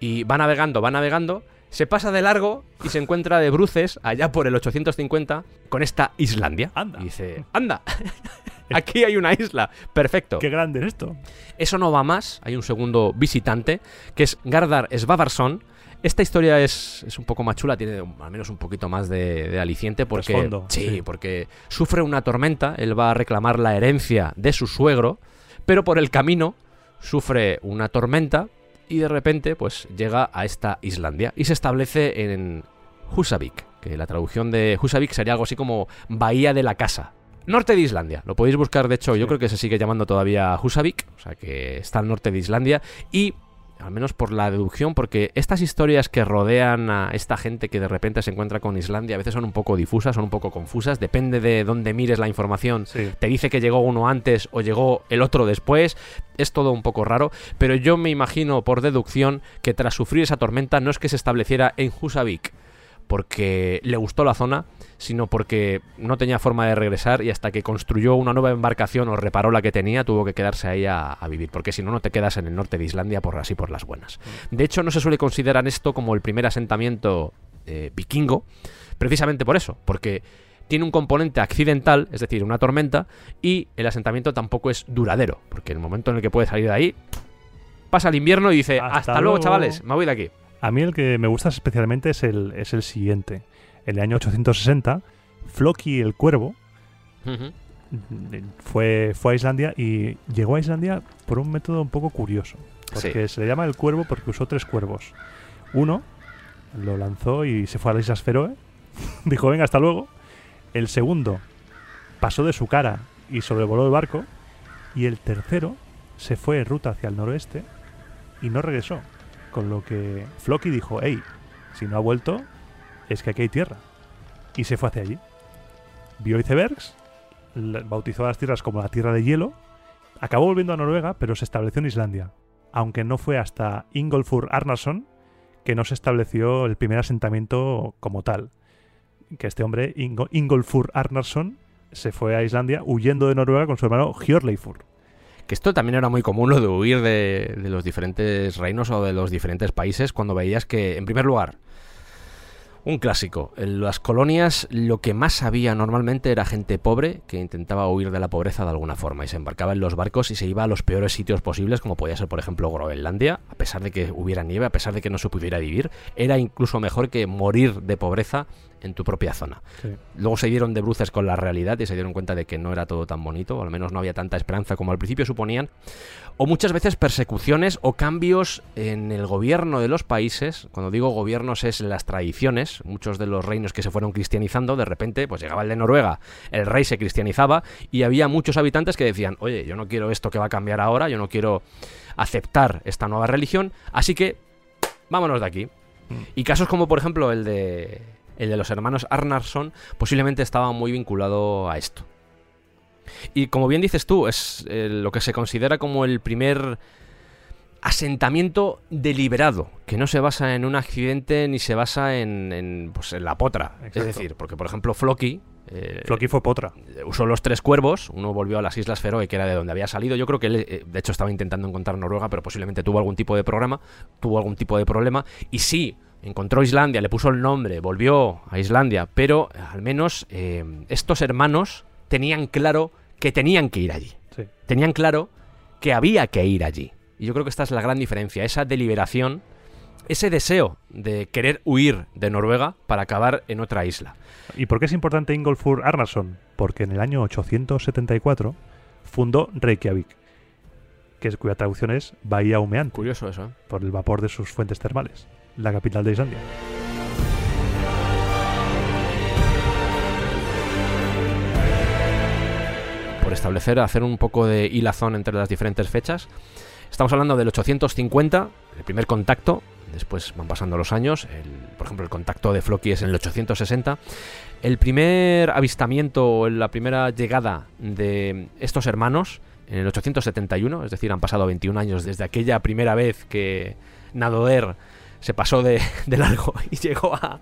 A: Y va navegando, va navegando. Se pasa de largo y se encuentra de bruces allá por el 850 con esta Islandia.
B: Anda.
A: Y dice, anda. aquí hay una isla. Perfecto.
B: Qué grande es esto.
A: Eso no va más. Hay un segundo visitante, que es Gardar Svavarsson. Esta historia es, es un poco más chula, tiene al menos un poquito más de, de aliciente porque,
B: Trasfondo,
A: sí,
B: sí.
A: porque sufre una tormenta, él va a reclamar la herencia de su suegro, pero por el camino sufre una tormenta y de repente pues llega a esta Islandia y se establece en Husavik, que la traducción de Husavik sería algo así como Bahía de la Casa. Norte de Islandia, lo podéis buscar, de hecho, yo creo que se sigue llamando todavía Husavik, o sea que está al norte de Islandia y al menos por la deducción, porque estas historias que rodean a esta gente que de repente se encuentra con Islandia a veces son un poco difusas, son un poco confusas, depende de dónde mires la información,
B: Sí.
A: te dice que llegó uno antes o llegó el otro después, es todo un poco raro, pero yo me imagino por deducción que tras sufrir esa tormenta no es que se estableciera en Husavik porque le gustó la zona, sino porque no tenía forma de regresar y hasta que construyó una nueva embarcación o reparó la que tenía, tuvo que quedarse ahí a, a vivir, porque si no, no te quedas en el norte de Islandia por así por las buenas. De hecho, no se suele considerar esto como el primer asentamiento eh, vikingo, precisamente por eso, porque tiene un componente accidental, es decir, una tormenta, y el asentamiento tampoco es duradero, porque el momento en el que puede salir de ahí, pasa el invierno y dice,
B: Hasta
A: hasta, luego,
B: luego".
A: chavales, me voy de aquí.
B: A mí el que me gusta especialmente es el, es el siguiente. En el año 860, Floki el Cuervo fue, fue a Islandia y llegó a Islandia por un método un poco curioso. Porque se le llama el cuervo porque usó tres cuervos. Uno lo lanzó y se fue a las Islas Feroe. Dijo, venga, hasta luego. El segundo pasó de su cara y sobrevoló el barco. Y el tercero se fue en ruta hacia el noroeste y no regresó. Con lo que Floki dijo, hey, si no ha vuelto, es que aquí hay tierra. Y se fue hacia allí. Vio icebergs, bautizó a las tierras como la tierra de hielo, acabó volviendo a Noruega, pero se estableció en Islandia. Aunque no fue hasta Ingolfur Arnarsson que no se estableció el primer asentamiento como tal. Que este hombre, Ingo- Ingolfur Arnarsson, se fue a Islandia huyendo de Noruega con su hermano Hjorleifur.
A: Que esto también era muy común, lo de huir de, los diferentes reinos o de los diferentes países, cuando veías que, en primer lugar, un clásico, en las colonias lo que más había normalmente era gente pobre que intentaba huir de la pobreza de alguna forma y se embarcaba en los barcos y se iba a los peores sitios posibles, como podía ser, por ejemplo, Groenlandia, a pesar de que hubiera nieve, a pesar de que no se pudiera vivir, era incluso mejor que morir de pobreza en tu propia zona.
B: Sí.
A: Luego se dieron de bruces con la realidad y se dieron cuenta de que no era todo tan bonito, o al menos no había tanta esperanza como al principio suponían. O muchas veces persecuciones o cambios en el gobierno de los países. Cuando digo gobiernos es las tradiciones. Muchos de los reinos que se fueron cristianizando, de repente, pues llegaba el de Noruega, el rey se cristianizaba y había muchos habitantes que decían, oye, yo no quiero esto que va a cambiar ahora, yo no quiero aceptar esta nueva religión, así que vámonos de aquí. Y casos como por ejemplo el de el de los hermanos Arnarsson posiblemente estaba muy vinculado a esto. Y como bien dices tú, es eh, lo que se considera como el primer asentamiento deliberado, que no se basa en un accidente ni se basa en, en, pues, en la potra.
B: Exacto.
A: Es decir, porque por ejemplo Floki... eh,
B: Floki fue potra.
A: usó los tres cuervos, uno volvió a las Islas Feroe, que era de donde había salido. Yo creo que él, eh, de hecho, estaba intentando encontrar Noruega, pero posiblemente tuvo algún tipo de programa, tuvo algún tipo de problema. Y sí, encontró Islandia, le puso el nombre, volvió a Islandia, pero eh, al menos eh, estos hermanos tenían claro que tenían que ir allí.
B: Sí.
A: Tenían claro que había que ir allí. Y yo creo que esta es la gran diferencia, esa deliberación, ese deseo de querer huir de Noruega para acabar en otra isla.
B: ¿Y por qué es importante Ingolfur Arnarsson? Porque en el año 874 fundó Reykjavik, que es, cuya traducción es Bahía Humeante,
A: Curioso eso, ¿eh?
B: por el vapor de sus fuentes termales, la capital de Islandia.
A: por establecer, hacer un poco de hilazón entre las diferentes fechas. Estamos hablando del 850, el primer contacto, después van pasando los años, por ejemplo el contacto de Floki es en el 860, el primer avistamiento, la primera llegada de estos hermanos en el 871, es decir, han pasado 21 años desde aquella primera vez que Nadoder se pasó de, de largo y llegó a,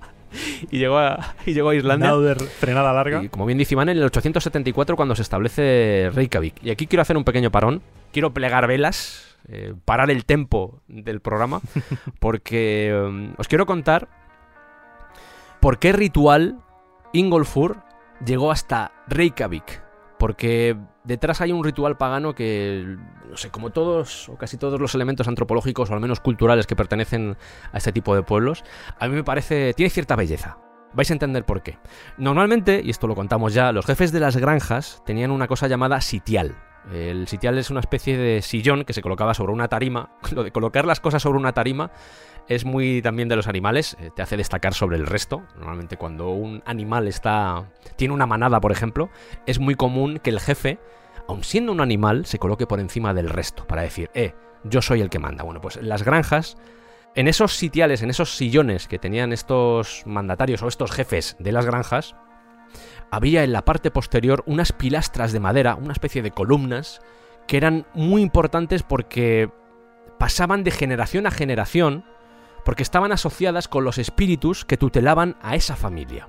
A: y llegó a, y llegó a Islandia.
B: Nauder, frenada larga.
A: Y como bien dice Iván, en el 874 cuando se establece Reykjavik. Y aquí quiero hacer un pequeño parón. Quiero plegar velas, eh, parar el tempo del programa, porque um, os quiero contar por qué ritual Ingolfur llegó hasta Reykjavik. porque detrás hay un ritual pagano que, no sé, como todos o casi todos los elementos antropológicos o al menos culturales que pertenecen a este tipo de pueblos, a mí me parece, tiene cierta belleza. Vais a entender por qué. Normalmente, y esto lo contamos ya, los jefes de las granjas tenían una cosa llamada sitial. El sitial es una especie de sillón que se colocaba sobre una tarima. Lo de colocar las cosas sobre una tarima es muy también de los animales, eh, te hace destacar sobre el resto. Normalmente cuando un animal está tiene una manada, por ejemplo, es muy común que el jefe, aun siendo un animal, se coloque por encima del resto para decir, "Eh, yo soy el que manda." Bueno, pues las granjas en esos sitiales, en esos sillones que tenían estos mandatarios o estos jefes de las granjas, había en la parte posterior unas pilastras de madera, una especie de columnas, que eran muy importantes porque pasaban de generación a generación, porque estaban asociadas con los espíritus que tutelaban a esa familia.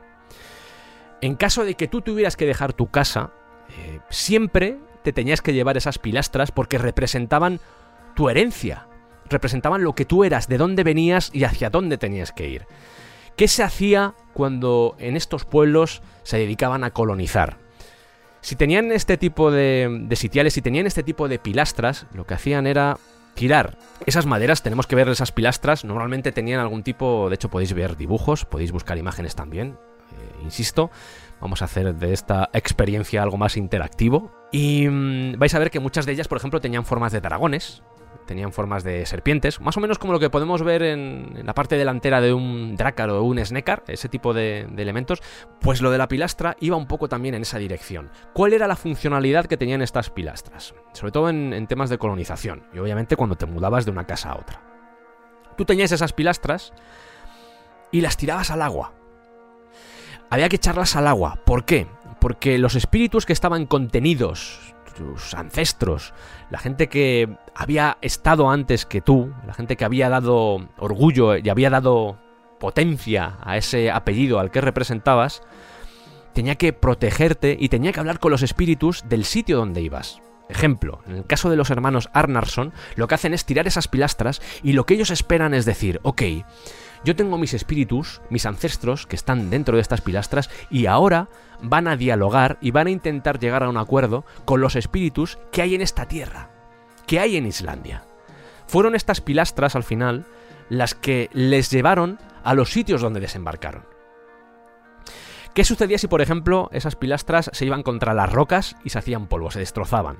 A: En caso de que tú tuvieras que dejar tu casa, eh, siempre te tenías que llevar esas pilastras porque representaban tu herencia, representaban lo que tú eras, de dónde venías y hacia dónde tenías que ir. ¿Qué se hacía cuando en estos pueblos se dedicaban a colonizar? Si tenían este tipo de, de sitiales, si tenían este tipo de pilastras, lo que hacían era tirar esas maderas, tenemos que ver esas pilastras, normalmente tenían algún tipo, de hecho podéis ver dibujos, podéis buscar imágenes también, eh, insisto, vamos a hacer de esta experiencia algo más interactivo. Y mm, vais a ver que muchas de ellas, por ejemplo, tenían formas de dragones, tenían formas de serpientes, más o menos como lo que podemos ver en, la parte delantera de un Drácaro o un Snekar, ese tipo de, elementos, pues lo de la pilastra iba un poco también en esa dirección. ¿Cuál era la funcionalidad que tenían estas pilastras? Sobre todo en temas de colonización, y obviamente cuando te mudabas de una casa a otra. Tú tenías esas pilastras y las tirabas al agua. Había que echarlas al agua. ¿Por qué? Porque los espíritus que estaban contenidos, tus ancestros, la gente que había estado antes que tú, la gente que había dado orgullo y había dado potencia a ese apellido al que representabas, tenía que protegerte y tenía que hablar con los espíritus del sitio donde ibas. Ejemplo, en el caso de los hermanos Arnarson, lo que hacen es tirar esas pilastras y lo que ellos esperan es decir, ok, yo tengo mis espíritus, mis ancestros que están dentro de estas pilastras y ahora van a dialogar y van a intentar llegar a un acuerdo con los espíritus que hay en esta tierra, que hay en Islandia. Fueron estas pilastras al final las que les llevaron a los sitios donde desembarcaron. ¿Qué sucedía si, por ejemplo, esas pilastras se iban contra las rocas y se hacían polvo, se destrozaban?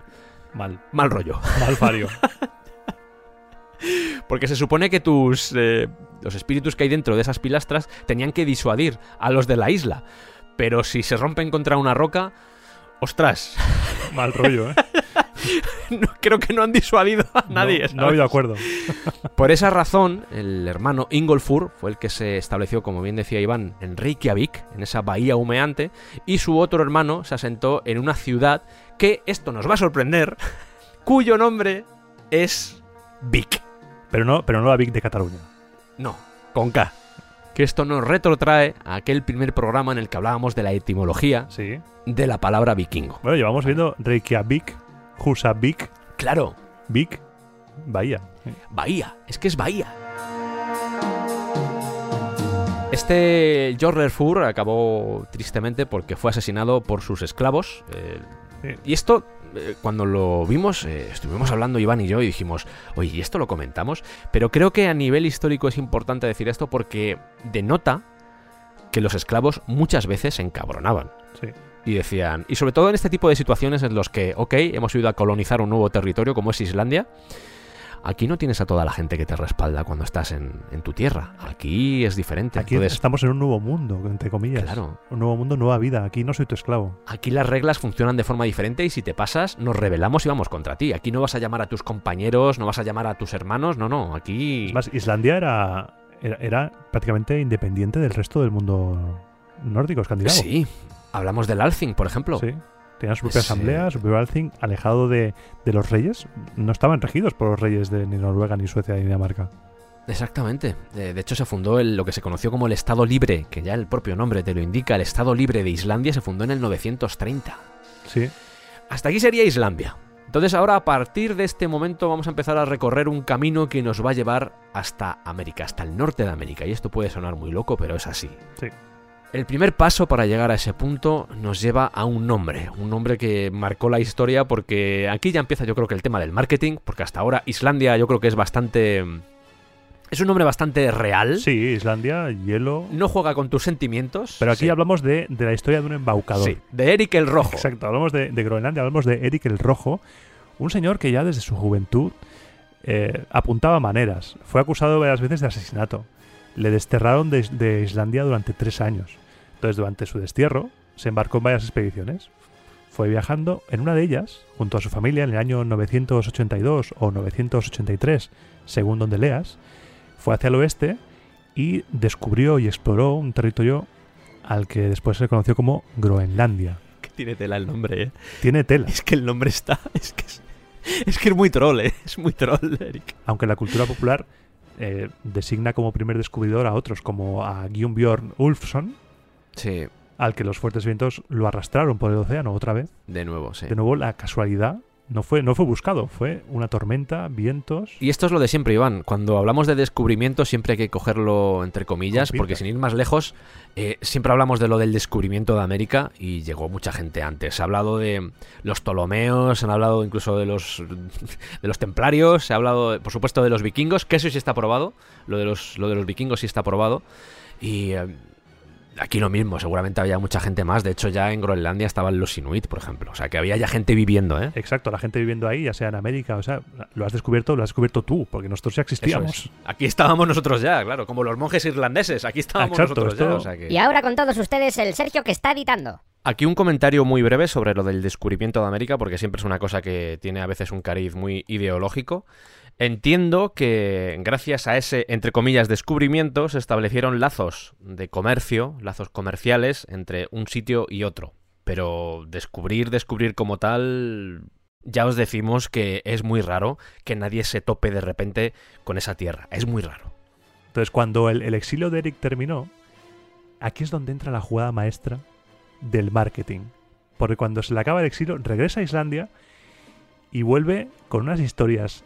B: Mal.
A: Mal rollo.
B: Mal Fario.
A: Porque se supone que tus. eh, los espíritus que hay dentro de esas pilastras tenían que disuadir a los de la isla. Pero si se rompen contra una roca. ¡Ostras!
B: Mal rollo, ¿eh?
A: No, creo que no han disuadido a nadie.
B: No, no ha
A: ¿sabes?
B: habido acuerdo.
A: Por esa razón, el hermano Ingolfur fue el que se estableció, como bien decía Iván, en Reykjavik, en esa bahía humeante, y su otro hermano se asentó en una ciudad que, esto nos va a sorprender, cuyo nombre es Vik.
B: Pero no, pero no la Vic de Cataluña.
A: No, con K. Que esto nos retrotrae a aquel primer programa en el que hablábamos de la etimología
B: Sí.
A: de la palabra vikingo.
B: Bueno, llevamos viendo Reykjavik, Husavik,
A: Claro,
B: Vik, Bahía.
A: Bahía, es que es Bahía. Este Jorler Fur acabó tristemente porque fue asesinado por sus esclavos. eh,
B: Sí.
A: y esto, eh, cuando lo vimos, eh, estuvimos hablando Iván y yo y dijimos, oye, ¿y esto lo comentamos? Pero creo que a nivel histórico es importante decir esto porque denota que los esclavos muchas veces se encabronaban.
B: Sí.
A: Y decían, y sobre todo en este tipo de situaciones en los que, ok, hemos ido a colonizar un nuevo territorio como es Islandia, aquí no tienes a toda la gente que te respalda cuando estás en, en tu tierra. Aquí es diferente.
B: Aquí estamos en un nuevo mundo, entre comillas.
A: Claro.
B: Un nuevo mundo, nueva vida. Aquí no soy tu esclavo.
A: Aquí las reglas funcionan de forma diferente y si te pasas, nos rebelamos y vamos contra ti. Aquí no vas a llamar a tus compañeros, no vas a llamar a tus hermanos, no, no, aquí...
B: Es más, Islandia era, era, era prácticamente independiente del resto del mundo nórdico, escandinavo.
A: Sí, hablamos del Althing, por ejemplo.
B: Sí. Tenía su propia
A: Sí.
B: asamblea, su propio Althing, alejado de, de los reyes. No estaban regidos por los reyes de ni Noruega, ni Suecia, ni Dinamarca.
A: Exactamente. De hecho, se fundó el- lo que se conoció como el Estado Libre, que ya el propio nombre te lo indica. El Estado Libre de Islandia se fundó en el 930.
B: Sí.
A: Hasta aquí sería Islandia. Entonces ahora a partir de este momento vamos a empezar a recorrer un camino que nos va a llevar hasta América, hasta el norte de América. Y esto puede sonar muy loco, pero es así.
B: Sí.
A: El primer paso para llegar a ese punto nos lleva a un nombre, un nombre que marcó la historia porque aquí ya empieza yo creo que el tema del marketing, porque hasta ahora Islandia yo creo que es bastante... Es un nombre bastante real.
B: Sí, Islandia, hielo.
A: No juega con tus sentimientos.
B: Pero aquí
A: Sí.
B: hablamos de, de la historia de un embaucador.
A: Sí, de Eric el Rojo.
B: Exacto, hablamos de, de Groenlandia, hablamos de Eric el Rojo, un señor que ya desde su juventud eh, apuntaba maneras. Fue acusado varias veces de asesinato. Le desterraron de, de Islandia durante tres años. Entonces, durante su destierro, se embarcó en varias expediciones. Fue viajando en una de ellas, junto a su familia, en el año 982 o 983, según donde leas. Fue hacia el oeste y descubrió y exploró un territorio al que después se conoció como Groenlandia.
A: Que tiene tela el nombre, ¿eh?
B: Tiene tela.
A: Es que el nombre está... Es que es, es que es muy troll, ¿eh? Es muy troll, Eric.
B: aunque la cultura popular eh, designa como primer descubridor a otros, como a Gunnbjörn Ulfsson,
A: Sí,
B: al que los fuertes vientos lo arrastraron por el océano otra vez.
A: de nuevo, sí.
B: De nuevo, la casualidad no fue, no fue buscado, fue una tormenta, vientos.
A: Y esto es lo de siempre, Iván. Cuando hablamos de descubrimiento siempre hay que cogerlo entre comillas, porque sin ir más lejos, eh, siempre hablamos de lo del descubrimiento de América y llegó mucha gente antes. Se ha hablado de los Ptolomeos, se han hablado incluso de los de los templarios, se ha hablado, por supuesto, de los vikingos, que eso sí está probado. Lo de los, lo de los vikingos sí está probado. Y eh, aquí lo mismo, seguramente había mucha gente más. De hecho, ya en Groenlandia estaban los Inuit, por ejemplo. O sea, que había ya gente viviendo, ¿eh?
B: Exacto, la gente viviendo ahí, ya sea en América, o sea, lo has descubierto, lo has descubierto tú, porque nosotros ya existíamos.
A: es. Aquí estábamos nosotros ya, claro, como los monjes irlandeses. Aquí estábamos
B: Exacto,
A: nosotros ya.
B: esto-
A: o sea que-
D: Y ahora con todos ustedes el Sergio que está editando.
A: Aquí un comentario muy breve sobre lo del descubrimiento de América, porque siempre es una cosa que tiene a veces un cariz muy ideológico. Entiendo que gracias a ese, entre comillas, descubrimiento se establecieron lazos de comercio, lazos comerciales entre un sitio y otro. Pero descubrir, descubrir como tal, ya os decimos que es muy raro que nadie se tope de repente con esa tierra. Es muy raro.
B: Entonces, cuando el, exilio de Eric terminó, aquí es donde entra la jugada maestra del marketing. Porque cuando se le acaba el exilio, regresa a Islandia y vuelve con unas historias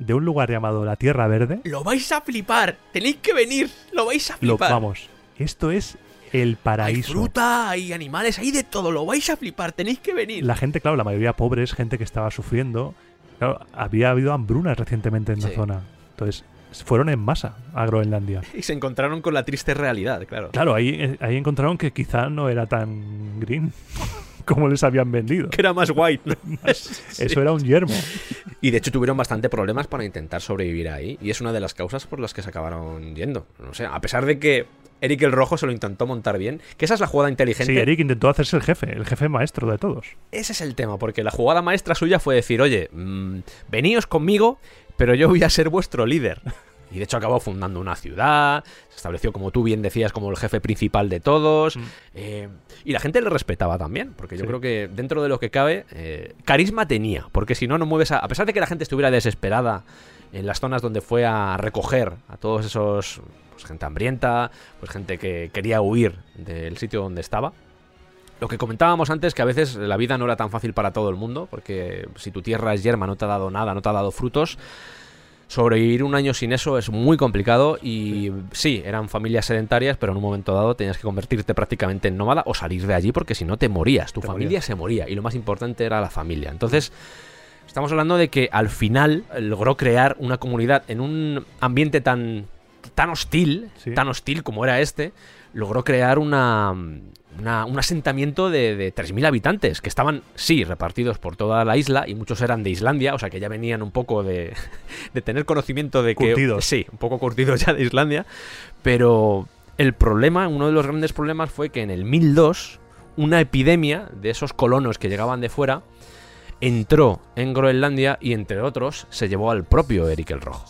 B: de un lugar llamado la Tierra Verde.
A: Lo vais a flipar, tenéis que venir, lo vais a
B: Lo, vamos, esto es el paraíso.
A: fruta, hay animales, hay de todo, lo vais a flipar, tenéis que venir.
B: La gente, claro, la mayoría pobres, gente que estaba sufriendo. Claro, había habido hambrunas recientemente en la zona. Entonces, fueron en masa a Groenlandia.
A: Y se encontraron con la triste realidad, claro.
B: Claro, ahí, eh, ahí encontraron que quizá no era tan green como les habían vendido.
A: Que era más white. ¿no?
B: Eso era un yermo.
A: Y de hecho tuvieron bastante problemas para intentar sobrevivir ahí. Y es una de las causas por las que se acabaron yendo. No sé, a pesar de que Eric el Rojo se lo intentó montar bien, que esa es la jugada inteligente.
B: Sí, Eric intentó hacerse el jefe, el jefe maestro de todos.
A: Ese es el tema, porque la jugada maestra suya fue decir, oye, mm, veníos conmigo, pero yo voy a ser vuestro líder. Y de hecho acabó fundando una ciudad, se estableció, como tú bien decías, como el jefe principal de todos.
B: Mm.
A: eh, y la gente le respetaba también, porque yo
B: Sí.
A: creo que dentro de lo que cabe, eh, carisma tenía, porque si no, no mueves a... A pesar de que la gente estuviera desesperada en las zonas donde fue a recoger a todos esos... Pues gente hambrienta, pues gente que quería huir del sitio donde estaba. Lo que comentábamos antes, que a veces la vida no era tan fácil para todo el mundo, porque si tu tierra es yerma, no te ha dado nada, no te ha dado frutos, sobrevivir un año sin eso es muy complicado y sí, eran familias sedentarias, pero en un momento dado tenías que convertirte prácticamente en nómada o salir de allí porque si no te morías, tu
B: Te
A: familia
B: morías.
A: se moría y lo más importante era la familia. Entonces, estamos hablando de que al final logró crear una comunidad en un ambiente tan tan hostil,
B: Sí.
A: tan hostil como era este, logró crear una, una- un asentamiento de, de 3.000 habitantes, que estaban, sí, repartidos por toda la isla, y muchos eran de Islandia, o sea que ya venían un poco de, de tener conocimiento de que...
B: Curtidos.
A: Sí, un poco curtidos ya de Islandia, pero el problema, uno de los grandes problemas fue que en el 1002, una epidemia de esos colonos que llegaban de fuera, entró en Groenlandia y entre otros se llevó al propio Eric el Rojo.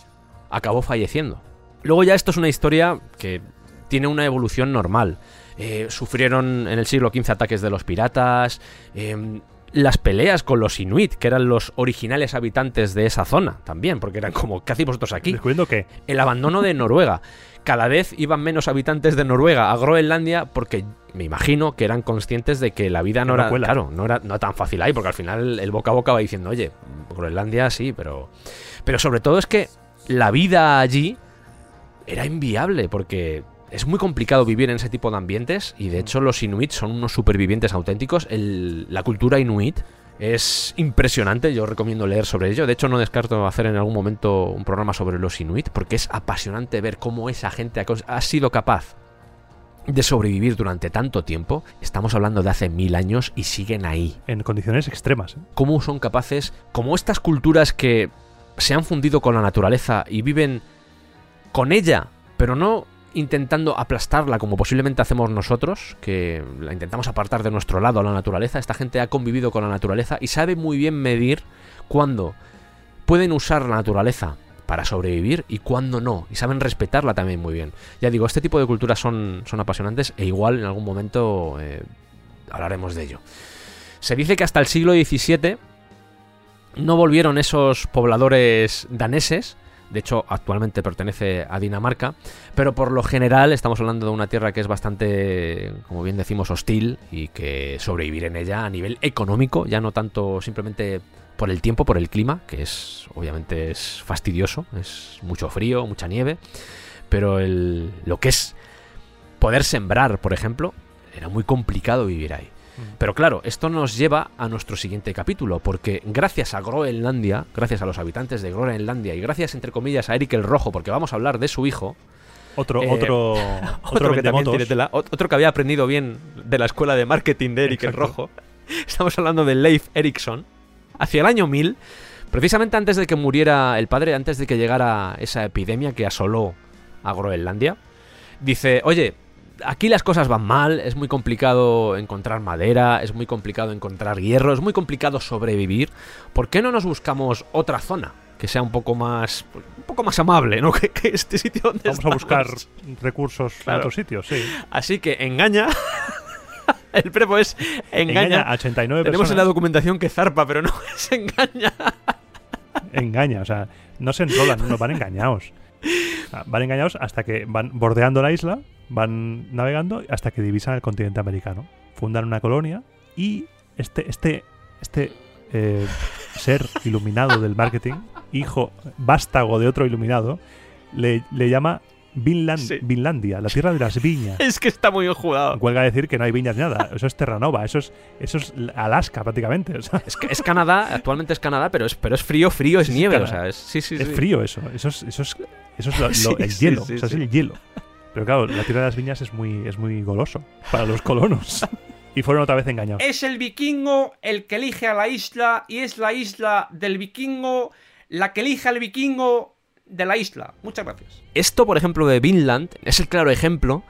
A: Acabó falleciendo. Luego ya esto es una historia que tiene una evolución normal. Eh, sufrieron en el siglo XV ataques de los piratas, em, las peleas con los inuit, que eran los originales habitantes de esa zona también, porque eran como, ¿qué hacéis vosotros aquí?
B: Descubriendo que
A: el abandono de Noruega. Cada vez iban menos habitantes de Noruega a Groenlandia porque me imagino que eran conscientes de que la vida no era,
B: cuela.
A: claro, no era no tan fácil ahí, porque al final el boca a boca va diciendo, oye, Groenlandia sí, pero... Pero sobre todo es que la vida allí era inviable porque es muy complicado vivir en ese tipo de ambientes y de hecho los inuit son unos supervivientes auténticos. El- la cultura inuit es impresionante, yo recomiendo leer sobre ello. De hecho no descarto hacer en algún momento un programa sobre los inuit porque es apasionante ver cómo esa gente ha sido capaz de sobrevivir durante tanto tiempo. Estamos hablando de hace mil años y siguen ahí
B: En condiciones extremas. ¿eh?
A: cómo son capaces, como estas culturas que se han fundido con la naturaleza y viven con ella, pero no intentando aplastarla como posiblemente hacemos nosotros, que la intentamos apartar de nuestro lado a la naturaleza. Esta gente ha convivido con la naturaleza y sabe muy bien medir cuándo pueden usar la naturaleza para sobrevivir y cuándo no. Y saben respetarla también muy bien. Ya digo, este tipo de culturas son, son apasionantes e igual en algún momento eh, hablaremos de ello. Se dice que hasta el siglo XVII no volvieron esos pobladores daneses. De hecho, actualmente pertenece a Dinamarca. Pero por lo general estamos hablando de una tierra que es bastante, como bien decimos, hostil y que sobrevivir en ella a nivel económico, ya no tanto simplemente por el tiempo, por el clima, que es obviamente es fastidioso, es mucho frío, mucha nieve, pero el, lo que es poder sembrar, por ejemplo, era muy complicado vivir ahí. Pero claro, esto nos lleva a nuestro siguiente capítulo, porque gracias a Groenlandia, gracias a los habitantes de Groenlandia y gracias, entre comillas, a Eric el Rojo, porque vamos a hablar de su hijo,
B: Otro,
A: Eh,
B: otro,
A: otro,
B: otro
A: que también tiene tela, ot- otro que había aprendido bien de la escuela de marketing de Eric el. Rojo. Estamos hablando de Leif Erikson. Hacia el año 1000, precisamente antes de que muriera el padre, antes de que llegara esa epidemia que asoló a Groenlandia, dice, oye, aquí las cosas van mal, es muy complicado encontrar madera, es muy complicado encontrar hierro, es muy complicado sobrevivir. ¿Por qué no nos buscamos otra zona? Que sea un poco más. un poco más amable, ¿no? Que, que este sitio donde
B: Vamos a buscar recursos en otros sitios, sí.
A: Así que engaña. el prepo es engaña.
B: Engaña a 89
A: Tenemos en la documentación que zarpa, pero no es engaña.
B: Engaña, o sea, no se enrolan, no, van engañados. Sea, van engañados hasta que van bordeando la isla, van navegando hasta que divisan el continente americano. Fundan una colonia y este, este, este eh, ser iluminado del marketing, hijo vástago de otro iluminado, le, le llama Vinland-
A: Sí.
B: Vinlandia, la tierra de las viñas.
A: Es que está muy bien jugado.
B: Huelga decir que no hay viñas ni nada. Eso es Terranova, eso es, eso es Alaska prácticamente. O sea,
A: Es, que es Canadá, actualmente es Canadá, pero es, pero es frío, frío, es nieve. O sea, es, sí, sí,
B: es
A: sí.
B: frío eso. Eso es, eso es, eso es lo- el
A: sí,
B: hielo.
A: sí,
B: o sea,
A: sí.
B: es el hielo. Pero claro, la tierra de las viñas es muy, es muy goloso para los colonos. y fueron otra vez engañados.
H: Es el vikingo el que elige a la isla y es la isla del vikingo la que elige al vikingo de la isla. Muchas gracias.
A: Esto, por ejemplo, de Vinland es el claro ejemplo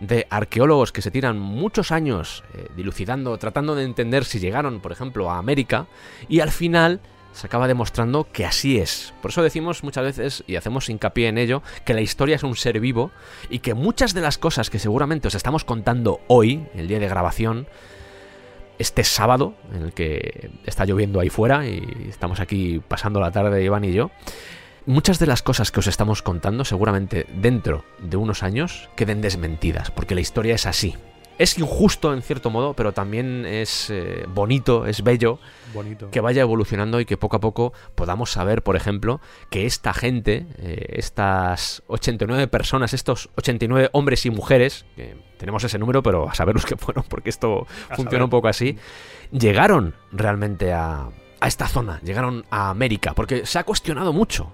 A: de arqueólogos que se tiran muchos años eh, dilucidando, tratando de entender si llegaron, por ejemplo, a América y al final se acaba demostrando que así es. Por eso decimos muchas veces y hacemos hincapié en ello que la historia es un ser vivo y que muchas de las cosas que seguramente os estamos contando hoy, el día de grabación, este sábado, en el que está lloviendo ahí fuera y estamos aquí pasando la tarde Iván y yo, muchas de las cosas que os estamos contando seguramente dentro de unos años queden desmentidas, porque la historia es así. Es injusto en cierto modo, pero también es eh, bonito, es bello
B: Bonito.
A: que vaya evolucionando y que poco a poco podamos saber, por ejemplo, que esta gente, eh, estas 89 personas, estos 89 hombres y mujeres, que tenemos ese número, pero a saber los que fueron, porque esto
B: A
A: funciona
B: saber.
A: un poco así, llegaron realmente a, a esta zona, llegaron a América, porque se ha cuestionado mucho.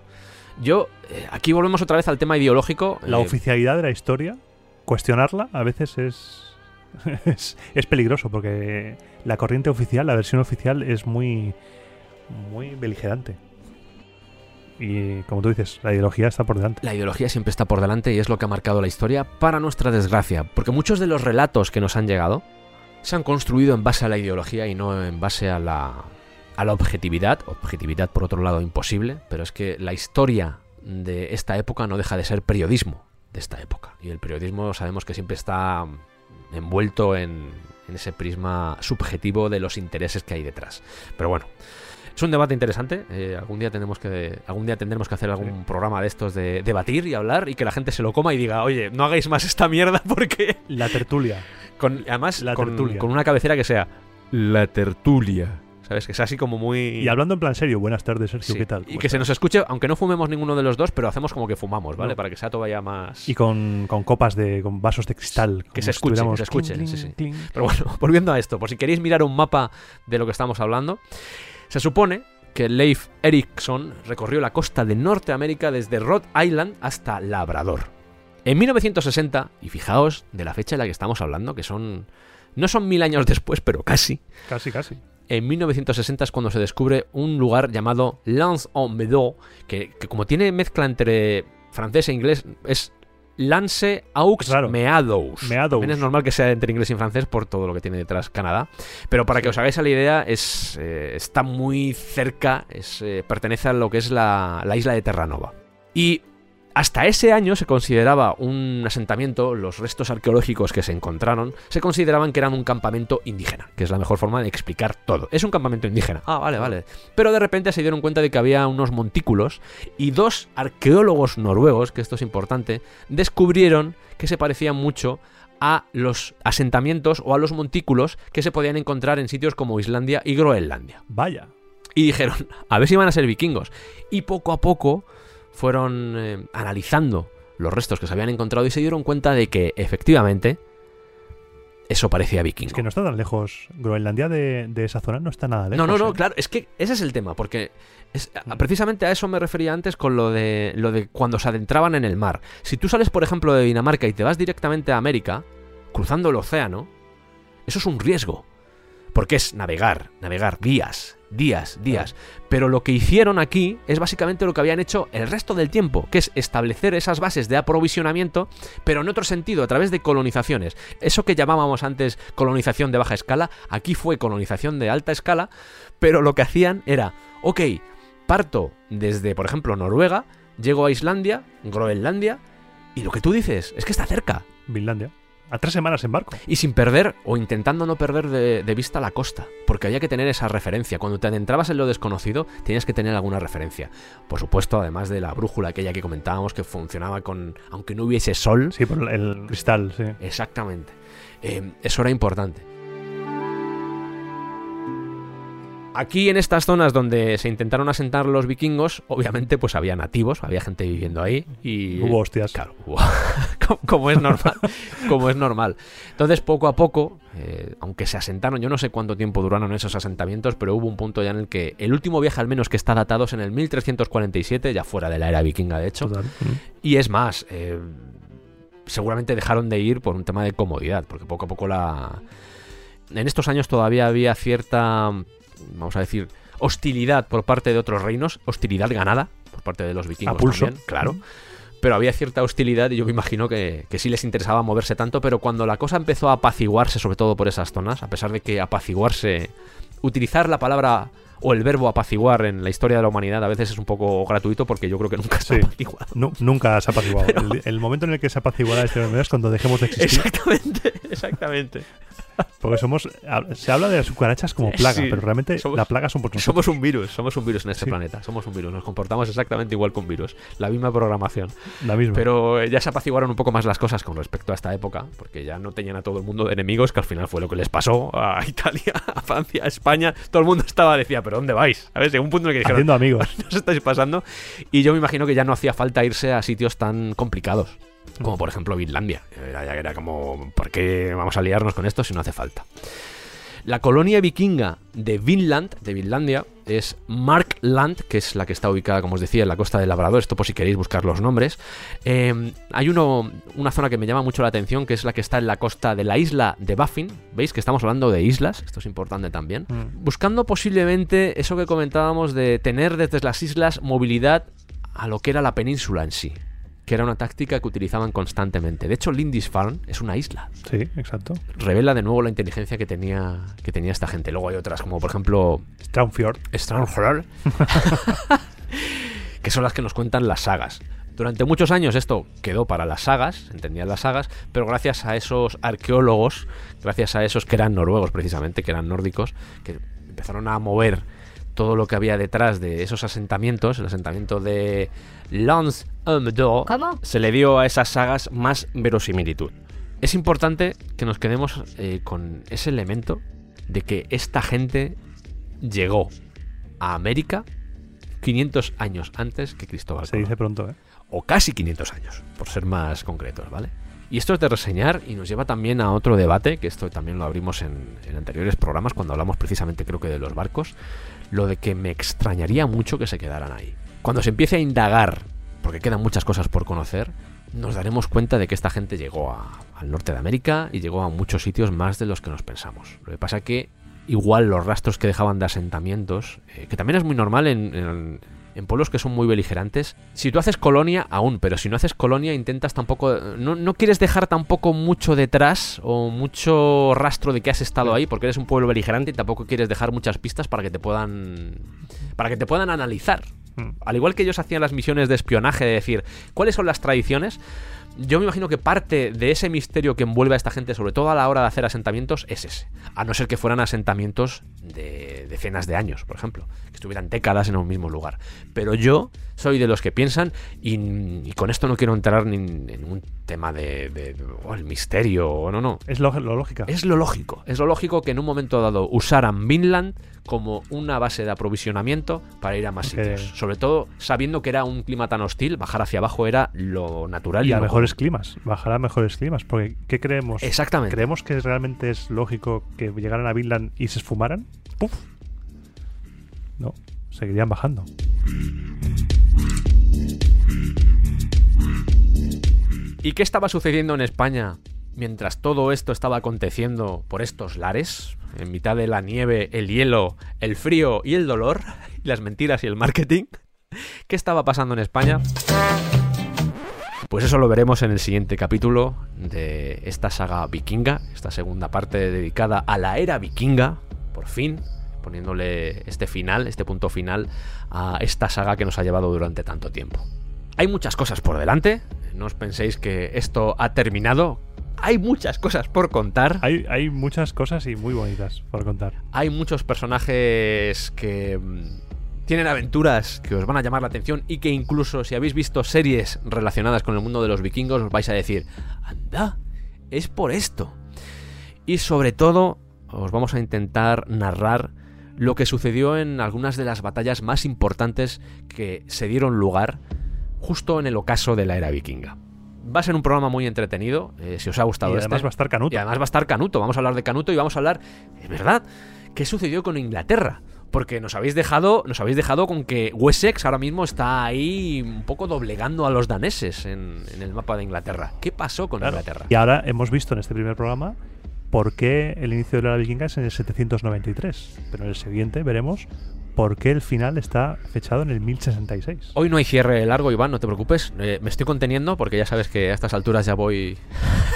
A: Yo, eh, aquí volvemos otra vez al tema ideológico.
B: La
A: eh,
B: oficialidad de la historia, cuestionarla a veces es, es, es peligroso porque la corriente oficial, la versión oficial es muy, muy beligerante. Y como tú dices, la ideología está por delante.
A: La ideología siempre está por delante y es lo que ha marcado la historia para nuestra desgracia, porque muchos de los relatos que nos han llegado se han construido en base a la ideología y no en base a la, a la objetividad. Objetividad, por otro lado, imposible, pero es que la historia de esta época no deja de ser periodismo de esta época. Y el periodismo sabemos que siempre está envuelto en, en ese prisma subjetivo de los intereses que hay detrás. Pero bueno. Es un debate interesante. eh, algún día tenemos que algún día tendremos que hacer algún programa de estos de debatir y hablar y que la gente se lo coma y diga, oye, no hagáis más esta mierda porque
B: La tertulia.
A: con, además
B: La
A: con,
B: tertulia.
A: con una cabecera que sea la tertulia. ¿Sabes? Que es así como muy...
B: Y hablando en plan serio, buenas tardes, Sergio,
A: Sí,
B: ¿qué tal?
A: Y
B: ¿Cómo
A: que se nos escuche, aunque no fumemos ninguno de los dos, pero hacemos como que fumamos, ¿vale?
B: No.
A: Para que sea todavía más...
B: Y con, con copas de. con vasos de cristal.
A: Que se escuche, que se escuche, sí, sí. Pero bueno, volviendo a esto, por si queréis mirar un mapa de lo que estamos hablando, se supone que Leif Erikson recorrió la costa de Norteamérica desde Rhode Island hasta Labrador. En 1960, y fijaos de la fecha de la que estamos hablando, que son... No son mil años después, pero casi.
B: Casi, casi.
A: En 1960 es cuando se descubre un lugar llamado Lance-en-Meadow, que, que como tiene mezcla entre francés e inglés, es Lance Aux
B: Claro.
A: Meadows.
B: Meadows.
A: También es normal que sea entre inglés y francés por todo lo que tiene detrás Canadá. Pero para que os hagáis a la idea, es, eh, está muy cerca, es, eh, pertenece a lo que es la, la isla de Terranova. Y hasta ese año se consideraba un asentamiento, los restos arqueológicos que se encontraron, se consideraban que eran un campamento indígena, que es la mejor forma de explicar todo. Es un campamento indígena. Ah, vale, vale. Pero de repente se dieron cuenta de que había unos montículos y dos arqueólogos noruegos, que esto es importante, descubrieron que se parecían mucho a los asentamientos o a los montículos que se podían encontrar en sitios como Islandia y Groenlandia.
B: Vaya.
A: Y dijeron, a ver si van a ser vikingos. Y poco a poco fueron eh, analizando los restos que se habían encontrado y se dieron cuenta de que efectivamente eso parecía vikingo.
B: Es que no está tan lejos. Groenlandia de, de esa zona no está nada lejos.
A: No, no, no,
B: ¿eh?
A: claro, es que ese es el tema, porque es- a- precisamente a eso me refería antes con lo de, lo de cuando se adentraban en el mar. Si tú sales, por ejemplo, de Dinamarca y te vas directamente a América, cruzando el océano, eso es un riesgo. Porque es navegar, navegar días, días, días. Pero lo que hicieron aquí es básicamente lo que habían hecho el resto del tiempo, que es establecer esas bases de aprovisionamiento, pero en otro sentido, a través de colonizaciones. Eso que llamábamos antes colonización de baja escala, aquí fue colonización de alta escala, pero lo que hacían era, ok, parto desde, por ejemplo, Noruega, llego a Islandia, Groenlandia, y lo que tú dices es que está cerca.
B: Finlandia. A tres semanas en barco.
A: Y sin perder o intentando no perder de, de vista la costa, porque había que tener esa referencia. Cuando te adentrabas en lo desconocido, tenías que tener alguna referencia. Por supuesto, además de la brújula aquella que comentábamos que funcionaba con, aunque no hubiese sol.
B: Sí, por el cristal, sí.
A: Exactamente. Eh, eso era importante. Aquí en estas zonas donde se intentaron asentar los vikingos, obviamente pues había nativos, había gente viviendo ahí y
B: Hubo hostias.
A: Claro, hubo- como, es normal, como es normal. Entonces, poco a poco, eh, aunque se asentaron, yo no sé cuánto tiempo duraron esos asentamientos, pero hubo un punto ya en el que el último viaje, al menos que está datado, es en el 1347, ya fuera de la era vikinga, de hecho.
B: Total.
A: Y es más, eh, seguramente dejaron de ir por un tema de comodidad, porque poco a poco la... En estos años todavía había cierta, vamos a decir, hostilidad por parte de otros reinos, hostilidad ganada por parte de los vikingos
B: A pulso.
A: también, claro. Pero había cierta hostilidad y yo me imagino que, que sí les interesaba moverse tanto, pero cuando la cosa empezó a apaciguarse, sobre todo por esas zonas, a pesar de que apaciguarse, utilizar la palabra o el verbo apaciguar en la historia de la humanidad a veces es un poco gratuito porque yo creo que nunca se ha
B: Sí.
A: apaciguado.
B: Nu- nunca se ha apaciguado. El, el momento en el que se apaciguará este es cuando dejemos de existir.
A: Exactamente, exactamente.
B: Porque somos. Se habla de las cucarachas como plaga,
A: Sí.
B: pero realmente
A: Somos-
B: la plaga somos nosotros.
A: Somos un virus, somos un virus en este
B: Sí.
A: planeta, somos un virus, nos comportamos exactamente igual que un virus, la misma programación.
B: La misma.
A: Pero eh, ya se apaciguaron un poco más las cosas con respecto a esta época, porque ya no tenían a todo el mundo de enemigos, que al final fue lo que les pasó a Italia, a Francia, a España. Todo el mundo estaba, decía, ¿pero dónde vais? A ver, llegó un punto en el que dijeron,
B: Haciendo amigos.
A: ¿qué os estáis pasando? Y yo me imagino que ya no hacía falta irse a sitios tan complicados. Como por ejemplo Vinlandia. Era, era como, ¿por qué vamos a liarnos con esto si no hace falta? La colonia vikinga de Vinland, de Vinlandia, es Markland, que es la que está ubicada, como os decía, en la costa del Labrador. Esto por si queréis buscar los nombres. Eh, hay uno, una zona que me llama mucho la atención, que es la que está en la costa de la isla de Baffin. ¿Veis que estamos hablando de islas? Esto es importante también.
B: Mm.
A: Buscando posiblemente eso que comentábamos de tener desde las islas movilidad a lo que era la península en sí. Que era una táctica que utilizaban constantemente. De hecho, Lindisfarne es una isla
B: Sí, exacto.
A: revela de nuevo la inteligencia que tenía, que tenía esta gente. Luego hay otras, como por ejemplo
B: Straumfjord.
A: Strangler, que son las que nos cuentan las sagas. Durante muchos años esto quedó para las sagas, entendían las sagas, pero gracias a esos arqueólogos, gracias a esos que eran noruegos precisamente, que eran nórdicos, que empezaron a mover todo lo que había detrás de esos asentamientos, el asentamiento de Lance se le dio a esas sagas más verosimilitud. Es importante que nos quedemos eh, con ese elemento de que esta gente llegó a América 500 años antes que Cristóbal
B: Se
A: Colón.
B: dice pronto, ¿eh?
A: o casi 500 años, por ser más concretos, ¿vale? Y esto es de reseñar y nos lleva también a otro debate, que esto también lo abrimos en, en anteriores programas, cuando hablamos precisamente creo que de los barcos, lo de que me extrañaría mucho que se quedaran ahí. Cuando se empiece a indagar, porque quedan muchas cosas por conocer, nos daremos cuenta de que esta gente llegó al norte de América y llegó a muchos sitios más de los que nos pensamos. Lo que pasa que igual los rastros que dejaban de asentamientos, eh, que también es muy normal en, en- en pueblos que son muy beligerantes. Si tú haces colonia, aún, pero si no haces colonia, intentas tampoco. No, no quieres dejar tampoco mucho detrás o mucho rastro de que has estado ahí, porque eres un pueblo beligerante y tampoco quieres dejar muchas pistas para que te puedan. para que te puedan analizar.
B: Mm.
A: Al igual que ellos hacían las misiones de espionaje, de decir cuáles son las tradiciones, yo me imagino que parte de ese misterio que envuelve a esta gente, sobre todo a la hora de hacer asentamientos, es ese. A no ser que fueran asentamientos de decenas de años, por ejemplo, que estuvieran décadas en un mismo lugar. Pero yo soy de los que piensan, y, y con esto no quiero entrar ni en, en un tema de, de- de, oh, el misterio, o no, no.
B: Es lo, lo lógica.
A: Es lo lógico. Es lo lógico que en un momento dado usaran Vinland como una base de aprovisionamiento para ir a más sitios. Sobre todo sabiendo que era un clima tan hostil, bajar hacia abajo era lo natural
B: y a
A: lo
B: mejores
A: común.
B: climas. Bajará a mejores climas. Porque, ¿qué creemos?
A: Exactamente.
B: ¿Creemos que realmente es lógico que llegaran a Vinland y se esfumaran? ¡Puf! No, seguirían bajando.
A: ¿Y qué estaba sucediendo en España mientras todo esto estaba aconteciendo por estos lares? En mitad de la nieve, el hielo, el frío y el dolor, y las mentiras y el marketing. ¿Qué estaba pasando en España? Pues eso lo veremos en el siguiente capítulo de esta saga vikinga, esta segunda parte dedicada a la era vikinga, por fin, poniéndole este final, este punto final a esta saga que nos ha llevado durante tanto tiempo. Hay muchas cosas por delante, no os penséis que esto ha terminado. Hay muchas cosas por contar.
B: Hay, hay muchas cosas y muy bonitas por contar.
A: Hay muchos personajes que mm, tienen aventuras que os van a llamar la atención y que incluso si habéis visto series relacionadas con el mundo de los vikingos os vais a decir, anda, es por esto. Y sobre todo os vamos a intentar narrar lo que sucedió en algunas de las batallas más importantes que se dieron lugar justo en el ocaso de la era vikinga. Va a ser un programa muy entretenido, eh, si os ha gustado
B: Y
A: este.
B: además va a estar Canuto.
A: Y además va a estar Canuto. Vamos a hablar de Canuto y vamos a hablar, es verdad, qué sucedió con Inglaterra. Porque nos habéis dejado, nos habéis dejado con que Wessex ahora mismo está ahí un poco doblegando a los daneses en, en el mapa de Inglaterra. ¿Qué pasó con
B: Claro.
A: Inglaterra?
B: Y ahora hemos visto en este primer programa por qué el inicio de la vikinga es en el 793. Pero en el siguiente veremos por qué el final está fechado en el 1066.
A: Hoy no hay cierre largo, Iván, no te preocupes. Eh, me estoy conteniendo porque ya sabes que a estas alturas ya voy.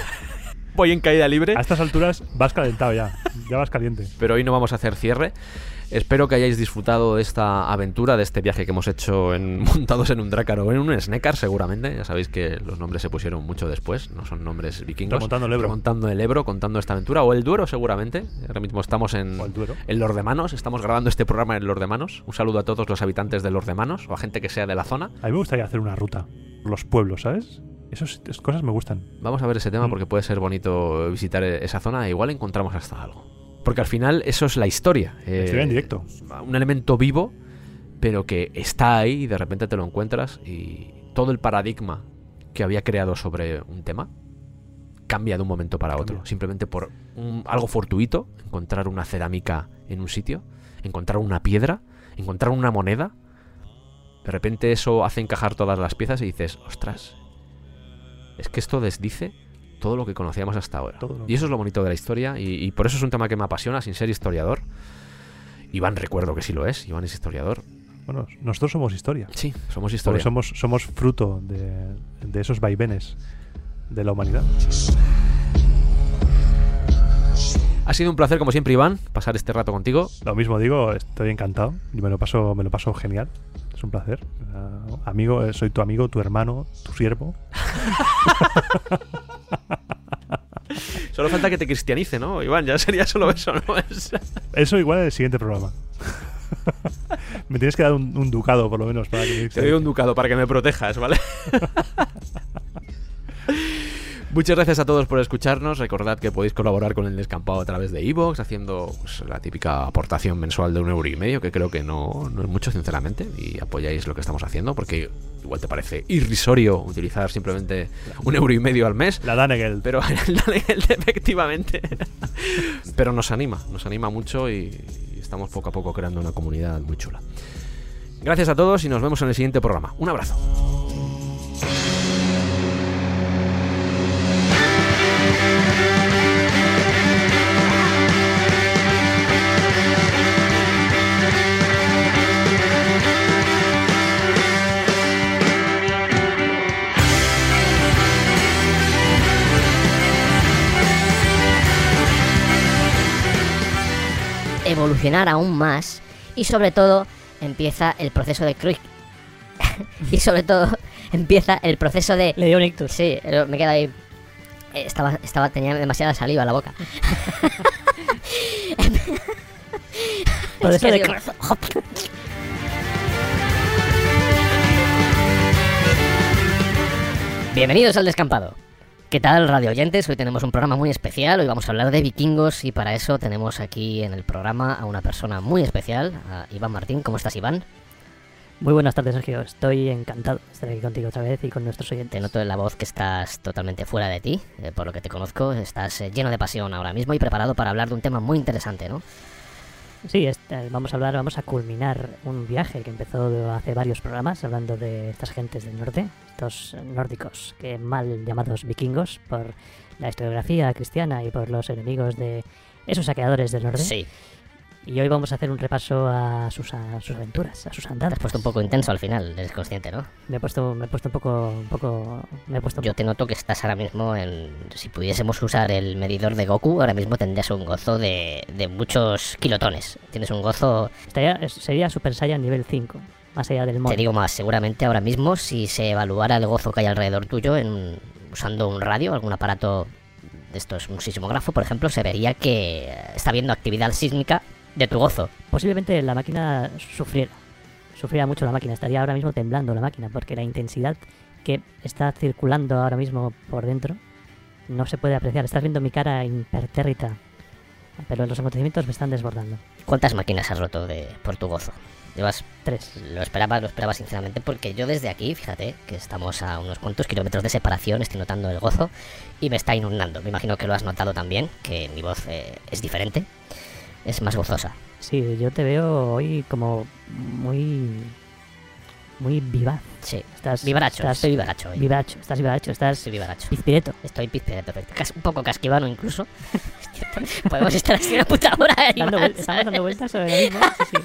A: voy en caída libre.
B: A estas alturas vas calentado ya. Ya vas caliente.
A: pero hoy no vamos a hacer cierre. Espero que hayáis disfrutado de esta aventura, de este viaje que hemos hecho en, montados en un Drácaro o en un Snekar, seguramente. Ya sabéis que los nombres se pusieron mucho después, no son nombres vikingos.
B: Remontando el Ebro.
A: Remontando el Ebro, contando esta aventura. O el Duero, seguramente. Ahora mismo estamos en,
B: el Duero.
A: en Lordemanos. Estamos grabando este programa en Lordemanos. Un saludo a todos los habitantes de Lordemanos o a gente que sea de la zona.
B: A mí me gustaría hacer una ruta por los pueblos, ¿sabes? Esas esas cosas me gustan.
A: Vamos a ver ese tema
B: Mm.
A: porque puede ser bonito visitar e- esa zona e igual encontramos hasta algo. Porque al final eso es la historia. eh,
B: Historia en directo.
A: Un elemento vivo, pero que está ahí y de repente te lo encuentras y todo el paradigma que había creado sobre un tema cambia de un momento para otro. Simplemente por un- algo fortuito, encontrar una cerámica en un sitio, encontrar una piedra, encontrar una moneda. De repente eso hace encajar todas las piezas y dices, ostras, es que esto desdice todo lo que conocíamos hasta ahora. Y eso es lo bonito de la historia y, y por eso es un tema que me apasiona sin ser historiador. Iván recuerdo que sí lo es, Iván es historiador.
B: Bueno, nosotros somos historia.
A: Sí, somos
B: Porque
A: historia.
B: somos, somos fruto de, de esos vaivenes de la humanidad.
A: Ha sido un placer como siempre Iván pasar este rato contigo.
B: Lo mismo digo, estoy encantado. Y me lo paso, me lo paso genial. Es un placer. Ah, amigo, eh, soy tu amigo, tu hermano, tu siervo.
A: Solo falta que te cristianice, ¿no? Iván, ya sería solo eso, ¿no? Es-
B: Eso igual en el siguiente programa. me tienes que dar un, un ducado, por lo menos, para que me
A: Te doy un ducado para que me protejas, ¿vale? Muchas gracias a todos por escucharnos. Recordad que podéis colaborar con el descampado a través de iVoox, haciendo pues, la típica aportación mensual de un euro y medio, que creo que no, no es mucho, sinceramente, y apoyáis lo que estamos haciendo, porque igual te parece irrisorio utilizar simplemente un euro y medio al mes.
B: La Danegeld.
A: Pero efectivamente. Pero nos anima, nos anima mucho y estamos poco a poco creando una comunidad muy chula. Gracias a todos y nos vemos en el siguiente programa. Un abrazo.
D: Evolucionar aún más y sobre todo empieza el proceso de Cruyff. y sobre todo empieza el proceso de...
I: Le dio un ictus.
D: Sí, me queda ahí... Estaba, estaba, tenía demasiada saliva en la boca.
I: Proceso
D: Es
I: de.
D: Bienvenidos al descampado. ¿Qué tal, radio oyentes? Hoy tenemos un programa muy especial. Hoy vamos a hablar de vikingos y para eso tenemos aquí en el programa a una persona muy especial, a Iván Martín. ¿Cómo estás, Iván?
I: Muy buenas tardes, Sergio. Estoy encantado de estar aquí contigo otra vez y con nuestros
D: Te
I: oyentes.
D: noto en la voz que estás totalmente fuera de ti, eh, por lo que te conozco. Estás eh, lleno de pasión ahora mismo y preparado para hablar de un tema muy interesante, ¿no?
I: Sí, este, vamos a hablar, vamos a culminar un viaje que empezó hace varios programas hablando de estas gentes del norte, estos nórdicos que mal llamados vikingos por la historiografía cristiana y por los enemigos de esos saqueadores del norte.
D: Sí,
I: Y hoy vamos a hacer un repaso a sus, a sus aventuras, a sus
D: te
I: andadas.
D: has puesto un poco intenso al final, eres consciente, ¿no?
I: Me he puesto, me he puesto un poco, un poco, me he puesto
D: Yo te noto que estás ahora mismo en... Si pudiésemos usar el medidor de Goku, ahora mismo tendrías un gozo de, de muchos kilotones. Tienes un gozo,
I: Estaría- es- sería Super Saiyan nivel 5, más allá del
D: te
I: modo.
D: digo más, seguramente ahora mismo si se evaluara el gozo que hay alrededor tuyo en, usando un radio, algún aparato de estos, un sismógrafo, por ejemplo, se vería que está habiendo actividad sísmica de tu gozo.
I: Posiblemente la máquina sufriera. Sufriera mucho la máquina. Estaría ahora mismo temblando la máquina porque la intensidad que está circulando ahora mismo por dentro no se puede apreciar. Estás viendo mi cara impertérrita. Pero los acontecimientos me están desbordando.
D: ¿Cuántas máquinas has roto de, por tu gozo? Llevas
I: Tres.
D: Lo esperaba, lo esperaba sinceramente, porque yo desde aquí, fíjate, que estamos a unos cuantos kilómetros de separación, estoy notando el gozo y me está inundando. Me imagino que lo has notado también, que mi voz eh, es diferente, es más gozosa.
I: Sí, yo te veo hoy como muy... Muy vivaz.
D: Sí,
I: Estás...
D: vivaracho,
I: estás
D: estoy vivaracho hoy.
I: Vivaracho, estás vivaracho, estás
D: Estoy vivaracho.
I: pizpireto.
D: Estoy pizpereto, cas- un poco casquivano incluso. Podemos estar así una puta hora ahí
I: Dando estamos dando vueltas sobre lo mismo. Sí, sí.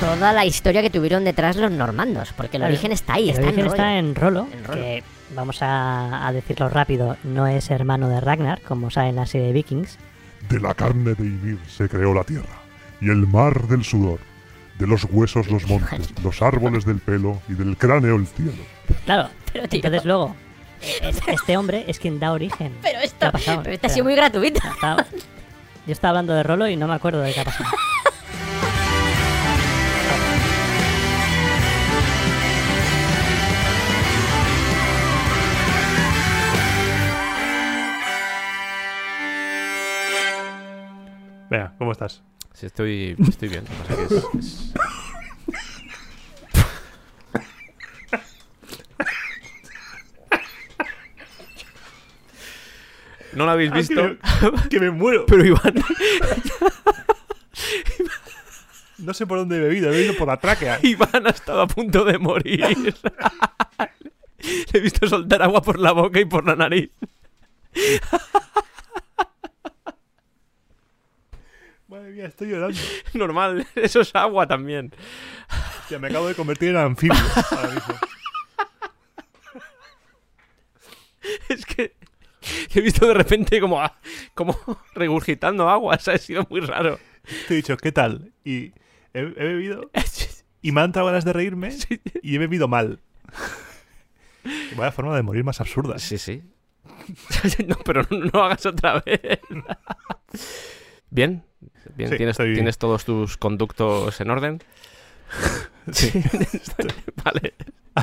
D: Toda la historia que tuvieron detrás los normandos, porque el
I: Claro,
D: origen está ahí,
I: El
D: está en
I: origen
D: rollo.
I: está en Rolo,
D: En Rolo.
I: que vamos a, a decirlo rápido, no es hermano de Ragnar, como sabe en la serie de Vikings.
E: De la carne de Ymir se creó la tierra, y el mar del sudor, de los huesos los montes, los árboles del pelo y del cráneo el cielo.
I: Claro,
D: Pero, tío,
I: entonces luego, es- este hombre es quien da origen.
D: pero
I: ¿Qué
D: esto,
I: ha pasado?
D: pero esto ha sido muy gratuito.
I: Estaba- yo estaba hablando de Rolo y no me acuerdo de qué ha pasado.
B: Venga, ¿cómo estás?
A: Sí, estoy, estoy bien. Que es- es- No lo habéis visto,
B: que me muero.
A: pero Iván,
B: No sé por dónde he bebido, he bebido por la tráquea.
A: Iván ha estado a punto de morir. Le he visto soltar agua por la boca y por la nariz.
B: Madre mía, estoy llorando.
A: Normal, eso es agua también.
B: Hostia, me acabo de convertir en anfibio ahora mismo.
A: Es que he visto de repente como, a- como regurgitando agua. ¿sabes? Ha sido muy raro.
B: Te he dicho, ¿qué tal? Y he, he bebido y me han entrado ganas de reírme y he bebido mal. Vaya forma de morir más absurda.
A: Sí, sí. no, pero no, no hagas otra vez. Bien. Bien,
B: Sí,
A: ¿Tienes,
B: estoy bien.
A: ¿tienes todos tus conductos en orden?
B: Sí.
A: vale.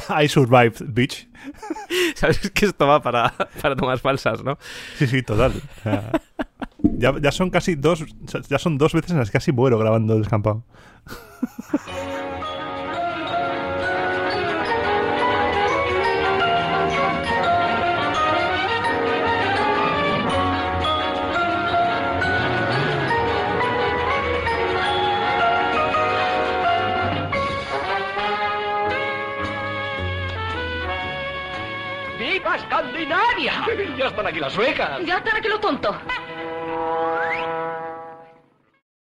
B: I survived, bitch.
A: Sabes que esto va para, para tomas falsas, ¿no?
B: Sí, sí, total. O sea, ya, ya son casi dos. Ya son dos veces en las que casi muero grabando el descampado.
J: van aquí las suecas.
K: Ya están aquí los tontos.